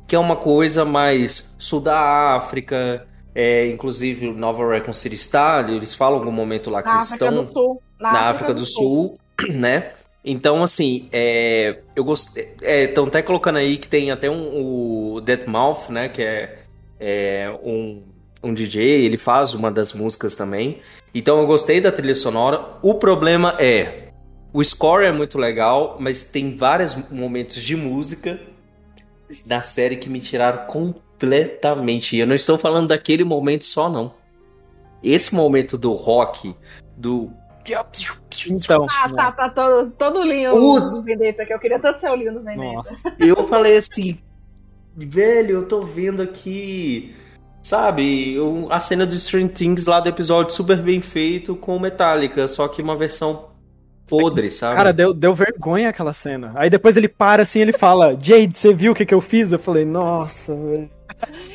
[SPEAKER 6] Que é uma coisa mais sul da África, é, inclusive Nova Recon City Star, eles falam em algum momento lá que
[SPEAKER 5] Na
[SPEAKER 6] eles
[SPEAKER 5] África
[SPEAKER 6] estão
[SPEAKER 5] do Sul.
[SPEAKER 6] na África do Sul, né? Então, assim, é, eu gostei. Estão até colocando aí que tem até um, o Deathmouth, né? Que é, é um, um DJ, ele faz uma das músicas também. Então, eu gostei da trilha sonora. O problema é. O score é muito legal, mas tem vários momentos de música da série que me tiraram completamente. E eu não estou falando daquele momento só, não. Esse momento do rock, do.
[SPEAKER 7] Então,
[SPEAKER 5] Ah, tá, tá todo, todo linho
[SPEAKER 6] O-
[SPEAKER 5] do Vendetta, que eu queria tanto ser o linho do Vendetta.
[SPEAKER 7] nossa.
[SPEAKER 6] Eu falei assim, velho, eu tô vendo aqui, sabe, a cena do Stranger Things lá do episódio super bem feito com Metallica, só que uma versão podre, sabe?
[SPEAKER 7] Cara, deu, deu vergonha aquela cena. Aí depois ele para assim, ele fala: Jade, você viu o que, que eu fiz? Eu falei, nossa, velho.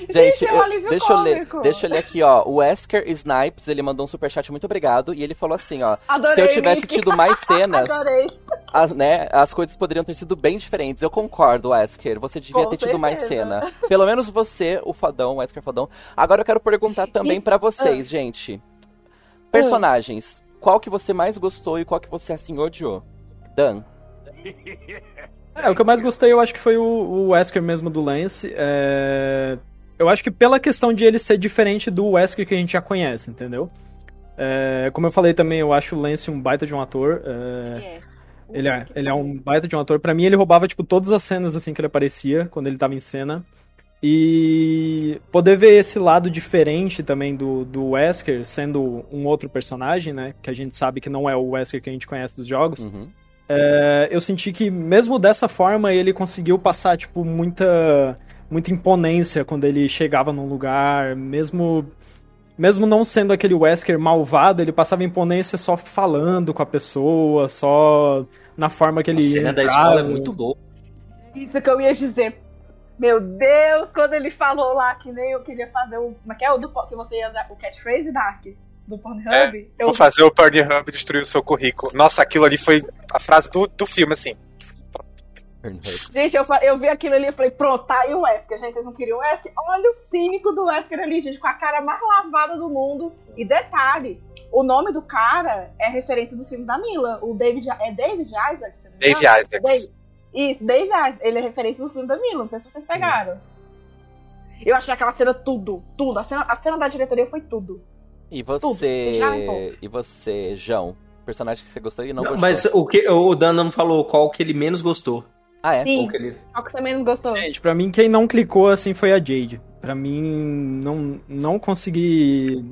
[SPEAKER 4] Gente,
[SPEAKER 5] é um
[SPEAKER 4] eu- deixa eu ler. Deixa eu ler aqui, ó. O Wesker Snipes, ele mandou um superchat, muito obrigado. E ele falou assim, ó.
[SPEAKER 5] Adorei,
[SPEAKER 4] se eu tivesse
[SPEAKER 5] Nick.
[SPEAKER 4] tido mais cenas, as, né, as coisas poderiam ter sido bem diferentes. Eu concordo, Wesker. Você devia
[SPEAKER 5] Com
[SPEAKER 4] ter tido mais
[SPEAKER 5] certeza.
[SPEAKER 4] cena. Pelo menos você, o fadão, o Wesker fadão. Agora eu quero perguntar também pra vocês, gente. Personagens. Qual que você mais gostou e qual que você assim odiou? Dan.
[SPEAKER 7] É, o que eu mais gostei, eu acho que foi o, o Wesker mesmo do Lance. É, Eu acho que pela questão de ele ser diferente do Wesker que a gente já conhece, entendeu? É, Como eu falei também, eu acho o Lance um baita de um ator. é, Ele é, ele é um baita de um ator. Pra mim, ele roubava, tipo, todas as cenas, assim, que ele aparecia, quando ele tava em cena. E poder ver esse lado diferente também do, do Wesker, sendo um outro personagem, né? Que a gente sabe que não é o Wesker que a gente conhece dos jogos.
[SPEAKER 4] Uhum.
[SPEAKER 7] É, eu senti que, mesmo dessa forma, ele conseguiu passar, tipo, muita, muita imponência quando ele chegava num lugar, mesmo... Mesmo não sendo aquele Wesker malvado, ele passava imponência só falando com a pessoa, só na forma que
[SPEAKER 6] A
[SPEAKER 7] ele
[SPEAKER 6] cena da
[SPEAKER 7] entrava.
[SPEAKER 6] escola é muito boa.
[SPEAKER 5] Isso que eu ia dizer. Meu Deus, quando ele falou lá que nem eu queria fazer o. Como é que é o do que você ia usar? O catchphrase Dark do Pornhub? eu
[SPEAKER 8] Vou fazer o Pornhub destruir o seu currículo. Nossa, aquilo ali foi a frase do, do filme, assim.
[SPEAKER 5] Gente, eu, eu vi aquilo ali e falei, pronto, tá aí o Wesker. Gente, vocês não queriam o Wesker? Olha o cínico do Wesker ali, gente, com a cara mais lavada do mundo. E detalhe, o nome do cara é referência dos filmes da Mila. O David, é David Isaac? se não me
[SPEAKER 8] Dave
[SPEAKER 5] engano?
[SPEAKER 8] Isaacs.
[SPEAKER 5] Dave- Isso, Dave Isaac. Ele é referência do filme da Mila, não sei se vocês pegaram. Eu achei aquela cena tudo, tudo. A cena, a cena da diretoria foi tudo.
[SPEAKER 4] E
[SPEAKER 5] Tudo.
[SPEAKER 4] você.
[SPEAKER 5] Empolga.
[SPEAKER 4] E você, João? Personagem que você gostou e não,
[SPEAKER 6] Não,
[SPEAKER 4] gostou?
[SPEAKER 6] mas o que o Dan não falou qual que ele menos gostou.
[SPEAKER 4] Ah, é?
[SPEAKER 5] Sim.
[SPEAKER 6] Qual que ele...
[SPEAKER 5] Qual que você menos gostou?
[SPEAKER 7] Gente, pra mim, quem não clicou assim foi a Jade. Pra mim, não, não consegui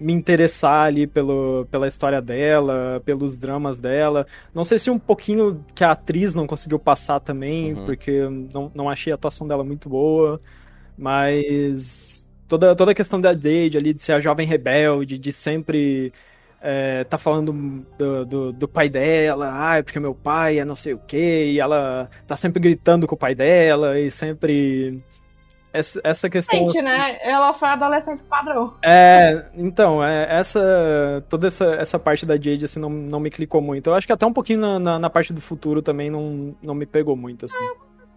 [SPEAKER 7] me interessar ali pelo, pela história dela, pelos dramas dela. Não sei se um pouquinho que a atriz não conseguiu passar também,
[SPEAKER 4] Uhum.
[SPEAKER 7] porque não, não achei a atuação dela muito boa. Mas toda, toda a questão da Jade ali, de ser a jovem rebelde, de sempre é, tá falando do, do, do pai dela, ah, é porque meu pai é não sei o que, e ela tá sempre gritando com o pai dela, e sempre. Essa, essa questão.
[SPEAKER 5] Gente, né? Ela foi adolescente padrão.
[SPEAKER 7] É, então, é, essa. Toda essa, essa parte da Jade, assim, não, não me clicou muito. Eu acho que até um pouquinho na, na, na parte do futuro também não, não me pegou muito, assim.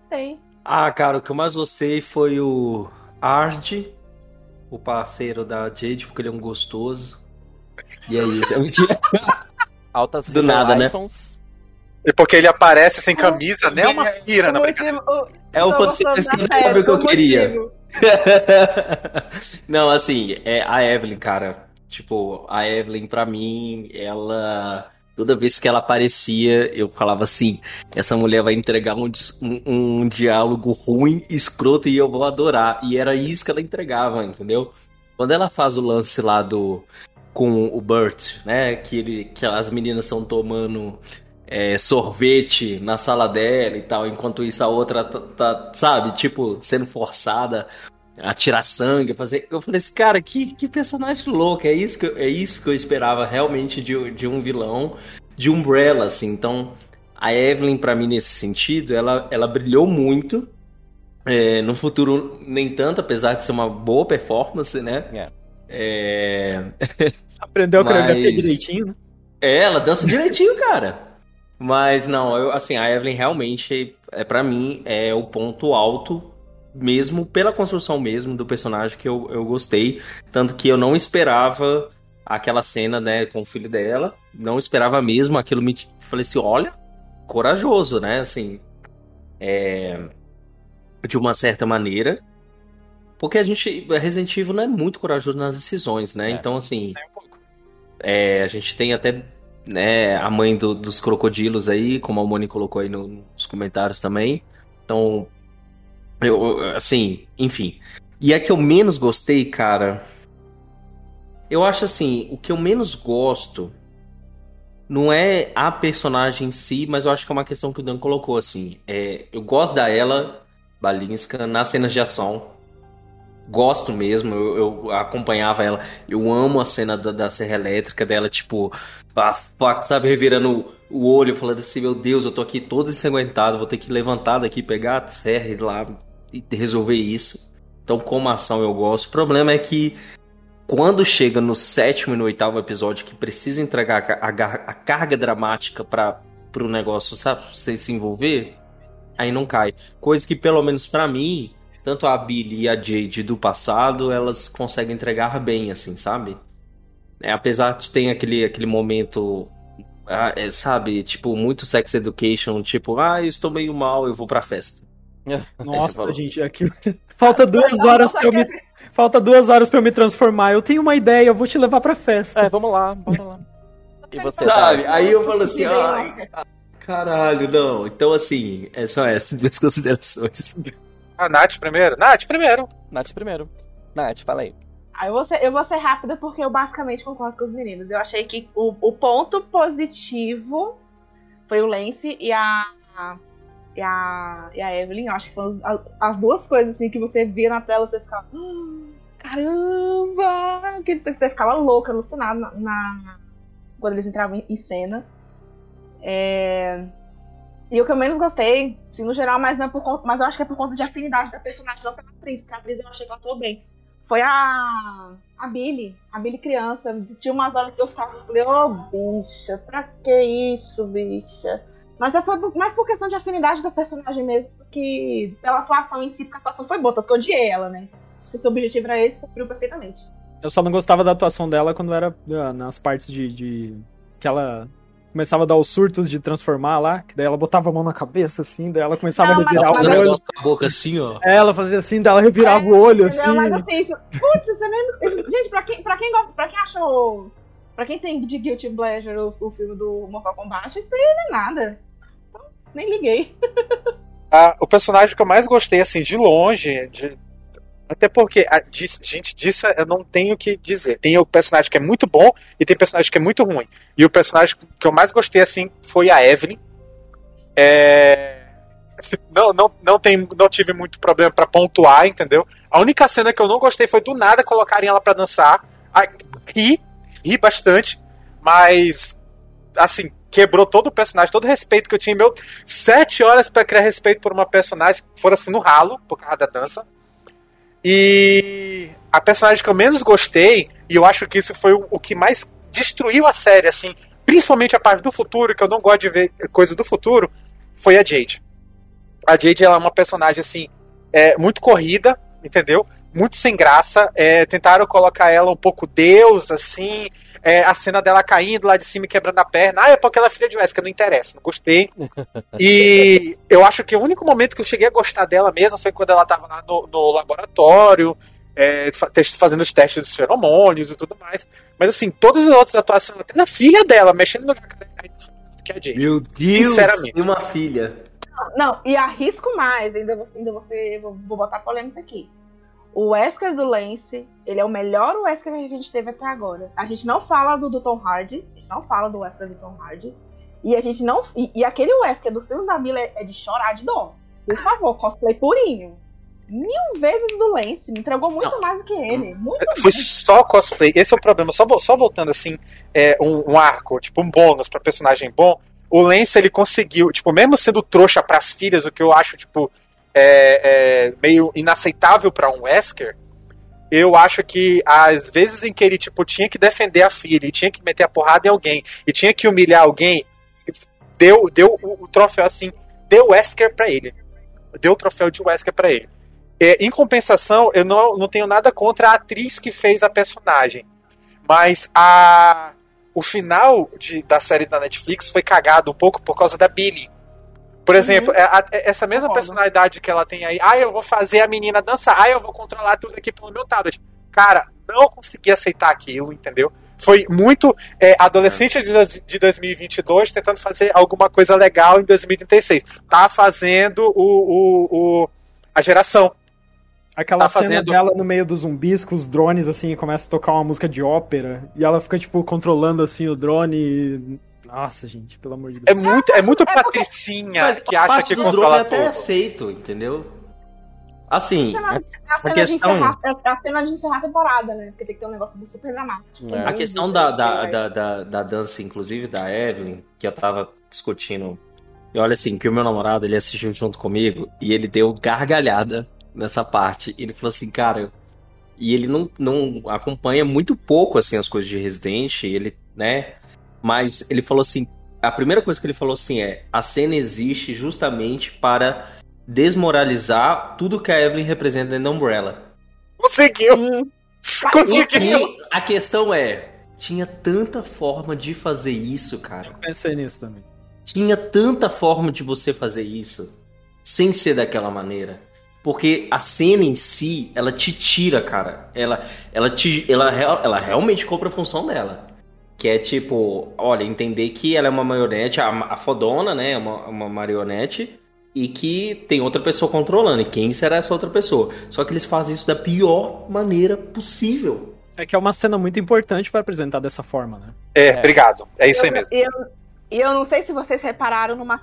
[SPEAKER 5] Tem.
[SPEAKER 6] Ah, cara, o que eu mais gostei foi o Ard, o parceiro da Jade, porque ele é um gostoso. E é isso. É mentira.
[SPEAKER 4] Altas
[SPEAKER 6] Do nada, né?
[SPEAKER 8] E porque ele aparece sem camisa, né? Uma pira na brincadeira.
[SPEAKER 6] É o
[SPEAKER 5] gostando
[SPEAKER 6] que não sabe o que eu queria. Não, assim, é a Evelyn, cara. Tipo, a Evelyn, pra mim, ela. Toda vez que ela aparecia, eu falava assim: essa mulher vai entregar um, um, um diálogo ruim, escroto, e eu vou adorar. E era isso que ela entregava, entendeu? Quando ela faz o lance lá do. com o Bert, né? Que, ele, que as meninas estão tomando é, sorvete na sala dela e tal, enquanto isso a outra tá, tá, sabe, tipo, sendo forçada a tirar sangue, fazer. Eu falei assim, cara, que, que personagem louco, é isso que, eu- é isso que eu esperava realmente de, de um vilão, de Umbrella, assim. Então, a Evelyn, pra mim, nesse sentido, ela, ela brilhou muito. É, no futuro, nem tanto, apesar de ser uma boa performance, né? É,
[SPEAKER 7] Aprendeu a coreografia
[SPEAKER 6] Mas-
[SPEAKER 7] direitinho, né?
[SPEAKER 6] é, ela dança direitinho, cara. Mas não, eu, assim, a Evelyn realmente, é para mim, é o ponto alto, mesmo pela construção mesmo do personagem que eu, eu gostei. Tanto que eu não esperava aquela cena, né, com o filho dela. Não esperava mesmo, aquilo me. Falei assim, olha, corajoso, né? Assim, é, de uma certa maneira. Porque a gente, Resident Evil não é muito corajoso nas decisões, né?
[SPEAKER 4] É.
[SPEAKER 6] Então, assim,
[SPEAKER 8] Nem um
[SPEAKER 6] é, a gente tem até né, a mãe do- dos crocodilos aí, como a Moni colocou aí no- nos comentários também. Então, eu, assim, enfim. E a que eu menos gostei, cara. Eu acho assim, o que eu menos gosto não é a personagem em si, mas eu acho que é uma questão que o Dan colocou assim. É, eu gosto da ela, Balinska, nas cenas de ação. Gosto mesmo, eu, eu acompanhava ela. Eu amo a cena da, da serra elétrica dela, tipo, sabe, revirando o olho, falando assim: Meu Deus, eu tô aqui todo ensanguentado, vou ter que levantar daqui, pegar a serra e lá e resolver isso. Então, como ação eu gosto. O problema é que quando chega no sétimo e no oitavo episódio, que precisa entregar a, a a carga dramática para pro negócio, sabe, você se envolver, aí não cai. Coisa que, pelo menos pra mim, tanto a Billy e a Jade do passado, elas conseguem entregar bem, assim, sabe? É, apesar de ter aquele, aquele momento, ah, é, sabe, tipo, muito sex education, tipo, ah, eu estou meio mal, eu vou pra festa.
[SPEAKER 7] Nossa, gente, aquilo. Falta duas horas pra eu me. Falta duas horas pra eu me transformar. Eu tenho uma ideia, eu vou te levar pra festa.
[SPEAKER 4] É, vamos lá, bora lá. E você,
[SPEAKER 6] Sabe?
[SPEAKER 4] tá?
[SPEAKER 6] Aí eu falo assim, ai, caralho, não. Então, assim, é só essas duas considerações.
[SPEAKER 8] A Nath primeiro? Nath primeiro.
[SPEAKER 4] Nath primeiro. Nath, fala aí.
[SPEAKER 5] Ah, eu, vou ser, eu vou ser rápida porque eu basicamente concordo com os meninos. Eu achei que o, o ponto positivo foi o Lance e a, e a, e a Evelyn. Eu acho que foram os- a- as duas coisas assim que você via na tela, você ficava. "Ah, Caramba! Que você ficava louca, alucinada na, na- quando eles entravam em, em cena. É, E o que eu menos gostei, assim, no geral, mas, não é por mas eu acho que é por conta de afinidade da personagem, não pela atriz, porque a atriz eu achei que ela atuou bem foi a, a Billy, a Billy criança. Tinha umas horas que eu ficava, falei, ô bicha, pra que isso, bicha? Mas é- foi por- mais por questão de afinidade da personagem mesmo, do que pela atuação em si, porque a atuação foi boa, tanto que eu odiei ela, né? Se o seu objetivo era esse, cumpriu perfeitamente.
[SPEAKER 7] Eu só não gostava da atuação dela quando era ah, nas partes de, de- que ela começava a dar os surtos de transformar lá, que daí ela botava a mão na cabeça assim, daí ela começava
[SPEAKER 5] Não,
[SPEAKER 7] a revirar o olho.
[SPEAKER 6] a boca assim, ó.
[SPEAKER 7] É, Ela fazia assim, daí ela revirava o olho assim.
[SPEAKER 5] Entendeu? Mas assim, isso, putz, você nem. Gente, pra quem, pra quem gosta, pra quem achou. Pra quem tem de Guilty Pleasure o, o filme do Mortal Kombat, isso aí não é nada. Então, nem liguei.
[SPEAKER 8] Ah, o personagem que eu mais gostei, assim, de longe, de- até porque, a, gente, disso eu não tenho o que dizer. Tem o personagem que é muito bom e tem personagem que é muito ruim. E o personagem que eu mais gostei, assim, foi a Evelyn. É, Não, não, não, tem, não tive muito problema pra pontuar, entendeu? A única cena que eu não gostei foi do nada colocarem ela pra dançar. Ri, ri bastante, mas, assim, quebrou todo o personagem, todo o respeito que eu tinha. Meu, sete horas pra criar respeito por uma personagem que for assim no ralo, por causa da dança. E a personagem que eu menos gostei, e eu acho que isso foi o, que mais destruiu a série, assim, principalmente a parte do futuro, que eu não gosto de ver coisa do futuro, foi a Jade. A Jade ela é uma personagem, assim, é, muito corrida, entendeu? Muito sem graça. É, tentaram colocar ela um pouco deus, assim. É, a cena dela caindo lá de cima e quebrando a perna. Ah, é porque ela é filha de Wesker, não interessa, não gostei. E eu acho que o único momento que eu cheguei a gostar dela mesmo foi quando ela tava lá no, no laboratório, é, fazendo os testes dos feromônios e tudo mais. Mas assim, todas as outras atuações, até na filha dela, mexendo no jacaré, que é a Jade.
[SPEAKER 6] Meu Deus! Sinceramente. E uma filha.
[SPEAKER 5] Não, e arrisco mais, ainda você, ainda você vou, vou botar polêmica aqui. O Wesker do Lance, ele é o melhor Wesker que a gente teve até agora. A gente não fala do, do Tom Hardy, a gente não fala do Wesker do Tom Hardy. E a gente não. E, e aquele Wesker do Silvio da Vila é, é de chorar de dó. Por favor, cosplay purinho mil vezes do Lance, me entregou muito não. mais do que ele. Muito
[SPEAKER 8] Foi mais. só cosplay. Esse é o problema. Só, só voltando assim, é, um, um, arco, tipo um bônus pra personagem bom. O Lance ele conseguiu, tipo, mesmo sendo trouxa pras filhas, o que eu acho, tipo, é, é meio inaceitável para um Wesker. Eu acho que as vezes em que ele tipo tinha que defender a filha, e tinha que meter a porrada em alguém, e tinha que humilhar alguém, deu, deu o, o troféu assim, deu Wesker para ele. Deu o troféu de Wesker para ele. É, em compensação, eu não, não tenho nada contra a atriz que fez a personagem. Mas a, o final de, da série da Netflix foi cagado um pouco por causa da Billy. Por uhum. exemplo, uhum. essa mesma personalidade que ela tem aí, ah, eu vou fazer a menina dançar, ah, eu vou controlar tudo aqui pelo meu tablet. Cara, não consegui aceitar aquilo, entendeu? Foi muito é, adolescente de, de 2022 tentando fazer alguma coisa legal em 2036. Tá fazendo o, o, o a geração.
[SPEAKER 7] Aquela tá cena fazendo... dela no meio dos zumbis com os drones, assim, começa a tocar uma música de ópera. E ela fica, tipo, controlando, assim, o drone. E... Nossa, gente, pelo amor de
[SPEAKER 8] Deus. É muito, é muito é patricinha porque... que acha que controla
[SPEAKER 6] tudo. até aceito, entendeu? Assim,
[SPEAKER 5] a cena, a, cena questão... de encerrar, a cena de encerrar a temporada, né? Porque tem que ter um negócio super dramático.
[SPEAKER 6] É. A questão da, da, da, da, da dança, inclusive, da Evelyn, que eu tava discutindo. E olha assim, que o meu namorado, ele assistiu junto comigo e ele deu gargalhada nessa parte. Ele falou assim, cara, e ele não, não acompanha muito pouco assim as coisas de Resident, ele, né? Mas ele falou assim, a primeira coisa que ele falou assim é: a cena existe justamente para desmoralizar tudo que a Evelyn representa dentro da Umbrella.
[SPEAKER 8] Conseguiu. Hum.
[SPEAKER 6] Conseguiu. E a questão é, tinha tanta forma de fazer isso, cara. Eu
[SPEAKER 7] pensei nisso também.
[SPEAKER 6] Tinha tanta forma de você fazer isso sem ser daquela maneira. Porque a cena em si, ela te tira, cara. Ela, ela, te, ela, ela realmente compra a função dela. Que é tipo, olha, entender que ela é uma marionete, a, a fodona, né? Uma, uma marionete. E que tem outra pessoa controlando. E quem será essa outra pessoa? Só que eles fazem isso da pior maneira possível.
[SPEAKER 7] É que é uma cena muito importante para apresentar dessa forma, né?
[SPEAKER 8] É, é. obrigado. É isso
[SPEAKER 5] eu,
[SPEAKER 8] aí mesmo.
[SPEAKER 5] E eu, eu, não sei se vocês repararam numa,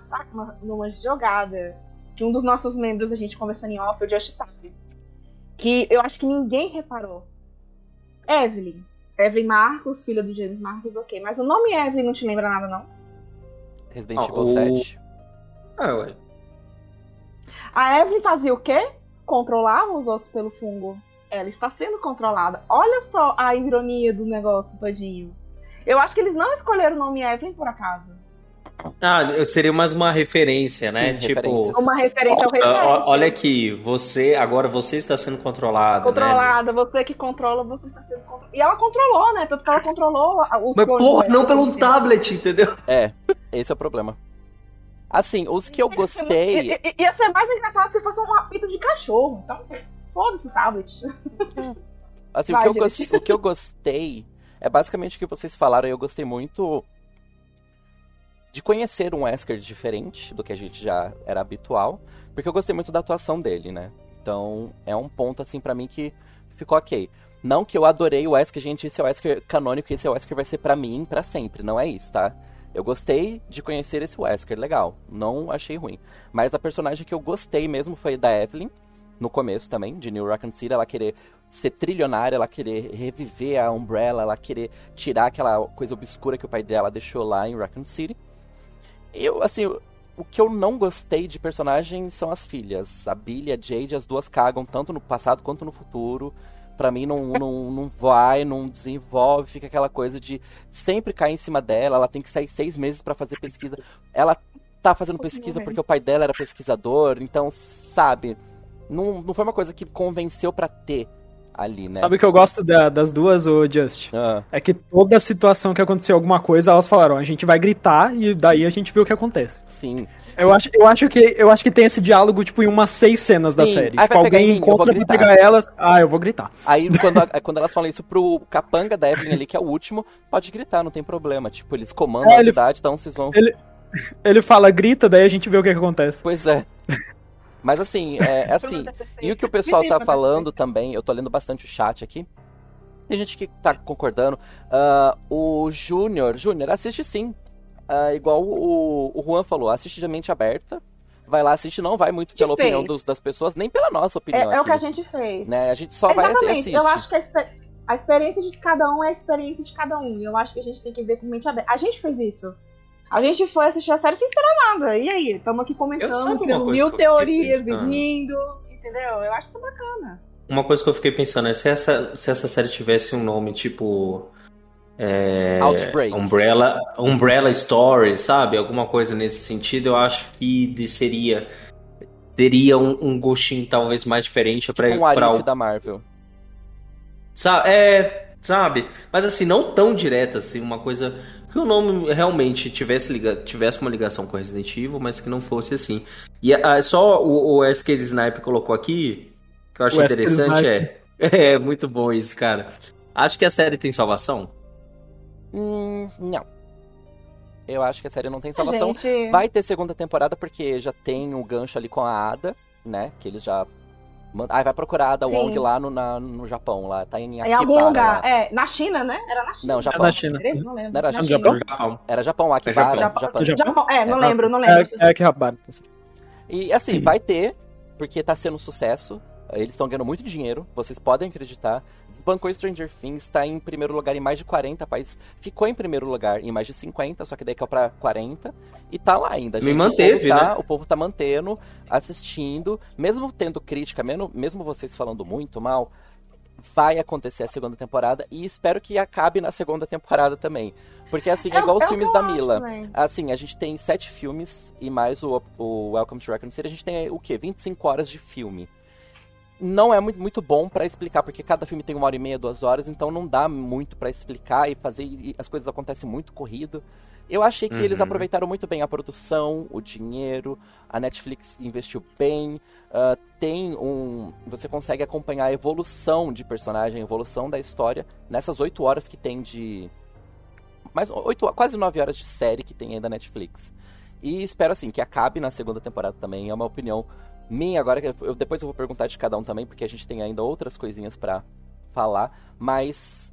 [SPEAKER 5] numa jogada que um dos nossos membros, a gente conversando em off, o Josh sabe. Que eu acho que ninguém reparou. Evelyn. Evelyn Marcos, filha do James Marcos, ok. Mas o nome Evelyn não te lembra nada, não?
[SPEAKER 4] Resident ah, Evil o... 7.
[SPEAKER 6] Ah, ué.
[SPEAKER 5] A Evelyn fazia o quê? Controlava os outros pelo fungo. Ela está sendo controlada. Olha só a ironia do negócio todinho. Eu acho que eles não escolheram o nome Evelyn por acaso.
[SPEAKER 6] Ah, seria mais uma referência, né?
[SPEAKER 5] Sim, tipo, uma referência ao
[SPEAKER 6] restante. Olha aqui, você agora você está sendo controlada.
[SPEAKER 5] Né? Controlada, né? você que controla, você está sendo controlada. E ela controlou, né? Tanto que ela controlou os
[SPEAKER 6] Mas porra, não pelo tablet, entendeu?
[SPEAKER 4] É, esse é o problema. Assim, os que eu gostei.
[SPEAKER 5] Ia, ia ser mais engraçado se fosse um apito de cachorro. Então, foda-se o tablet.
[SPEAKER 4] Assim, Vai, o, que eu o que eu gostei é basicamente o que vocês falaram e eu gostei muito de conhecer um Wesker diferente do que a gente já era habitual, porque eu gostei muito da atuação dele, né? Então, é um ponto, assim, para mim que ficou ok. Não que eu adorei o Wesker, gente, esse é o Wesker canônico esse é o Wesker vai ser para mim para sempre, não é isso, tá? Eu gostei de conhecer esse Wesker, legal, não achei ruim. Mas a personagem que eu gostei mesmo foi da Evelyn, no começo também, de New Raccoon City, ela querer ser trilionária, ela querer reviver a Umbrella, ela querer tirar aquela coisa obscura que o pai dela deixou lá em Raccoon City. Eu, assim, o que eu não gostei de personagem são as filhas. A Billy e a Jade, as duas cagam tanto no passado quanto no futuro. Pra mim não, não, não vai, não desenvolve, fica aquela coisa de sempre cair em cima dela, ela tem que sair seis meses para fazer pesquisa. Ela tá fazendo pesquisa porque o pai dela era pesquisador, então, sabe, não, não foi uma coisa que convenceu para ter ali, né?
[SPEAKER 7] Sabe o que eu gosto da- das duas, ô Just?
[SPEAKER 4] Ah,
[SPEAKER 7] É que toda situação que aconteceu alguma coisa, elas falaram, a gente vai gritar e daí a gente vê o que acontece.
[SPEAKER 4] sim.
[SPEAKER 7] Eu acho, eu acho que eu acho que tem esse diálogo, tipo, em umas seis cenas da
[SPEAKER 4] Sim.
[SPEAKER 7] série.
[SPEAKER 4] Aí
[SPEAKER 7] tipo,
[SPEAKER 4] pegar em
[SPEAKER 7] alguém
[SPEAKER 4] mim,
[SPEAKER 7] encontra pra pegar elas. Ah, eu vou gritar.
[SPEAKER 4] Aí quando, quando elas falam isso pro capanga da Evelyn ali, que é o último, pode gritar, não tem problema. Tipo, eles comandam
[SPEAKER 7] É,
[SPEAKER 4] a
[SPEAKER 7] ele-
[SPEAKER 4] cidade, então vocês vão.
[SPEAKER 7] Ele fala, grita, daí a gente vê o que, que acontece.
[SPEAKER 4] Pois é. Mas assim, é, é assim. E o que o pessoal tá falando também, eu tô lendo bastante o chat aqui. Tem gente que tá concordando. Ah, o Júnior, Júnior, assiste sim. Ah, igual o, o Juan falou, assiste de mente aberta. Vai lá, assiste, não vai muito pela
[SPEAKER 5] fez.
[SPEAKER 4] opinião dos- das pessoas, nem pela nossa
[SPEAKER 5] É,
[SPEAKER 4] opinião.
[SPEAKER 5] é o
[SPEAKER 4] aqui,
[SPEAKER 5] que a gente fez.
[SPEAKER 4] né? A gente só vai assi-
[SPEAKER 5] Exatamente.
[SPEAKER 4] assiste.
[SPEAKER 5] Eu acho que a, expe- a experiência de cada um é a experiência de cada um. E eu acho que a gente tem que ver com mente aberta. A gente fez isso. A gente foi assistir a série sem esperar nada. E aí? Estamos aqui comentando, criando mil teorias rindo. Entendeu? Eu acho isso bacana.
[SPEAKER 6] Uma coisa que eu fiquei pensando é se essa, se essa série tivesse um nome tipo. É,
[SPEAKER 4] Outbreak.
[SPEAKER 6] Umbrella, Umbrella Stories, sabe? Alguma coisa nesse sentido, eu acho que de- seria. Teria um, um gostinho talvez mais diferente pra,
[SPEAKER 4] Tipo um
[SPEAKER 6] pra
[SPEAKER 4] da Marvel.
[SPEAKER 6] Sabe, é, sabe? Mas assim, não tão direto assim, uma coisa que o nome realmente tivesse, liga, tivesse uma ligação com Resident Evil, mas que não fosse assim. E ah, só o, o Wesker Sniper colocou aqui, que eu acho
[SPEAKER 7] Wesker
[SPEAKER 6] interessante, é, é muito bom isso, cara. Acho que a série tem salvação.
[SPEAKER 4] Hum, não. Eu acho que a série não tem
[SPEAKER 5] A
[SPEAKER 4] salvação.
[SPEAKER 5] gente...
[SPEAKER 4] Vai ter segunda temporada porque já tem um gancho ali com a Ada, né? Que eles já. Ah, vai procurar a Ada
[SPEAKER 5] Sim.
[SPEAKER 4] Wong lá no, na- no Japão, lá. Tá em
[SPEAKER 5] Em algum lugar.
[SPEAKER 4] lá.
[SPEAKER 5] É, na China, né? Era na China.
[SPEAKER 4] Não,
[SPEAKER 7] É
[SPEAKER 4] Japão.
[SPEAKER 7] na China.
[SPEAKER 5] Era? Não lembro.
[SPEAKER 4] Não era
[SPEAKER 5] Na China.
[SPEAKER 7] Japão?
[SPEAKER 6] Japão.
[SPEAKER 4] Era Japão, Akibara,
[SPEAKER 6] Japão.
[SPEAKER 4] Japão.
[SPEAKER 7] Japão.
[SPEAKER 5] Japão. É, não
[SPEAKER 7] É,
[SPEAKER 5] lembro, não
[SPEAKER 7] É,
[SPEAKER 5] lembro.
[SPEAKER 7] é que rapaz.
[SPEAKER 4] E assim, vai ter, porque tá sendo um sucesso. Eles estão ganhando muito dinheiro, vocês podem acreditar. Desbancou Stranger Things, tá em primeiro lugar em mais de 40 países. Ficou em primeiro lugar em mais de 50, só que daí caiu pra 40. E tá lá ainda,
[SPEAKER 6] Me
[SPEAKER 4] gente.
[SPEAKER 6] manteve,
[SPEAKER 4] o povo tá,
[SPEAKER 6] né?
[SPEAKER 4] O povo tá mantendo, assistindo. Mesmo tendo crítica, mesmo, mesmo vocês falando muito mal, vai acontecer a segunda temporada. E espero que acabe na segunda temporada também. Porque assim, é, igual os filmes da
[SPEAKER 5] acho
[SPEAKER 4] Mila.
[SPEAKER 5] também.
[SPEAKER 4] Assim, a gente tem sete filmes e mais o, o Welcome to Raccoon City, a gente tem o quê? 25 horas de filme. Não é muito, muito bom pra explicar, porque cada filme tem uma hora e meia, duas horas, então não dá muito pra explicar e fazer. e as coisas acontecem muito corrido. Eu achei que eles
[SPEAKER 6] Uhum.
[SPEAKER 4] aproveitaram muito bem a produção, o dinheiro, a Netflix investiu bem. ah, tem um. Você consegue acompanhar a evolução de personagem, a evolução da história nessas oito horas que tem de. Mais oito, quase nove horas de série que tem aí da Netflix. E espero assim que acabe na segunda temporada também. É uma opinião minha agora. que Eu, depois eu vou perguntar de cada um também, porque a gente tem ainda outras coisinhas pra falar. Mas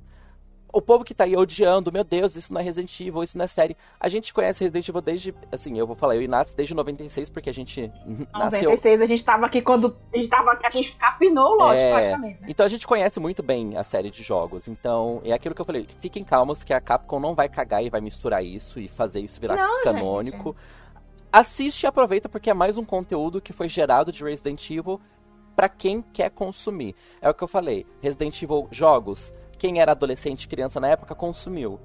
[SPEAKER 4] o povo que tá aí odiando, meu Deus, isso não é Resident Evil, isso não é série. A gente conhece Resident Evil desde, assim, eu vou falar, eu e Nats desde 96, porque a gente nasceu
[SPEAKER 5] 96, a gente tava aqui quando. A gente tava aqui, a gente capinou o lote,
[SPEAKER 4] É.
[SPEAKER 5] praticamente. Né?
[SPEAKER 4] Então a gente conhece muito bem a série de jogos. Então, é aquilo que eu falei. Fiquem calmos que a Capcom não vai cagar e vai misturar isso e fazer isso virar
[SPEAKER 5] Não,
[SPEAKER 4] canônico. Assiste e aproveita porque é mais um conteúdo que foi gerado de Resident Evil pra quem quer consumir. É o que eu falei. Resident Evil jogos, quem era adolescente criança na época consumiu.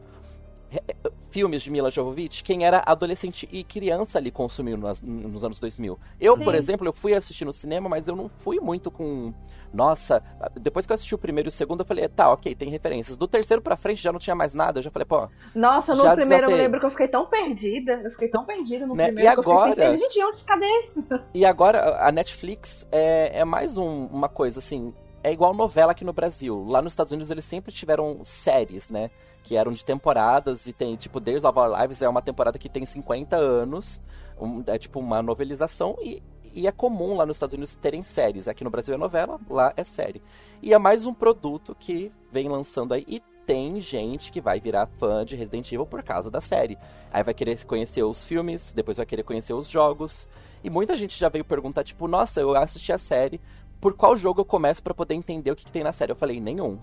[SPEAKER 4] Filmes de Mila Jovovich, quem era adolescente e criança ali consumiu nos, nos anos 2000. Eu, por
[SPEAKER 5] Sim.
[SPEAKER 4] exemplo, eu fui assistir no cinema, mas eu não fui muito com nossa, depois que eu assisti o primeiro e o segundo, eu falei, tá, ok, tem referências. Do terceiro pra frente já não tinha mais nada. Eu já falei, pô,
[SPEAKER 5] Nossa, no primeiro eu
[SPEAKER 4] desatei.
[SPEAKER 5] lembro que eu fiquei tão perdida. Eu fiquei tão perdida no
[SPEAKER 4] Né?
[SPEAKER 5] primeiro
[SPEAKER 4] E
[SPEAKER 5] eu
[SPEAKER 4] agora-.
[SPEAKER 5] Gente, onde cadê?
[SPEAKER 4] E agora a Netflix é, é mais um- uma coisa assim. É igual novela aqui no Brasil. Lá nos Estados Unidos eles sempre tiveram séries, né? Que eram de temporadas e tem, tipo, Days of Our Lives é uma temporada que tem 50 anos. um- é tipo uma novelização e, e é comum lá nos Estados Unidos terem séries. Aqui no Brasil é novela, lá é série. E é mais um produto que vem lançando aí. E tem gente que vai virar fã de Resident Evil por causa da série. Aí vai querer conhecer os filmes, depois vai querer conhecer os jogos. E muita gente já veio perguntar, tipo, nossa, eu assisti a série, por qual jogo eu começo pra poder entender o que, que tem na série? Eu falei, nenhum.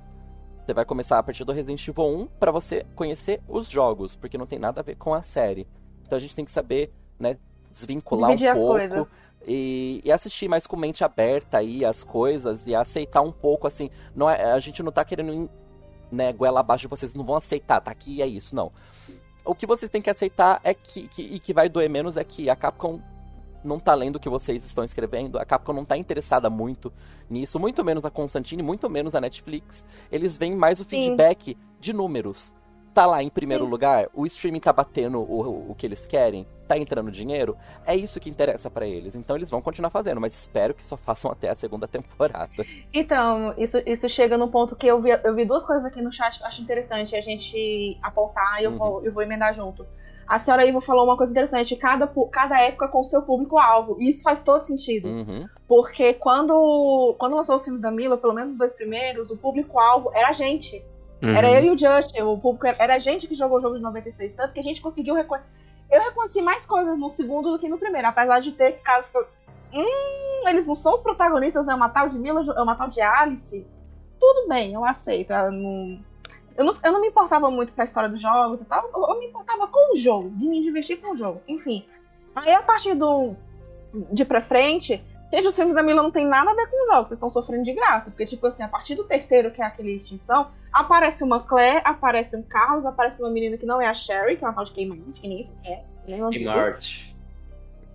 [SPEAKER 4] Você vai começar a partir do Resident Evil 1 pra você conhecer os jogos, porque não tem nada a ver com a série. Então a gente tem que saber, né, desvincular
[SPEAKER 5] Dividir
[SPEAKER 4] um pouco e, e assistir mais com mente aberta aí as coisas e aceitar um pouco assim. Não é, a gente não tá querendo né, goela abaixo, vocês não vão aceitar, tá aqui é isso, não. O que vocês têm que aceitar é que, que e que vai doer menos é que a Capcom não tá lendo o que vocês estão escrevendo, a Capcom não tá interessada muito nisso, muito menos a Constantine, muito menos a Netflix. Eles veem mais o feedback Sim. de números. Tá lá em primeiro Sim. lugar, o streaming tá batendo o, o que eles querem, tá entrando dinheiro, é isso que interessa para eles. Então eles vão continuar fazendo, mas espero que só façam até a segunda temporada.
[SPEAKER 5] Então, isso, isso chega num ponto que eu vi, eu vi duas coisas aqui no chat que eu acho interessante a gente apontar e eu, uhum. vou, eu vou emendar junto. A senhora Ivo falou uma coisa interessante, cada, cada época com o seu público-alvo. E isso faz todo sentido.
[SPEAKER 4] Uhum.
[SPEAKER 5] Porque quando, quando lançou os filmes da Mila, pelo menos os dois primeiros, o público-alvo era a gente. Uhum. Era eu e o Justin. O público era a gente que jogou o jogo de 96. Tanto que a gente conseguiu reconhecer. Eu reconheci mais coisas no segundo do que no primeiro. Apesar de ter ficado. Hum, eles não são os protagonistas, é uma tal de Mila, é uma tal de Alice. Tudo bem, eu aceito. Eu não, eu não, eu não me importava muito com a história dos jogos e tal. Eu, eu, me importava com o jogo, de me divertir com o jogo. Enfim. Aí a partir do. de pra frente. Gente, os filmes da Mila não tem nada a ver com os jogos, vocês estão sofrendo de graça. Porque, tipo assim, a partir do terceiro, que é aquele extinção, aparece uma Claire, aparece um Carlos, aparece uma menina que não é a Sherry, que é uma tal de Kmart, que nem isso é.
[SPEAKER 6] Kmart.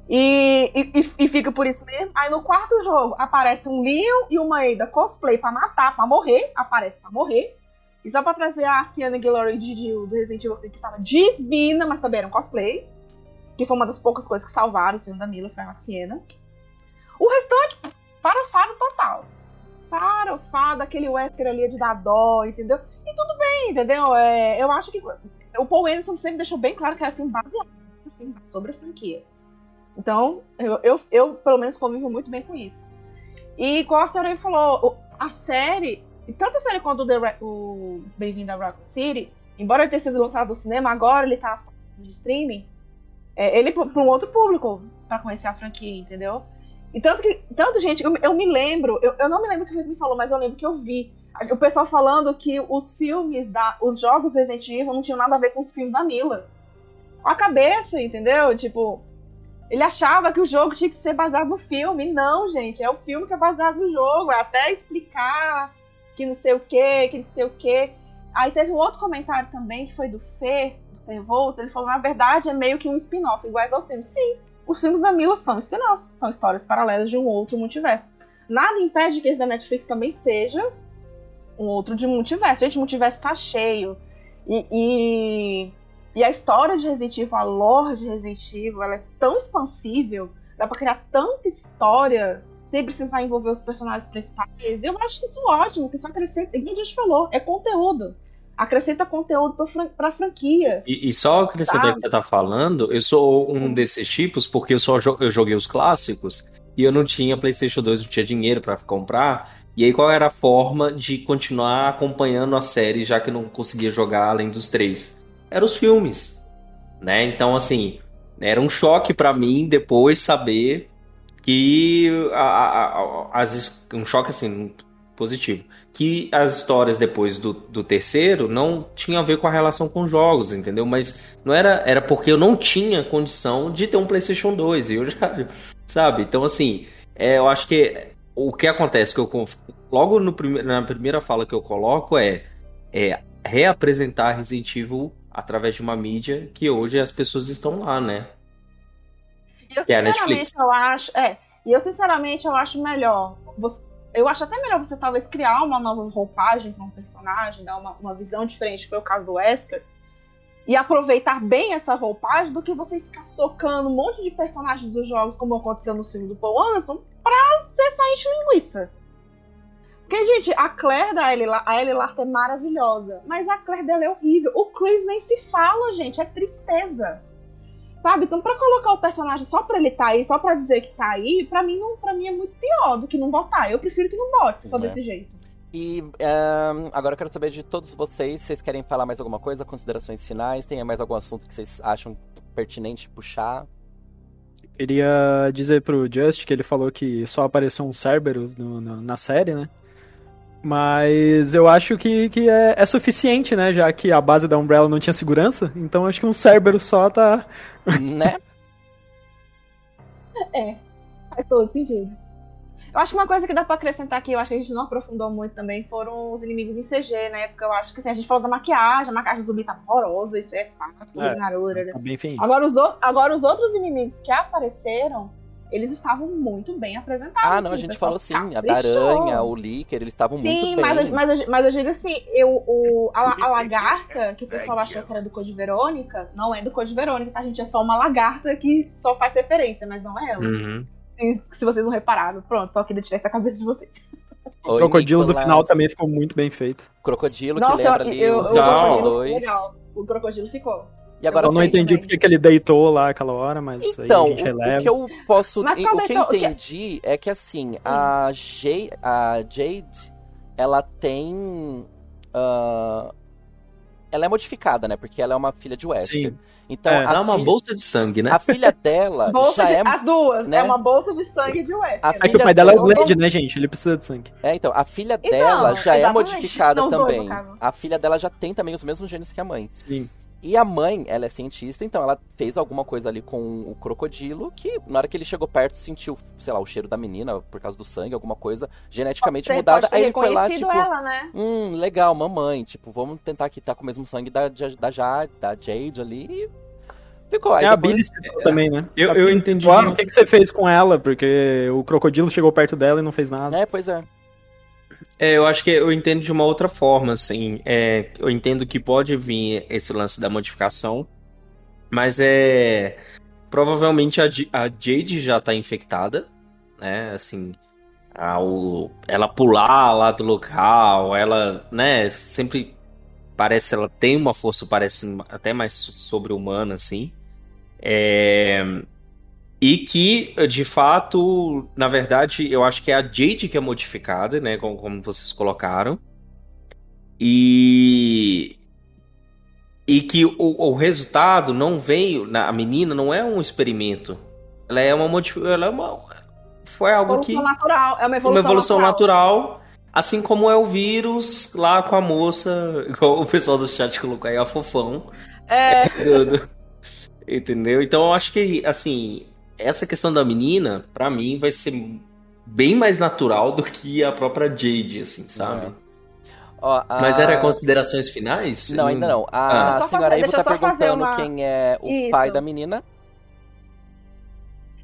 [SPEAKER 5] E, e, e, fica por isso mesmo. Aí no quarto jogo aparece um Leon e uma Ada cosplay pra matar, pra morrer. Aparece pra morrer. E só pra trazer a Sienna Guillory de, do Resident Evil 5, que estava divina, mas também era um cosplay. Que foi uma das poucas coisas que salvaram o filme da Mila, foi a Sienna. O restante, farofada total. Farofada, aquele Wesker ali de dar dó, entendeu? E tudo bem, entendeu? É, eu acho que o Paul Anderson sempre deixou bem claro que era filme baseado sobre a franquia. Então, eu, eu, eu, pelo menos convivo muito bem com isso. E como a senhora falou, a série e tanto a série quanto o, o Bem-vindo a Rock City, embora ele tenha sido lançado no cinema, agora ele tá nas de streaming, é, ele para um outro público para conhecer a franquia, entendeu? E tanto que, tanto, gente, eu, eu me lembro, eu, eu não me lembro o que me falou, mas eu lembro que eu vi o pessoal falando que os filmes da. os jogos Resident Evil não tinham nada a ver com os filmes da Mila. A cabeça, entendeu? Tipo, ele achava que o jogo tinha que ser baseado no filme. Não, gente, é o filme que é baseado no jogo. É até explicar que não sei o que, que não sei o que. Aí teve um outro comentário também, que foi do Fê, do Fê Volts, ele falou, na verdade, é meio que um spin-off, iguais aos filmes. Sim, os filmes da Mila são spin-offs, são histórias paralelas de um outro multiverso. Nada impede que esse da Netflix também seja um outro de multiverso. Gente, o multiverso tá cheio. E, e, e, a história de Resident Evil, a lore de Resident Evil, ela é tão expansível, dá pra criar tanta história sem precisar envolver os personagens principais. Eu acho isso ótimo, que isso acrescenta, como a gente falou, é conteúdo. Acrescenta conteúdo pra, fran pra franquia.
[SPEAKER 6] E, e só acrescentar o que você tá falando, eu sou um desses tipos, porque eu só eu joguei os clássicos e eu não tinha PlayStation 2, não tinha dinheiro para comprar. E aí, qual era a forma de continuar acompanhando a série, já que eu não conseguia jogar além dos três? Eram os filmes, né? Então, assim, era um choque para mim depois saber que a, a, as, um choque assim positivo que as histórias depois do, do terceiro não tinham a ver com a relação com jogos, entendeu? Mas não era era porque eu não tinha condição de ter um PlayStation 2 e eu já sabe. Então assim, é, eu acho que o que acontece que eu logo no prime, na primeira fala que eu coloco é, é reapresentar Resident Evil através de uma mídia que hoje as pessoas estão lá, né?
[SPEAKER 5] Eu, que é a Netflix. Eu acho, é, e eu sinceramente eu acho melhor. Você, eu acho até melhor você talvez criar uma nova roupagem para um personagem, dar uma, uma visão diferente, foi o caso do Wesker, e aproveitar bem essa roupagem do que você ficar socando um monte de personagens dos jogos, como aconteceu no filme do Paul Anderson, pra ser só enche linguiça. Porque, gente, a Claire da Ellie, a Ellie Larter é maravilhosa, mas a Claire dela é horrível. O Chris nem se fala, gente, é tristeza. Sabe? Então, pra colocar o personagem só pra ele tá aí, só pra dizer que tá aí, pra mim, não, pra mim é muito pior do que não botar. Eu prefiro que não bote, se for é. desse jeito.
[SPEAKER 4] E um, agora eu quero saber de todos vocês, vocês querem falar mais alguma coisa, considerações finais? Tem mais algum assunto que vocês acham pertinente puxar?
[SPEAKER 7] Queria dizer pro Just que ele falou que só apareceu um Cerberus no, no, na série, né? Mas eu acho que, que é, é, suficiente, né? Já que a base da Umbrella não tinha segurança. Então acho que um Cerberus só tá.
[SPEAKER 4] Né?
[SPEAKER 5] é, faz todo sentido. Eu acho que uma coisa que dá pra acrescentar aqui, eu acho que a gente não aprofundou muito também, foram os inimigos em CG, na época. Eu acho que assim, a gente falou da maquiagem, a maquiagem do zumbi tá horrorosa, isso é fato, é,
[SPEAKER 7] tá bem
[SPEAKER 5] Agora os, agora os outros inimigos que apareceram eles estavam muito bem apresentados.
[SPEAKER 4] Ah, não, a
[SPEAKER 5] assim,
[SPEAKER 4] gente
[SPEAKER 5] o pessoal
[SPEAKER 4] falou sim. A
[SPEAKER 5] caprichou.
[SPEAKER 4] Daranha, o Licker, eles estavam muito
[SPEAKER 5] Sim,
[SPEAKER 4] bem.
[SPEAKER 5] mas, eu- mas, eu- mas eu digo assim, eu, o, a, a lagarta, que o pessoal achou que era do Code Verônica, não é do Code Verônica, tá? A gente é só uma lagarta que só faz referência, mas não é ela.
[SPEAKER 6] Uhum.
[SPEAKER 5] Se, se vocês não repararam. Pronto, só queria tirar essa cabeça de vocês.
[SPEAKER 7] O crocodilo do
[SPEAKER 4] Nicolas.
[SPEAKER 7] final também ficou muito bem feito.
[SPEAKER 4] Crocodilo,
[SPEAKER 5] Nossa,
[SPEAKER 4] que lembra
[SPEAKER 5] eu,
[SPEAKER 4] ali
[SPEAKER 5] eu,
[SPEAKER 4] o
[SPEAKER 5] o
[SPEAKER 6] Legal.
[SPEAKER 5] crocodilo
[SPEAKER 4] dois.
[SPEAKER 5] ficou legal. O crocodilo ficou.
[SPEAKER 4] E agora
[SPEAKER 7] Eu não
[SPEAKER 5] sei
[SPEAKER 7] entendi
[SPEAKER 5] também.
[SPEAKER 7] porque que ele deitou lá aquela hora, mas
[SPEAKER 4] Então,
[SPEAKER 7] aí a
[SPEAKER 4] o,
[SPEAKER 7] gente releva.
[SPEAKER 4] o que eu posso.
[SPEAKER 5] Mas
[SPEAKER 4] o que eu
[SPEAKER 5] então, o que-
[SPEAKER 4] entendi é que assim, a, Jade, a Jade, ela tem. ah, ela é modificada, né? Porque ela é uma filha de Wesker.
[SPEAKER 7] Sim.
[SPEAKER 4] Então,
[SPEAKER 7] É,
[SPEAKER 4] a,
[SPEAKER 6] Dá uma
[SPEAKER 4] filha,
[SPEAKER 6] bolsa de sangue, né?
[SPEAKER 4] a filha dela
[SPEAKER 5] Bolsa
[SPEAKER 4] já
[SPEAKER 5] de,
[SPEAKER 4] é.
[SPEAKER 5] As duas.
[SPEAKER 4] né?
[SPEAKER 5] É uma bolsa de sangue de Wesker.
[SPEAKER 4] A
[SPEAKER 5] né?
[SPEAKER 7] É que o
[SPEAKER 4] filha
[SPEAKER 7] pai dela é o Blade, né, gente? Ele precisa de sangue.
[SPEAKER 4] É, então, a filha
[SPEAKER 5] Então,
[SPEAKER 4] dela já é modificada
[SPEAKER 5] dois,
[SPEAKER 4] também.
[SPEAKER 5] caso.
[SPEAKER 4] A filha dela já tem também os mesmos genes que a mãe.
[SPEAKER 7] Sim.
[SPEAKER 4] E a mãe, ela é cientista, então ela fez alguma coisa ali com o crocodilo que, na hora que ele chegou perto, sentiu, sei lá, o cheiro da menina por causa do sangue, alguma coisa geneticamente
[SPEAKER 5] Você
[SPEAKER 4] mudada.
[SPEAKER 5] pode ter
[SPEAKER 4] Aí ele foi lá, tipo,
[SPEAKER 5] ela, né?
[SPEAKER 4] hum, legal, mamãe, tipo, vamos tentar aqui tá com o mesmo sangue da, da, Jade, da Jade ali. E ficou. Aí
[SPEAKER 7] é a
[SPEAKER 4] depois-
[SPEAKER 7] Billy citou também, né?
[SPEAKER 6] Eu-
[SPEAKER 7] A
[SPEAKER 6] eu entendi
[SPEAKER 7] citou, "Ah. O que, que você fez com ela? Porque o crocodilo chegou perto dela e não fez nada.
[SPEAKER 4] É, pois é.
[SPEAKER 6] É, eu acho que eu entendo de uma outra forma, assim. É, eu entendo que pode vir esse lance da modificação, mas é. Provavelmente a, a Jade já tá infectada, né? Assim. Ao, ela pular lá do local, ela, né? Sempre parece ela tem uma força, parece até mais sobre-humana, assim. É. E que, de fato, na verdade, eu acho que é a Jade que é modificada, né? Como, como vocês colocaram. E. E que o, o resultado não veio. na- A menina não é um experimento. Ela é uma modificação. Ela é uma. Foi algo que.
[SPEAKER 5] Evolução natural. É uma evolução,
[SPEAKER 6] Uma evolução natural. Assim como é o vírus lá com a moça, igual o pessoal do chat colocou aí, a fofão.
[SPEAKER 5] É,
[SPEAKER 6] Entendeu? Então eu acho que, assim, essa questão da menina, pra mim, vai ser bem mais natural do que a própria Jade, assim, sabe?
[SPEAKER 4] Ó, a-
[SPEAKER 6] Mas era considerações finais?
[SPEAKER 4] Não, ainda não. A
[SPEAKER 6] Ah.
[SPEAKER 4] Senhora Ivo tá perguntando
[SPEAKER 5] uma-
[SPEAKER 4] quem é o
[SPEAKER 5] Isso.
[SPEAKER 4] pai da menina.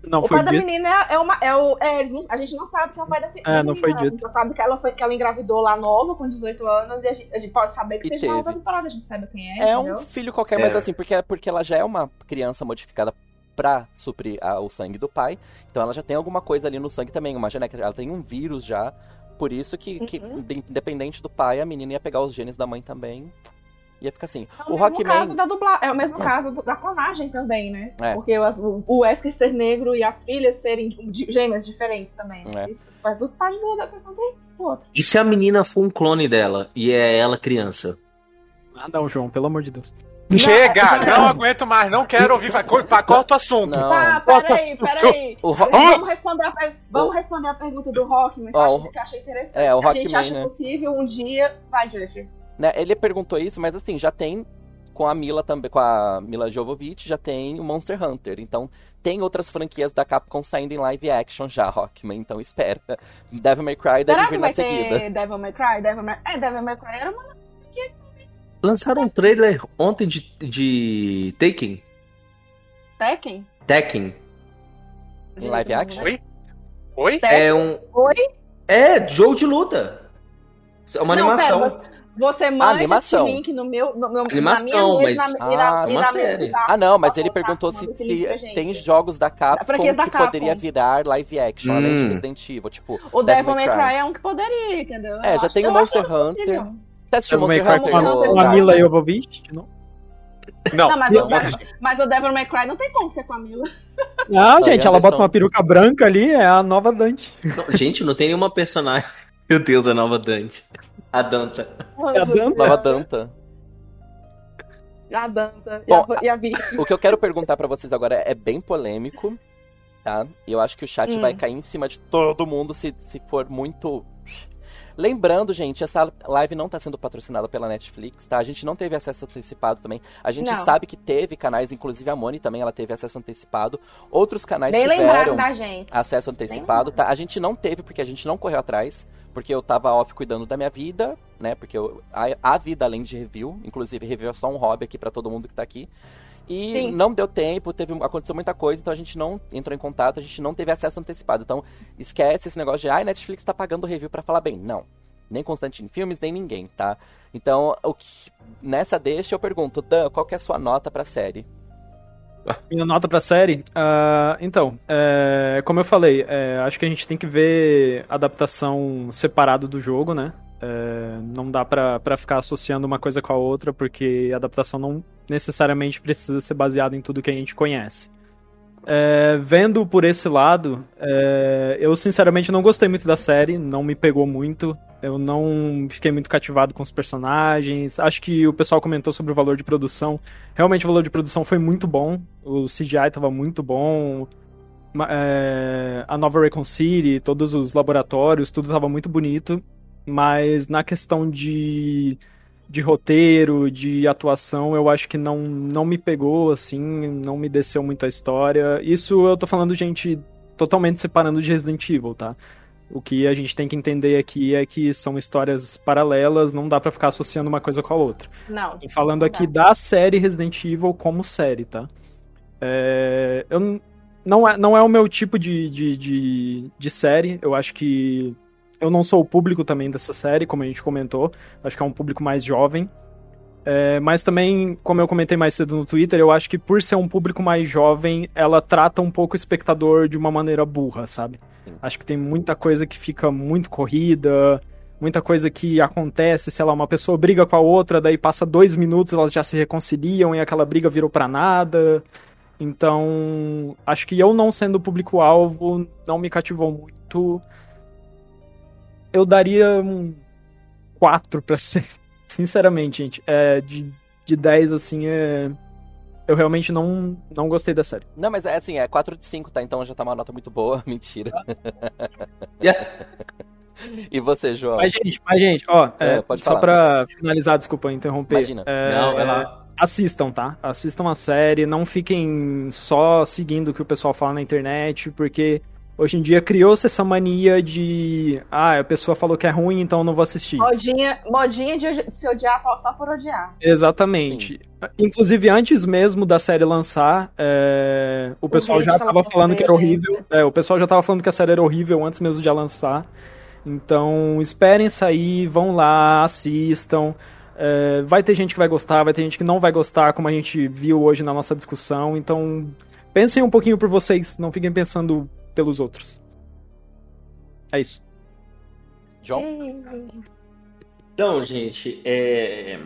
[SPEAKER 7] Não
[SPEAKER 5] o
[SPEAKER 7] foi
[SPEAKER 5] pai da
[SPEAKER 7] dito.
[SPEAKER 5] menina é, é uma. É o, é, a gente não sabe que é o pai da,
[SPEAKER 7] É,
[SPEAKER 5] da
[SPEAKER 7] não
[SPEAKER 5] menina.
[SPEAKER 7] foi
[SPEAKER 5] A gente
[SPEAKER 7] dito.
[SPEAKER 5] só sabe que ela, foi, que ela engravidou lá nova, com 18 anos, e a gente, a gente pode saber que
[SPEAKER 4] E
[SPEAKER 5] seja
[SPEAKER 4] teve.
[SPEAKER 5] outra temporada, a gente sabe quem é.
[SPEAKER 4] É um
[SPEAKER 5] entendeu?
[SPEAKER 4] filho qualquer, mas
[SPEAKER 6] É.
[SPEAKER 4] assim, porque, porque ela já é uma criança modificada pra suprir a- o sangue do pai. Então ela já tem alguma coisa ali no sangue também, uma genética. Ela tem um vírus já. Por isso que, que
[SPEAKER 5] Uhum.
[SPEAKER 4] de- independente do pai, a menina ia pegar os genes da mãe também. Ia ficar assim.
[SPEAKER 5] É
[SPEAKER 4] o
[SPEAKER 5] o mesmo caso
[SPEAKER 4] Rockman.
[SPEAKER 5] da dubla... É o mesmo
[SPEAKER 4] É.
[SPEAKER 5] caso da clonagem também, né?
[SPEAKER 4] É.
[SPEAKER 5] Porque o, o- Wesker ser negro e as filhas serem gêmeas diferentes também.
[SPEAKER 4] É.
[SPEAKER 5] Isso faz tudo parte do- da questão do outro.
[SPEAKER 6] E se a menina for um clone dela e é ela criança?
[SPEAKER 7] Ah, não, João, pelo amor de Deus.
[SPEAKER 8] Chega!
[SPEAKER 5] Não,
[SPEAKER 8] Não aguento mais, não quero ouvir. Vai, corta o assunto.
[SPEAKER 4] Não.
[SPEAKER 5] Tá, peraí, peraí.
[SPEAKER 4] O Ro-
[SPEAKER 5] Vamos responder, a, vamos responder a pergunta do Rockman, que, achei- que eu achei interessante.
[SPEAKER 4] é, o
[SPEAKER 5] a gente
[SPEAKER 4] Rockman,
[SPEAKER 5] acha
[SPEAKER 4] né?
[SPEAKER 5] possível um dia. Vai, Justin.
[SPEAKER 4] né, ele perguntou isso, mas assim, já tem com a Mila também, com a Mila Jovovich, já tem o Monster Hunter. Então, tem outras franquias da Capcom saindo em live action já, Rockman. Então, espera. Devil May Cry deve
[SPEAKER 5] Será
[SPEAKER 4] vir
[SPEAKER 5] que
[SPEAKER 4] na seguida.
[SPEAKER 5] Devil May Cry? Devil May... É, Devil May Cry era uma.
[SPEAKER 6] Lançaram um trailer ontem de, de Taken.
[SPEAKER 5] Tekken?
[SPEAKER 6] Tekken.
[SPEAKER 4] Em live action?
[SPEAKER 8] Oi? Oi?
[SPEAKER 5] Tekken?
[SPEAKER 6] É um.
[SPEAKER 5] Oi?
[SPEAKER 6] É, jogo de luta. É uma
[SPEAKER 5] Não,
[SPEAKER 6] animação.
[SPEAKER 5] pera, você manda
[SPEAKER 4] animação.
[SPEAKER 5] esse link no meu. No, no,
[SPEAKER 6] Animação,
[SPEAKER 5] na minha,
[SPEAKER 6] mas-
[SPEAKER 5] na, na,
[SPEAKER 4] Ah,
[SPEAKER 5] e
[SPEAKER 6] uma
[SPEAKER 5] na
[SPEAKER 6] série.
[SPEAKER 5] tá?
[SPEAKER 4] Ah, não, mas ele perguntou se,
[SPEAKER 5] manda
[SPEAKER 4] se tem jogos da Capcom
[SPEAKER 5] da
[SPEAKER 4] que
[SPEAKER 5] Capcom.
[SPEAKER 4] poderia virar live action, além de
[SPEAKER 6] Hum.
[SPEAKER 4] Resident Evil. Tipo,
[SPEAKER 5] O
[SPEAKER 4] Devil May Cry.
[SPEAKER 5] Cry é um que poderia, entendeu?
[SPEAKER 4] É,
[SPEAKER 5] Eu
[SPEAKER 4] já
[SPEAKER 5] acho-
[SPEAKER 4] tem o Monster
[SPEAKER 5] é
[SPEAKER 4] Hunter.
[SPEAKER 5] possível.
[SPEAKER 4] Você assistiu
[SPEAKER 7] Devil May
[SPEAKER 4] Monster
[SPEAKER 7] Cry
[SPEAKER 4] Hunter?
[SPEAKER 7] com a. Mila Jovovich? Não.
[SPEAKER 8] Não,
[SPEAKER 5] Não, mas,
[SPEAKER 8] não,
[SPEAKER 5] o,
[SPEAKER 8] mas-
[SPEAKER 5] mas o Devil May Cry não tem como ser com a Mila.
[SPEAKER 7] Não,
[SPEAKER 4] Tá,
[SPEAKER 7] gente,
[SPEAKER 4] e a
[SPEAKER 7] ela bota
[SPEAKER 4] versão-
[SPEAKER 7] uma peruca branca ali, é a nova Dante.
[SPEAKER 6] Não, gente, não tem nenhuma personagem. Meu Deus, a nova Dante. A Danta.
[SPEAKER 7] É a Danta.
[SPEAKER 4] Nova Danta.
[SPEAKER 5] A Danta e
[SPEAKER 4] Bom,
[SPEAKER 5] a, e a Vicky.
[SPEAKER 4] O que eu quero perguntar pra vocês agora é bem polêmico, tá? E eu acho que o chat
[SPEAKER 5] Hum.
[SPEAKER 4] vai cair em cima de todo mundo se, se for muito. Lembrando, gente, essa live não tá sendo patrocinada pela Netflix, tá? A gente não teve acesso antecipado também. A gente
[SPEAKER 5] Não.
[SPEAKER 4] sabe que teve canais, inclusive a Moni também, ela teve acesso antecipado. Outros canais
[SPEAKER 5] lembrado
[SPEAKER 4] tiveram
[SPEAKER 5] da gente.
[SPEAKER 4] acesso antecipado, tá? A gente não teve porque a gente não correu atrás, porque eu tava off cuidando da minha vida, né? Porque eu, a, a vida além de review, inclusive review é só um hobby aqui pra todo mundo que tá aqui. E
[SPEAKER 5] Sim.
[SPEAKER 4] não deu tempo, teve, aconteceu muita coisa, então a gente não entrou em contato, a gente não teve acesso antecipado. Então, esquece esse negócio de, ai, Netflix tá pagando review pra falar bem. Não. Nem Constantine Filmes, nem ninguém, tá? Então, o que, nessa deixa eu pergunto, Dan, qual que é a sua nota pra série?
[SPEAKER 7] Minha nota pra série? Ah, então, é, como eu falei, é, acho que a gente tem que ver adaptação separado do jogo, né? É, não dá pra, pra ficar associando uma coisa com a outra, porque a adaptação não necessariamente precisa ser baseada em tudo que a gente conhece. É, vendo por esse lado, é, eu sinceramente não gostei muito da série, não me pegou muito. Eu não fiquei muito cativado com os personagens. Acho que o pessoal comentou sobre o valor de produção. Realmente o valor de produção foi muito bom. O CGI estava muito bom. É, a nova Recon City, todos os laboratórios, tudo estava muito bonito. Mas na questão de, de roteiro, de atuação, eu acho que não, não me pegou, assim, não me desceu muito a história. Isso eu tô falando, gente, totalmente separando de Resident Evil, tá? O que a gente tem que entender aqui é que são histórias paralelas, não dá pra ficar associando uma coisa com a outra.
[SPEAKER 5] Não.
[SPEAKER 7] Tô falando
[SPEAKER 5] Não
[SPEAKER 7] aqui da série Resident Evil como série, tá? É, eu não é, não é o meu tipo de, de, de, de série. Eu acho que eu não sou o público também dessa série, como a gente comentou. Acho que é um público mais jovem. É, mas também, como eu comentei mais cedo no Twitter, eu acho que por ser um público mais jovem, ela trata um pouco o espectador de uma maneira burra, sabe? Acho que tem muita coisa que fica muito corrida, muita coisa que acontece, sei lá, uma pessoa briga com a outra, daí passa dois minutos, elas já se reconciliam e aquela briga virou pra nada. Então, acho que eu não sendo o público-alvo, não me cativou muito. Eu daria um 4 pra ser. Sinceramente, gente. É, de, de 10, assim, é. Eu realmente não, não gostei da série.
[SPEAKER 4] Não, mas é assim, é 4 de 5, tá? Então já tá uma nota muito boa. Mentira. e você, João?
[SPEAKER 7] Mas, gente, mas, gente, ó,
[SPEAKER 4] É,
[SPEAKER 7] é,
[SPEAKER 4] pode
[SPEAKER 7] só
[SPEAKER 4] falar.
[SPEAKER 7] pra finalizar, desculpa interromper.
[SPEAKER 4] Imagina.
[SPEAKER 7] É,
[SPEAKER 6] Não, vai lá.
[SPEAKER 7] Assistam, tá? Assistam a série, não fiquem só seguindo o que o pessoal fala na internet, porque hoje em dia criou-se essa mania de. Ah, a pessoa falou que é ruim, então eu não vou assistir.
[SPEAKER 5] Modinha, modinha de odi- se odiar só por odiar.
[SPEAKER 7] Exatamente. Inclusive, antes mesmo da série lançar, é, o pessoal já tava falando que era horrível. É, o pessoal já tava falando que a série era horrível antes mesmo de ela lançar. Então, esperem sair, vão lá, assistam. É, vai ter gente que vai gostar, vai ter gente que não vai gostar, como a gente viu hoje na nossa discussão. Então, pensem um pouquinho por vocês, não fiquem pensando pelos outros. É isso.
[SPEAKER 4] João?
[SPEAKER 6] Então, gente, é...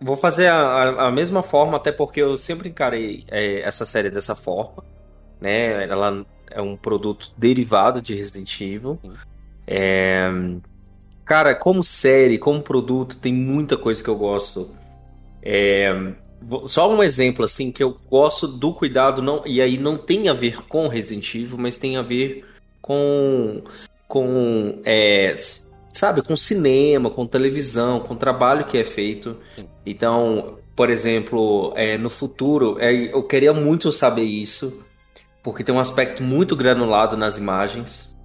[SPEAKER 6] vou fazer a, a- a mesma forma, até porque eu sempre encarei é, essa série dessa forma, né? Ela é um produto derivado de Resident Evil. É, Cara, como série, como produto, tem muita coisa que eu gosto. Só um exemplo, assim, que eu gosto do cuidado, não... e aí não tem a ver com Resident Evil, mas tem a ver com... com é, sabe, com cinema, com televisão, com o trabalho que é feito. Então, por exemplo, é, no futuro, é, eu queria muito saber isso, porque tem um aspecto muito granulado nas imagens,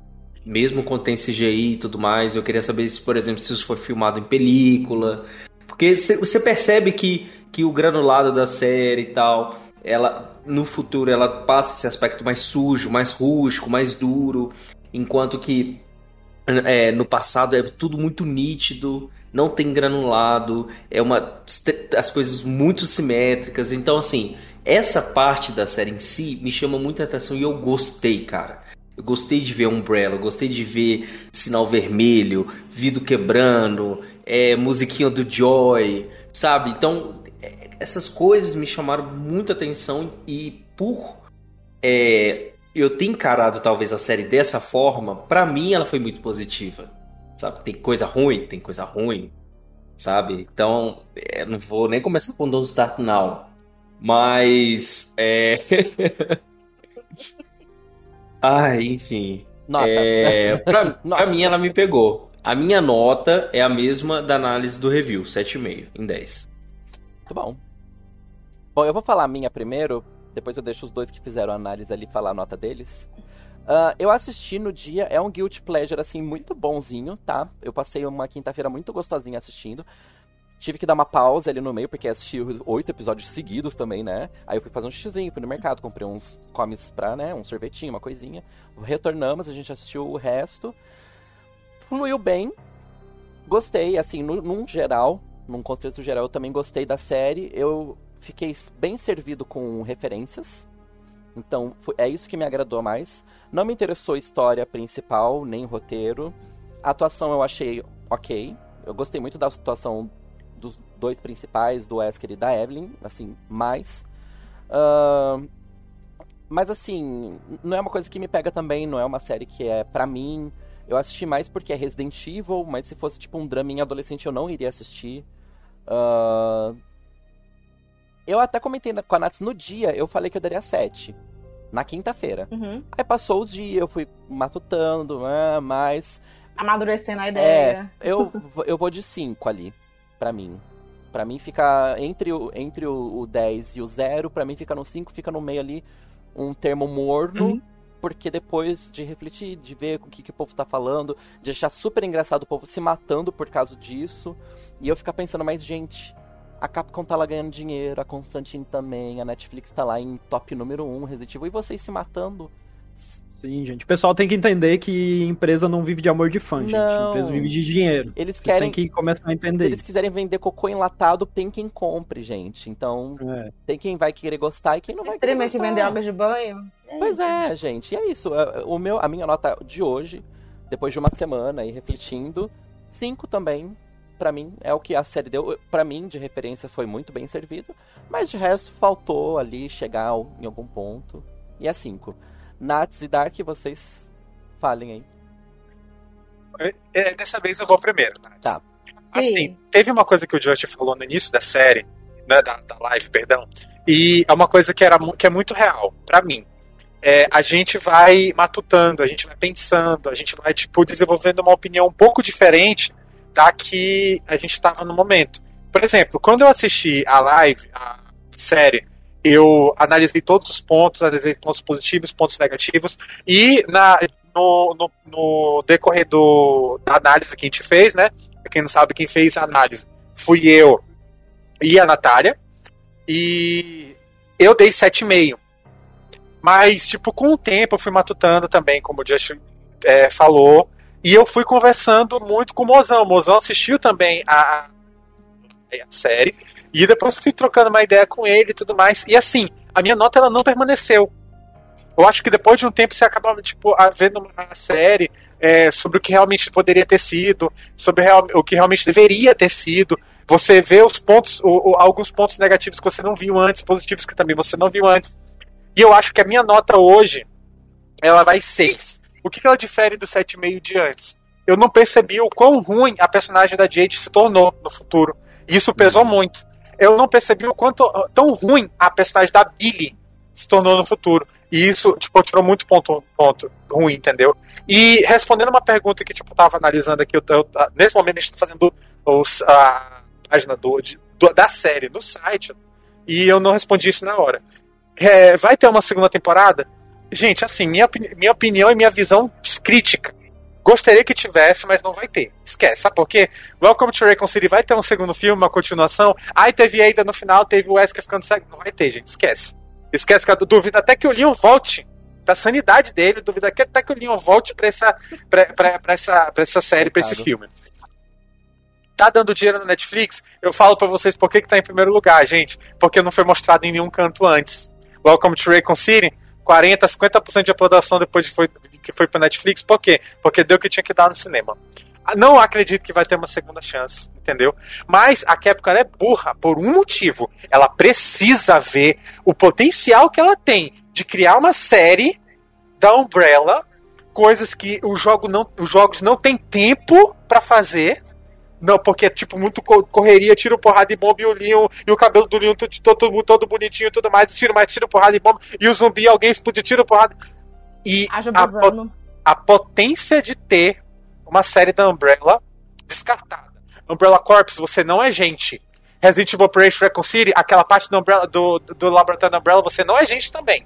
[SPEAKER 6] mesmo quando tem CGI e tudo mais. Eu queria saber se, por exemplo, se isso foi filmado em película, porque cê- você percebe que, que o granulado da série e tal, ela no futuro ela passa esse aspecto mais sujo, mais rústico, mais duro, enquanto que é, no passado é tudo muito nítido, não tem granulado, é uma as coisas muito simétricas. Então assim, essa parte da série em si me chama muita atenção e eu gostei, cara. Eu gostei de ver Umbrella, gostei de ver sinal vermelho, vidro quebrando, é, musiquinha do Joy, sabe? Então, essas coisas me chamaram muita atenção e por é, eu ter encarado talvez a série dessa forma, pra mim ela foi muito positiva. Sabe? Tem coisa ruim, tem coisa ruim, sabe? Então, é, não vou nem começar com Don't Start Now. Mas, é... Ai, enfim.
[SPEAKER 4] Nota.
[SPEAKER 6] É, pra, pra mim, ela me pegou. A minha nota é a mesma da análise do review, 7,5 em 10.
[SPEAKER 4] Muito bom. Bom, eu vou falar a minha primeiro, depois eu deixo os dois que fizeram a análise ali falar a nota deles. Ah, eu assisti no dia, é um guilty pleasure, assim, muito bonzinho, tá? Eu passei uma quinta-feira muito gostosinha assistindo. Tive que dar uma pausa ali no meio, porque assisti oito episódios seguidos também, né? Aí eu fui fazer um xizinho, fui no mercado, comprei uns comes pra, né? Um sorvetinho, uma coisinha. Retornamos, a gente assistiu o resto. Fluiu bem. Gostei, assim, no, num geral, num contexto geral, eu também gostei da série. Eu fiquei bem servido com referências. Então, foi, é isso que me agradou mais. Não me interessou história principal, nem roteiro. A atuação eu achei ok. Eu gostei muito da atuação dos dois principais, do Wesker e da Evelyn, assim, mais. Uh, mas assim, não é uma coisa que me pega também, não é uma série que é para mim. Eu assisti mais porque é Resident Evil, mas se fosse tipo um draminha adolescente eu não iria assistir. Uh, eu até comentei com a Nats no dia, eu falei que eu daria 7. Na quinta-feira.
[SPEAKER 5] Uhum.
[SPEAKER 4] Aí passou os dias, eu fui matutando, ah, mas.
[SPEAKER 5] Amadurecendo a ideia.
[SPEAKER 4] É, eu, eu vou de 5 ali, pra mim. Pra mim fica entre o, entre o, o 10 e o 0, pra mim fica no 5, fica no meio ali um termo morno. Uhum. Porque depois de refletir, de ver o que, que o povo tá falando, de achar super engraçado o povo se matando por causa disso, e eu ficar pensando, mas gente, a Capcom tá lá ganhando dinheiro, a Constantine também, a Netflix tá lá em top número 1, Resident Evil, e vocês se matando.
[SPEAKER 7] Sim, gente. O pessoal tem que entender que empresa não vive de amor de fã, não. gente. Empresa vive de dinheiro.
[SPEAKER 4] Eles Vocês querem
[SPEAKER 7] que começar a entender.
[SPEAKER 4] Se eles
[SPEAKER 7] isso.
[SPEAKER 4] quiserem vender cocô enlatado, tem quem compre, gente. Então, é. tem quem vai querer gostar e quem não vai querer gostar.
[SPEAKER 5] que vender água de banho.
[SPEAKER 4] É pois é, gente. E é isso. É, o meu, a minha nota de hoje, depois de uma semana aí refletindo, 5 também para mim é o que a série deu. Para mim, de referência, foi muito bem servido, mas de resto faltou ali chegar em algum ponto. E é 5. Nats e Dark, vocês falem aí.
[SPEAKER 8] É, é, dessa vez eu vou primeiro, Nats.
[SPEAKER 4] Tá.
[SPEAKER 8] Assim, Sim. teve uma coisa que o Just falou no início da série, né, da, da live, perdão, e é uma coisa que, era, que é muito real para mim. É, a gente vai matutando, a gente vai pensando, a gente vai tipo desenvolvendo uma opinião um pouco diferente da que a gente estava no momento. Por exemplo, quando eu assisti a live, a série, eu analisei todos os pontos, analisei pontos positivos, pontos negativos, e na, no, no, no decorrer do, da análise que a gente fez, né? Pra quem não sabe, quem fez a análise fui eu e a Natália, e eu dei 7,5. Mas, tipo, com o tempo eu fui matutando também, como o Just é, falou, e eu fui conversando muito com o Mozão. O Mozão assistiu também a, a série. E depois fui trocando uma ideia com ele e tudo mais. E assim, a minha nota ela não permaneceu. Eu acho que depois de um tempo você acaba tipo, vendo uma série é, sobre o que realmente poderia ter sido, sobre real, o que realmente deveria ter sido. Você vê os pontos, o, o, alguns pontos negativos que você não viu antes, positivos que também você não viu antes. E eu acho que a minha nota hoje, ela vai 6. O que, que ela difere do 7,5 de antes? Eu não percebi o quão ruim a personagem da Jade se tornou no futuro. E isso pesou muito eu não percebi o quanto tão ruim a personagem da Billy se tornou no futuro. E isso, tipo, tirou muito ponto, ponto ruim, entendeu? E respondendo uma pergunta que, tipo, eu tava analisando aqui, eu, eu, nesse momento a gente tá fazendo os, a página do, de, do, da série no site, e eu não respondi isso na hora. É, vai ter uma segunda temporada? Gente, assim, minha, minha opinião e minha visão crítica Gostaria que tivesse, mas não vai ter. Esquece, sabe por quê? Welcome to Raccoon City vai ter um segundo filme, uma continuação. Aí teve ainda no final, teve o Wesker ficando cego. Não vai ter, gente. Esquece. Esquece que eu duvido até que o Leon volte pra sanidade dele, duvido até que o Leon volte pra essa, pra, pra, pra essa, pra essa série, pra esse filme. Tá dando dinheiro na Netflix? Eu falo para vocês por que, que tá em primeiro lugar, gente. Porque não foi mostrado em nenhum canto antes. Welcome to Raccoon City, 40, 50% de aprovação depois de foi, que foi pro Netflix, por quê? Porque deu o que tinha que dar no cinema. Não acredito que vai ter uma segunda chance, entendeu? Mas a Capcom é burra por um motivo. Ela precisa ver o potencial que ela tem de criar uma série da Umbrella, coisas que o jogo não, os jogos não tem tempo para fazer. Não, porque é tipo muito correria, tiro porrada e bomba e o Leon, e o cabelo do Leon todo, todo, todo bonitinho e tudo mais, tiro mais, tiro porrada e bomba, e o zumbi, alguém explode, tiro porrada. E a, a, potência de ter uma série da Umbrella descartada. Umbrella Corps, você não é gente. Resident Evil Operation Recon City, aquela parte do, Umbrella, do, do Laboratório da Umbrella, você não é gente também.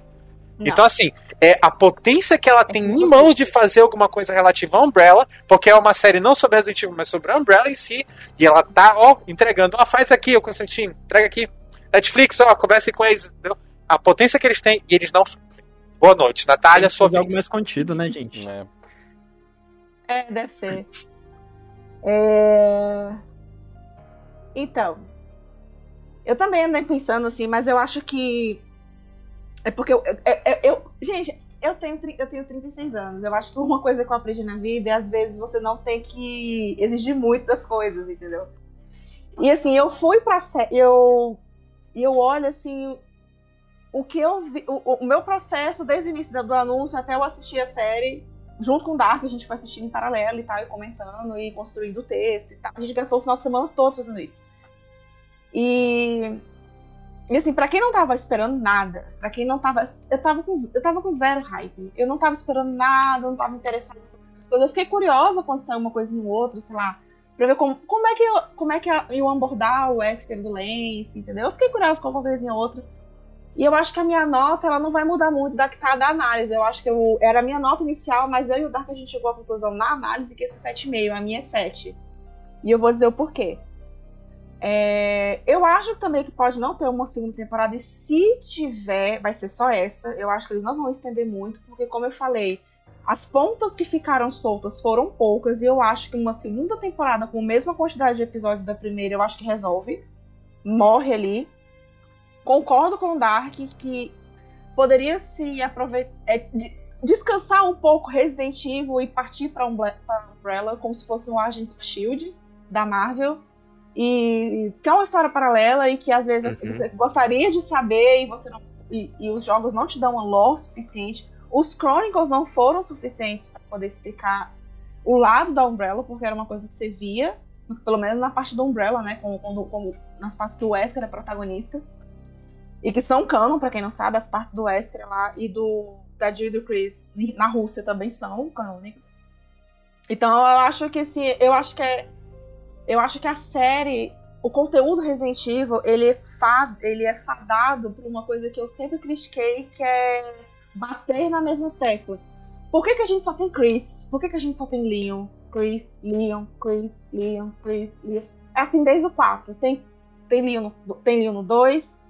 [SPEAKER 5] Não.
[SPEAKER 8] Então, assim, é a potência que ela tem em mãos de fazer alguma coisa relativa à Umbrella, porque é uma série não sobre Resident Evil, mas sobre a Umbrella em si, e ela tá, ó, entregando, ó, faz aqui, ô Constantino, entrega aqui. Netflix, ó, converse com eles, entendeu? A potência que eles têm, e eles não fazem. Boa noite, Natália, sua
[SPEAKER 7] fazer algo
[SPEAKER 8] vez.
[SPEAKER 7] mais contido, né, gente?
[SPEAKER 4] É.
[SPEAKER 5] É, deve ser. É... Então, eu também andei pensando assim, mas eu acho que é porque eu, eu, eu- eu- gente, eu tenho eu tenho 36 anos. Eu acho que uma coisa que eu aprendi na vida é às vezes você não tem que exigir muito das coisas, entendeu? E assim, eu fui pra sé- eu eu olho assim o que eu vi, o, o meu processo desde o início do anúncio até eu assistir a série junto com o Dark, a gente foi assistindo em paralelo e tal, e comentando e construindo o texto e tal. A gente gastou o final de semana todo fazendo isso. E, e assim, pra quem não tava esperando nada, pra quem não tava. Eu tava com, eu tava com zero hype. Eu não tava esperando nada, não tava interessado nessas coisas. Eu fiquei curiosa quando saiu uma coisa no outro, sei lá. Pra ver como, como é que, eu, como é que iam abordar o Wesker do Lance, entendeu? Eu fiquei curiosa com alguma coisinha ou outra. E eu acho que a minha nota ela não vai mudar muito da que tá da análise. Eu acho que eu, era a minha nota inicial, mas eu e o Dark a gente chegou à conclusão na análise que esse é 7,5, a minha é 7. E eu vou dizer o porquê. É, eu acho também que pode não ter uma segunda temporada, e se tiver, vai ser só essa. Eu acho que eles não vão estender muito, porque, como eu falei, as pontas que ficaram soltas foram poucas, e eu acho que uma segunda temporada com a mesma quantidade de episódios da primeira, eu acho que resolve. Morre ali. Concordo com o Dark que poderia se aproveitar. descansar um pouco Resident Evil e partir para Umbrella como se fosse um Agents of Shield da Marvel. E que é uma história paralela e que às vezes
[SPEAKER 6] Uhum.
[SPEAKER 5] você gostaria de saber e você não. E, e os jogos não te dão uma lore suficiente. Os Chronicles não foram suficientes para poder explicar o lado da Umbrella, porque era uma coisa que você via, pelo menos na parte da Umbrella, né? Como, como, como nas partes que o Wesker é protagonista. E que são canon, pra quem não sabe, as partes do Wesker lá e do da Jill e do Chris na Rússia também são canônicas. Então eu acho que esse, eu acho que é eu acho que a série, o conteúdo Resident Evil, ele é, fad, ele é fadado por uma coisa que eu sempre critiquei, que é bater na mesma tecla. Por que, que a gente só tem Chris? Por que, que a gente só tem Leon? Chris, Leon, Chris, Leon, Chris, Leon. É assim desde o 4. Tem, tem, Leon, no, tem Leon no 2,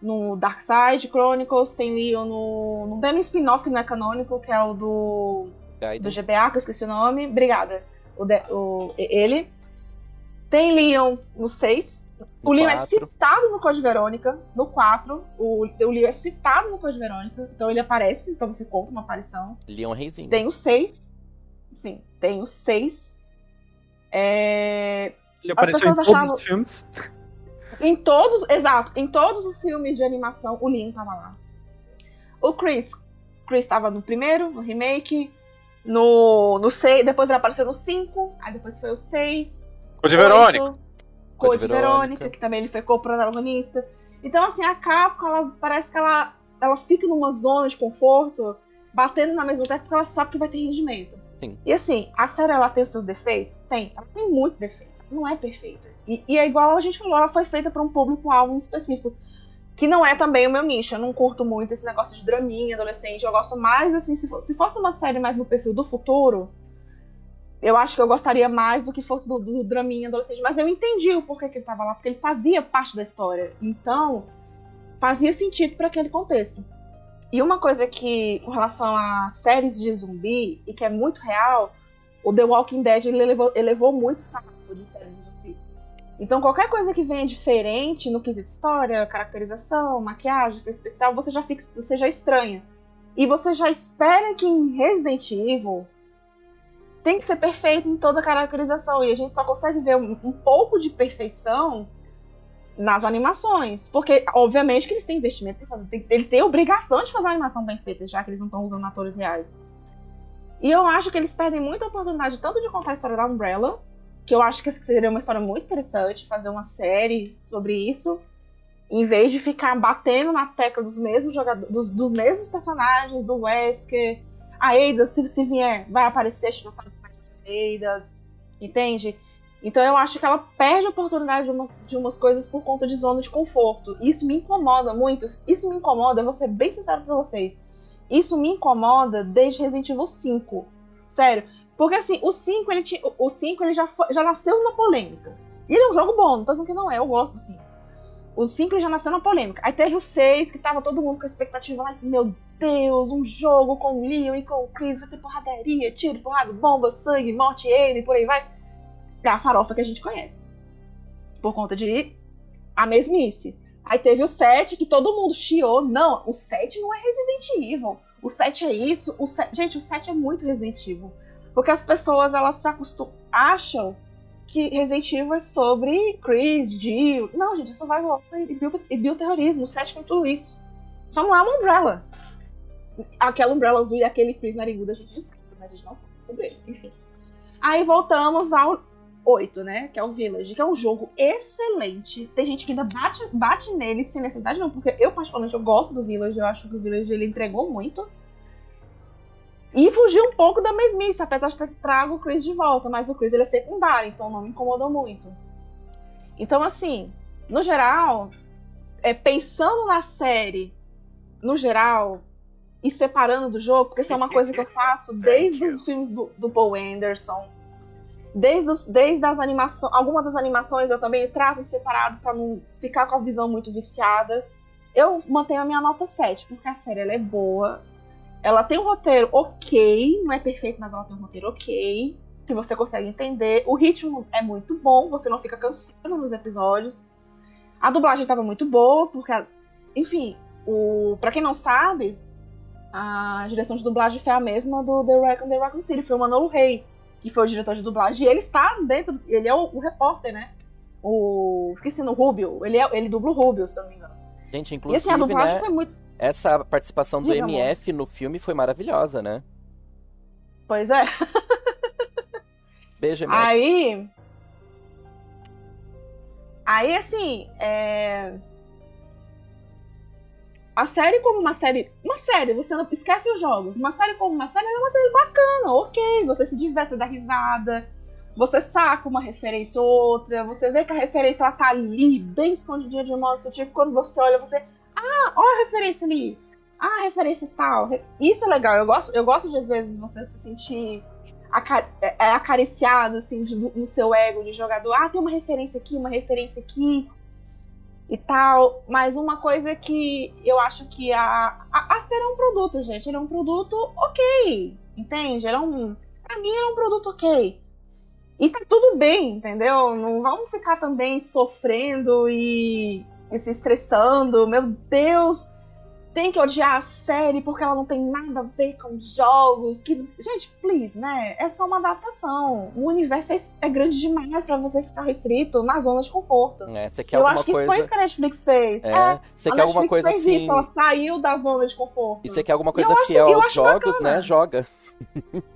[SPEAKER 5] no Dark Side Chronicles, tem Leon no. no tem no spin-off que não é canônico, que é o do.
[SPEAKER 4] Gaiden.
[SPEAKER 5] do GBA, que eu esqueci o nome. Obrigada. O, de, o ele. Tem Leon no 6. O Leon é citado no Code Verônica. No 4. O, o Leon é citado no Code Verônica. Então ele aparece, então você conta uma aparição.
[SPEAKER 4] Leon Reizinho.
[SPEAKER 5] Tem o 6. Sim, tem o 6. É...
[SPEAKER 7] Ele apareceu em todos
[SPEAKER 5] achavam-
[SPEAKER 7] os filmes.
[SPEAKER 5] Em todos, exato, em todos os filmes de animação, o Leon tava lá. O Chris, Chris tava no primeiro, no remake, no, no 6, depois ele apareceu no 5, aí depois foi o 6.
[SPEAKER 8] Code Verônica.
[SPEAKER 5] Code Verônica, que também ele foi co-protagonista. Então, assim, a Capcom, ela, parece que ela, ela fica numa zona de conforto, batendo na mesma tecla, porque ela sabe que vai ter rendimento.
[SPEAKER 4] Sim.
[SPEAKER 5] E assim, a série, ela tem os seus defeitos? Tem. Ela tem muitos defeitos. Não é perfeita. E, e é igual a gente falou, ela foi feita para um público-alvo em específico. Que não é também o meu nicho. Eu não curto muito esse negócio de draminha adolescente. Eu gosto mais, assim, se, for- se fosse uma série mais no perfil do futuro, eu acho que eu gostaria mais do que fosse do, do draminha adolescente. Mas eu entendi o porquê que ele tava lá, porque ele fazia parte da história. Então, fazia sentido para aquele contexto. E uma coisa que, com relação a séries de zumbi, e que é muito real, o The Walking Dead ele elevou, elevou muito o sarrafo de séries de zumbi. Então, qualquer coisa que venha diferente no quesito história, caracterização, maquiagem, especial, você já, fica, você já estranha. E você já espera que em Resident Evil tem que ser perfeito em toda a caracterização. E a gente só consegue ver um, um pouco de perfeição nas animações. Porque, obviamente, que eles têm investimento pra fazer. tem- eles têm obrigação de fazer uma animação bem feita, já que eles não estão usando atores reais. E eu acho que eles perdem muita oportunidade tanto de contar a história da Umbrella, que eu acho que seria uma história muito interessante, fazer uma série sobre isso, em vez de ficar batendo na tecla dos mesmos jogadores, dos, dos mesmos personagens, do Wesker. A Ada, se, se vier, vai aparecer, a gente não sabe como vai ser a Ada, entende? Então eu acho que ela perde a oportunidade de umas, de umas coisas por conta de zona de conforto. Isso me incomoda muito. Isso me incomoda, vou ser bem sincero pra vocês. Isso me incomoda desde Resident Evil 5. Sério. Porque assim, o 5, ele, o 5, ele já, já nasceu na polêmica. E ele é um jogo bom, não tô dizendo que não é, eu gosto do 5. O 5 já nasceu na polêmica. Aí teve o 6, que tava todo mundo com a expectativa lá, assim, meu Deus, um jogo com o Leon e com o Chris, vai ter porradaria, tiro, porrada, bomba, sangue, morte, ele, por aí vai. É a farofa que a gente conhece. Por conta de a mesmice. Aí teve o 7, que todo mundo chiou. Não, o 7 não é Resident Evil. O 7 é isso. O 7... Gente, o 7 é muito Resident Evil. Porque as pessoas, elas se acostumam, acham que Resident Evil é sobre Chris, Jill. Não, gente, é survival e bioterrorismo. O 7 tem tudo isso. Só não é uma Umbrella. Aquela Umbrella azul e aquele Chris narigudo a gente descreve, mas a gente não fala sobre ele. Enfim. Aí voltamos ao 8, né? Que é o Village, que é um jogo excelente. Tem gente que ainda bate, bate nele sem necessidade, não, porque eu, particularmente, eu gosto do Village. Eu acho que o Village ele entregou muito. E fugiu um pouco da mesmice, apesar de ter trago o Chris de volta, mas o Chris ele é secundário, então não me incomodou muito. Então, assim, no geral, é, pensando na série, no geral, e separando do jogo, porque isso é uma coisa que eu faço desde os filmes do, do Paul Anderson, desde, os, desde as animações, algumas das animações eu também trato separado para não ficar com a visão muito viciada. Eu mantenho a minha nota 7, porque a série ela é boa, ela tem um roteiro ok, não é perfeito, mas ela tem um roteiro ok, que você consegue entender. O ritmo é muito bom, você não fica cansado nos episódios. A dublagem estava muito boa, porque, enfim, o para quem não sabe, a direção de dublagem foi a mesma do The Raccoon The Raccoon City, foi o Manolo Rey, que foi o diretor de dublagem, e ele está dentro, ele é o, o repórter, né? O. Esqueci no Rubio, ele, é, ele dubla o Rubio, se eu não me engano.
[SPEAKER 4] Gente, inclusive,
[SPEAKER 5] e assim, a dublagem
[SPEAKER 4] né?
[SPEAKER 5] foi muito
[SPEAKER 4] essa participação do
[SPEAKER 5] Diga,
[SPEAKER 4] MF no filme foi maravilhosa, né?
[SPEAKER 5] Pois é.
[SPEAKER 4] Beijo, MF.
[SPEAKER 5] Aí. Aí, assim, é... A série como uma série. Uma série, você não esquece os jogos. Uma série como uma série é uma série bacana, ok. Você se diverte, dá risada. Você saca uma referência ou outra. Você vê que a referência ela tá ali, bem escondidinha de um modo sutil. Quando você olha, você. Ah, olha a referência ali. Ah, referência tal. Isso é legal. Eu gosto, eu gosto de, às vezes, você se sentir acar é, é acariciado, assim, de, no seu ego de jogador. Ah, tem uma referência aqui, uma referência aqui. E tal. Mas uma coisa que eu acho que a, a, a série é um produto, gente. Ele é um produto ok. Entende? Ele é um. Pra mim, é um produto ok. E tá tudo bem, entendeu? Não vamos ficar também sofrendo e e se estressando. Meu Deus, tem que odiar a série porque ela não tem nada a ver com jogos. Que... Gente, please, né? É só uma adaptação. O universo é, é grande demais para você ficar restrito na zona de conforto.
[SPEAKER 4] É, você quer
[SPEAKER 5] Eu acho que
[SPEAKER 4] coisa...
[SPEAKER 5] isso foi isso que a Netflix fez.
[SPEAKER 4] É,
[SPEAKER 5] É,
[SPEAKER 4] você
[SPEAKER 5] a
[SPEAKER 4] quer alguma
[SPEAKER 5] Netflix
[SPEAKER 4] coisa
[SPEAKER 5] fez
[SPEAKER 4] assim...
[SPEAKER 5] isso, ela saiu da zona de conforto.
[SPEAKER 4] E você quer alguma coisa
[SPEAKER 5] acho-
[SPEAKER 4] fiel
[SPEAKER 5] eu
[SPEAKER 4] aos
[SPEAKER 5] acho
[SPEAKER 4] jogos,
[SPEAKER 5] bacana.
[SPEAKER 4] né? Joga.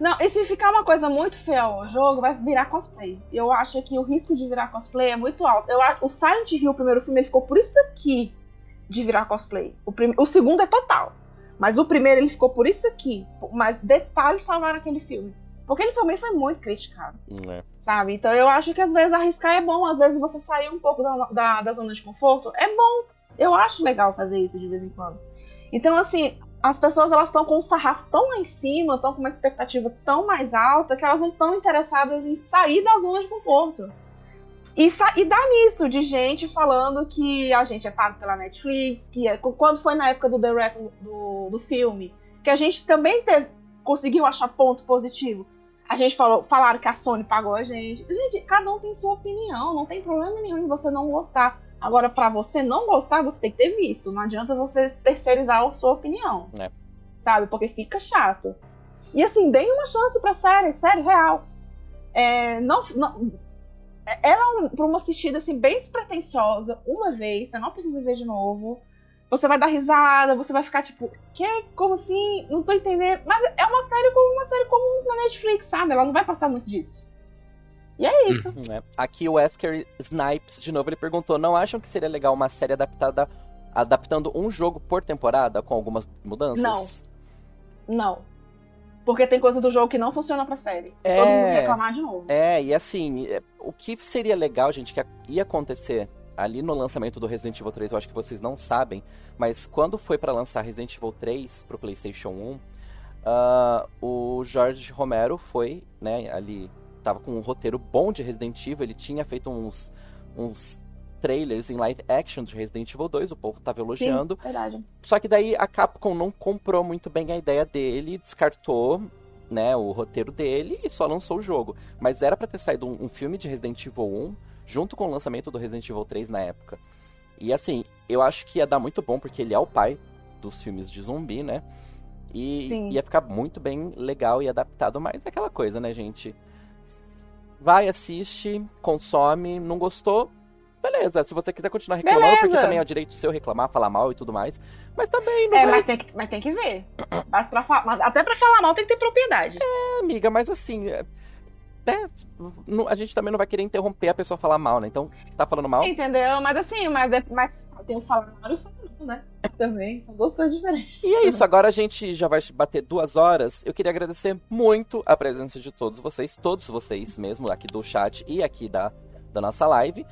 [SPEAKER 5] Não, e se ficar uma coisa muito fiel ao jogo, vai virar cosplay. Eu acho que o risco de virar cosplay é muito alto. Eu, acho- o Silent Hill, o primeiro filme, ele ficou por isso aqui de virar cosplay. O, prim- o segundo é total. Mas o primeiro, ele ficou por isso aqui. Mas detalhes salvaram aquele filme. Porque ele também foi muito criticado,
[SPEAKER 4] É.
[SPEAKER 5] sabe? Então eu acho que às vezes arriscar é bom. Às vezes você sair um pouco da, da, da zona de conforto é bom. Eu acho legal fazer isso de vez em quando. Então, assim, as pessoas elas estão com um sarrafo tão lá em cima, estão com uma expectativa tão mais alta, que elas não estão interessadas em sair da zona de conforto. E, e dá nisso, de gente falando que a gente é pago pela Netflix, que é, quando foi na época do The Rec do, do filme, que a gente também teve, conseguiu achar ponto positivo. A gente falou, falaram que a Sony pagou a gente. Gente, cada um tem sua opinião, não tem problema nenhum em você não gostar. Agora, pra você não gostar, você tem que ter visto. Não adianta você terceirizar a sua opinião.
[SPEAKER 4] É.
[SPEAKER 5] Sabe? Porque fica chato. E assim, deem uma chance pra série, sério, real. É, não, não, ela é um, pra uma assistida assim, bem despretensiosa, uma vez, você não precisa ver de novo. Você vai dar risada, você vai ficar tipo, que? Como assim? Não tô entendendo. Mas é uma série como uma série comum na Netflix, sabe? Ela não vai passar muito disso. E é isso.
[SPEAKER 4] né? Aqui o Wesker Snipes, de novo, ele perguntou: não acham que seria legal uma série adaptada, adaptando um jogo por temporada, com algumas mudanças?
[SPEAKER 5] Não. Não. Porque tem coisa do jogo que não funciona pra série.
[SPEAKER 4] É.
[SPEAKER 5] Todo mundo reclamar de novo.
[SPEAKER 4] É, e assim, é, o que seria legal, gente, que ia acontecer ali no lançamento do Resident Evil 3, eu acho que vocês não sabem, mas quando foi para lançar Resident Evil 3 pro PlayStation 1, uh, o Jorge Romero foi, né, ali tava com um roteiro bom de Resident Evil, ele tinha feito uns, uns trailers em live action de Resident Evil 2, o povo tava elogiando.
[SPEAKER 5] Sim, verdade.
[SPEAKER 4] Só que daí a Capcom não comprou muito bem a ideia dele, descartou né, o roteiro dele e só lançou o jogo. Mas era para ter saído um, um, filme de Resident Evil 1 junto com o lançamento do Resident Evil 3 na época. E assim, eu acho que ia dar muito bom porque ele é o pai dos filmes de zumbi, né? E Sim. ia ficar muito bem legal e adaptado, mas é aquela coisa, né, gente? Vai, assiste, consome, não gostou, beleza. Se você quiser continuar reclamando, beleza. porque também é o direito seu reclamar, falar mal e tudo mais. Mas também
[SPEAKER 5] não. É, vai... mas, tem que, mas tem que ver. mas pra, mas até pra falar mal tem que ter propriedade.
[SPEAKER 4] É, amiga, mas assim. É, é, a gente também não vai querer interromper a pessoa falar mal, né? Então, tá falando mal?
[SPEAKER 5] Entendeu? Mas assim, mas, é, mas tem o falar mal e o falar né? Também. São duas coisas diferentes.
[SPEAKER 4] E é isso, agora a gente já vai bater duas horas. Eu queria agradecer muito a presença de todos vocês, todos vocês mesmo, aqui do chat e aqui da da nossa live.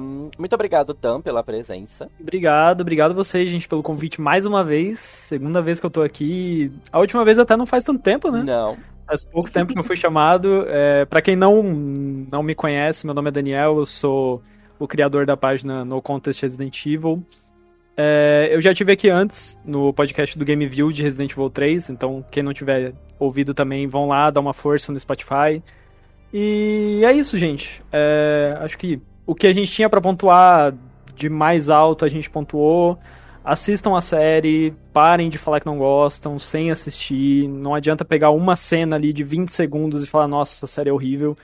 [SPEAKER 4] Um, muito obrigado, Tam, pela presença.
[SPEAKER 7] Obrigado, obrigado vocês, gente, pelo convite mais uma vez. Segunda vez que eu tô aqui. A última vez até não faz tanto tempo, né?
[SPEAKER 4] Não.
[SPEAKER 7] Faz pouco tempo que eu fui chamado. É, para quem não, não me conhece, meu nome é Daniel, eu sou o criador da página No Contest Resident Evil. É, eu já tive aqui antes no podcast do Game View de Resident Evil 3, então quem não tiver ouvido também, vão lá, dá uma força no Spotify. E é isso, gente. É, acho que o que a gente tinha para pontuar de mais alto a gente pontuou. Assistam a série, parem de falar que não gostam, sem assistir. Não adianta pegar uma cena ali de 20 segundos e falar, nossa, essa série é horrível.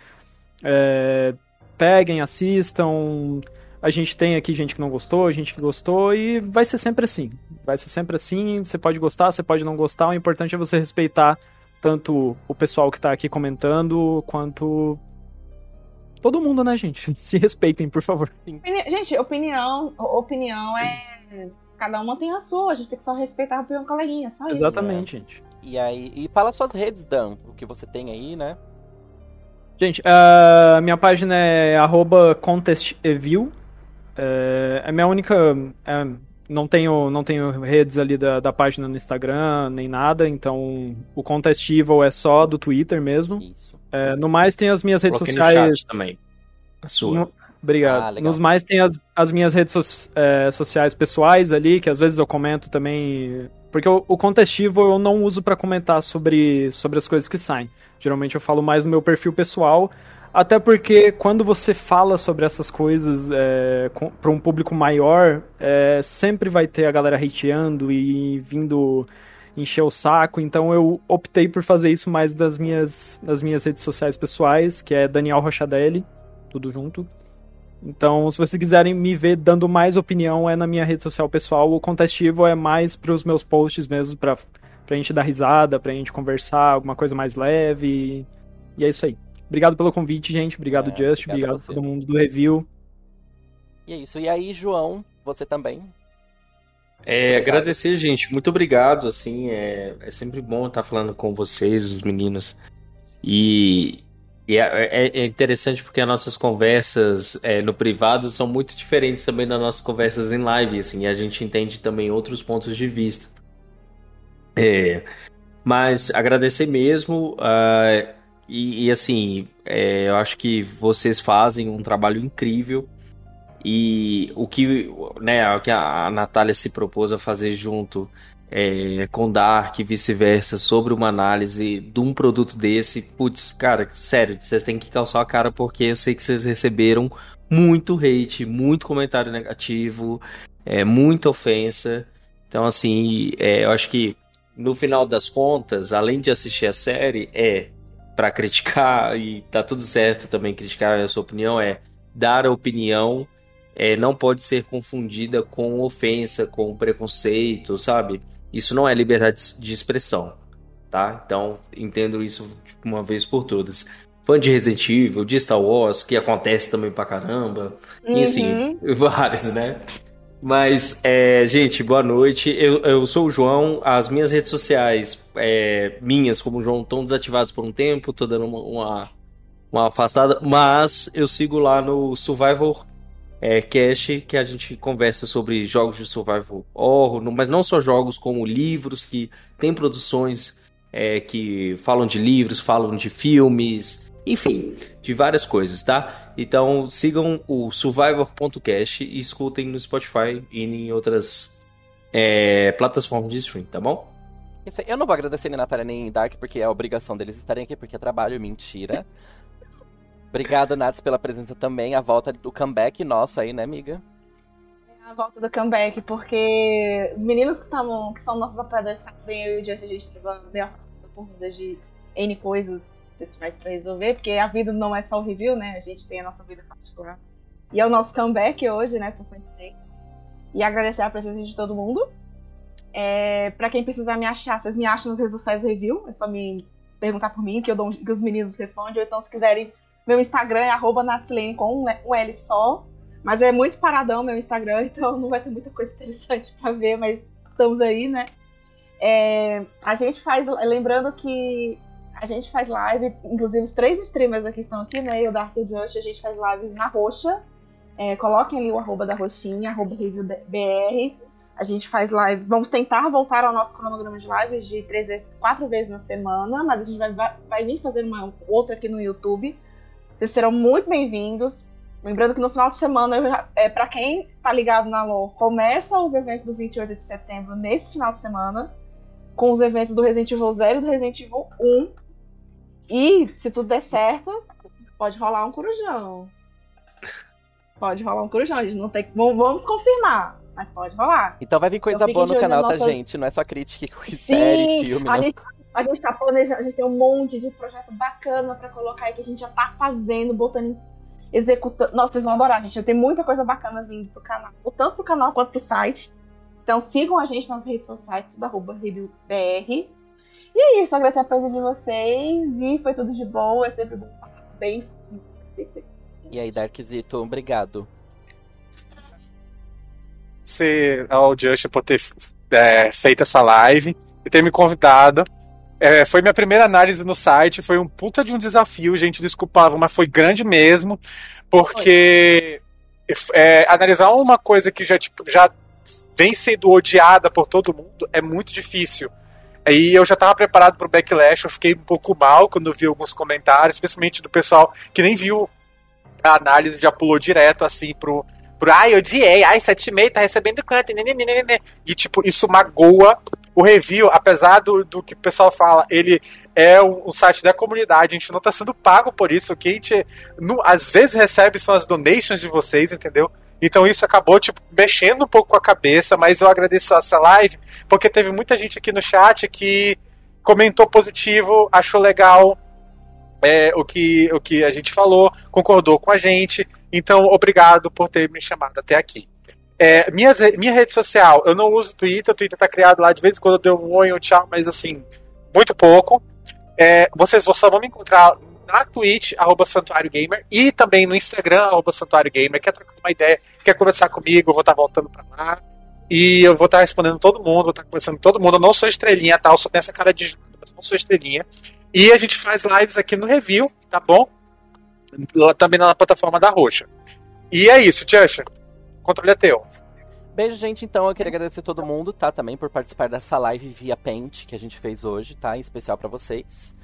[SPEAKER 7] É, peguem, assistam. A gente tem aqui gente que não gostou, gente que gostou, e vai ser sempre assim. Vai ser sempre assim. Você pode gostar, você pode não gostar. O importante é você respeitar tanto o pessoal que tá aqui comentando, quanto todo mundo, né, gente? Se respeitem, por favor.
[SPEAKER 5] Gente, opinião, opinião é. Cada uma tem a sua, a gente tem que só respeitar a opinião do coleguinha, só
[SPEAKER 7] isso. Exatamente, gente.
[SPEAKER 4] E aí, e fala suas redes, Dan, o que você tem aí, né?
[SPEAKER 7] Gente, a uh, minha página é contesteview. É, é minha única. É, não tenho, não tenho redes ali da, da página no Instagram, nem nada, então o Contest Evil é só do Twitter mesmo. Isso. É, no mais tem as minhas redes Coloquei sociais.
[SPEAKER 6] também. A sua. No...
[SPEAKER 7] Obrigado. Ah, Nos mais tem as, as minhas redes so, é, sociais pessoais ali, que às vezes eu comento também. Porque o, o Contestivo eu não uso para comentar sobre, sobre as coisas que saem. Geralmente eu falo mais no meu perfil pessoal. Até porque quando você fala sobre essas coisas é, para um público maior, é, sempre vai ter a galera hateando e vindo encher o saco. Então eu optei por fazer isso mais das minhas, das minhas redes sociais pessoais, que é Daniel Rochadelli, tudo junto. Então, se vocês quiserem me ver dando mais opinião, é na minha rede social pessoal. O Contestivo é mais para os meus posts mesmo, para pra gente dar risada, pra gente conversar, alguma coisa mais leve. E é isso aí. Obrigado pelo convite, gente. Obrigado, é, Just. Obrigado, obrigado a todo mundo do review.
[SPEAKER 4] E é isso. E aí, João, você também?
[SPEAKER 6] É, agradecer, gente. Muito obrigado. Assim, é, é sempre bom estar falando com vocês, os meninos. E, e é, é, é interessante porque as nossas conversas é, no privado são muito diferentes também das nossas conversas em live. Assim, e a gente entende também outros pontos de vista. É, mas agradecer mesmo. Uh, e, e assim, é, eu acho que vocês fazem um trabalho incrível. E o que, né, o que a Natália se propôs a fazer junto é, com Dark e vice-versa sobre uma análise de um produto desse, putz, cara, sério, vocês têm que calçar a cara porque eu sei que vocês receberam muito hate, muito comentário negativo, é, muita ofensa. Então, assim, é, eu acho que no final das contas, além de assistir a série, é para criticar e tá tudo certo também criticar a sua opinião é dar a opinião é, não pode ser confundida com ofensa, com preconceito, sabe? Isso não é liberdade de expressão, tá? Então entendo isso uma vez por todas. Fã de Resident Evil, de Star Wars, que acontece também pra caramba, uhum. e assim, vários, né? Mas, é, gente, boa noite. Eu, eu sou o João. As minhas redes sociais, é, minhas como João, estão desativadas por um tempo. Tô dando uma, uma, uma, afastada. Mas eu sigo lá no Survivor é, cast que a gente conversa sobre jogos de survival horror, mas não só jogos, como livros que tem produções é, que falam de livros, falam de filmes, enfim, de várias coisas, tá? Então sigam o Survivor.cast e escutem no Spotify e em outras é, plataformas de stream, tá bom?
[SPEAKER 4] Isso aí. Eu não vou agradecer nem Natália nem Dark, porque é a obrigação deles estarem aqui, porque é trabalho, mentira. Obrigado, Nats, pela presença também. A volta do comeback nosso aí, né, amiga?
[SPEAKER 5] É a volta do comeback, porque os meninos que estavam, que são nossos apoiadores, sabem, eu e o Just, a gente tava meio afastado por conta de N coisas pessoais pra resolver, porque a vida não é só o review, né? A gente tem a nossa vida particular. E é o nosso comeback hoje, né, por coincidência. E agradecer a presença de todo mundo. É, para quem precisar me achar, vocês me acham nas redes sociais review, é só me perguntar por mim, que, eu dou, que os meninos respondem, ou então se quiserem meu Instagram é Natsilene com um L só. Mas é muito paradão meu Instagram, então não vai ter muita coisa interessante para ver, mas estamos aí, né? É, a gente faz. Lembrando que a gente faz live, inclusive os três streamers aqui estão aqui, né? Dark e o Josh, a gente faz live na roxa. É, coloquem ali o arroba da roxinha, arroba reviewbr. A gente faz live. Vamos tentar voltar ao nosso cronograma de lives de três vezes, quatro vezes na semana, mas a gente vai, vai, vai vir fazer uma outra aqui no YouTube. Vocês serão muito bem-vindos. Lembrando que no final de semana, é, para quem tá ligado na LoL, começam os eventos do 28 de setembro nesse final de semana, com os eventos do Resident Evil 0 e do Resident Evil 1. E, se tudo der certo, pode rolar um corujão. Pode rolar um corujão, a gente não tem. Vamos confirmar, mas pode rolar.
[SPEAKER 4] Então vai vir coisa boa no canal, tá, nossa... gente? Não é só crítica com série, filme.
[SPEAKER 5] A não. gente a gente tá planejando, a gente tem um monte de projeto bacana para colocar aí que a gente já tá fazendo, botando executando. Nossa, vocês vão adorar, gente. Tem muita coisa bacana vindo pro canal, tanto pro canal quanto pro site. Então sigam a gente nas redes sociais, tudo arroba ReviewBR. E é isso, agradecer a presença de vocês e foi tudo de bom, é sempre bom falar bem.
[SPEAKER 4] E aí, Darkzito, obrigado.
[SPEAKER 8] Você, ao Just por ter é, feito essa live e ter me convidado. É, foi minha primeira análise no site, foi um puta de um desafio, gente, desculpava, mas foi grande mesmo, porque é, analisar uma coisa que já, tipo, já vem sendo odiada por todo mundo é muito difícil. Aí eu já estava preparado para o backlash, eu fiquei um pouco mal quando vi alguns comentários, especialmente do pessoal que nem viu a análise, já pulou direto assim pro, pro ai, odiei, ai, 7,5 tá recebendo quanto? E tipo, isso magoa o review, apesar do, do que o pessoal fala, ele é um, site da comunidade, a gente não está sendo pago por isso. O que a gente no, às vezes recebe são as donations de vocês, entendeu? Então isso acabou, tipo, mexendo um pouco com a cabeça, mas eu agradeço essa live, porque teve muita gente aqui no chat que comentou positivo, achou legal é, o, que, o que a gente falou, concordou com a gente. Então, obrigado por ter me chamado até aqui. É, minha, rede social, eu não uso Twitter, o Twitter tá criado lá de vez em quando eu dou um oi, um tchau, mas assim, muito pouco. É, vocês só vão me encontrar na Twitch, arroba Santuário Gamer, e também no Instagram, arroba Santuário Gamer, quer trocar uma ideia, quer conversar comigo, eu vou estar voltando pra lá. E eu vou estar respondendo todo mundo, vou estar conversando com todo mundo. Eu não sou estrelinha, tá? Só tenho essa cara de mas não sou estrelinha. E a gente faz lives aqui no Review, tá bom? Também na plataforma da Roxa. E é isso, Tchancha controle é teu.
[SPEAKER 4] Beijo, gente. Então, eu queria agradecer todo mundo, tá? Também por participar dessa live via Paint que a gente fez hoje, tá? Em especial para vocês.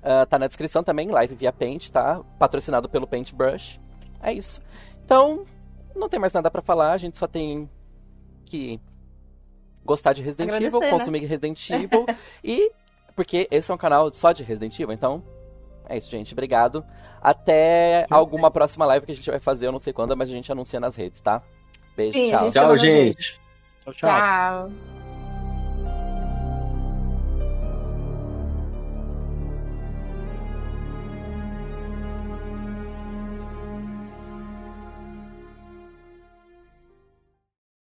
[SPEAKER 4] Uh, tá na descrição também, live via Paint, tá? Patrocinado pelo Paintbrush. É isso. Então, não tem mais nada para falar. A gente só tem que gostar de Resident
[SPEAKER 5] agradecer,
[SPEAKER 4] Evil,
[SPEAKER 5] né?
[SPEAKER 4] consumir Resident Evil. e. Porque esse é um canal só de Resident Evil, então. É isso, gente. Obrigado. Até alguma próxima live que a gente vai fazer, eu não sei quando, mas a gente anuncia nas redes, tá? Beijo,
[SPEAKER 5] Sim,
[SPEAKER 4] tchau.
[SPEAKER 5] gente
[SPEAKER 6] Tchau, gente.
[SPEAKER 7] Tchau, tchau.
[SPEAKER 5] Tchau.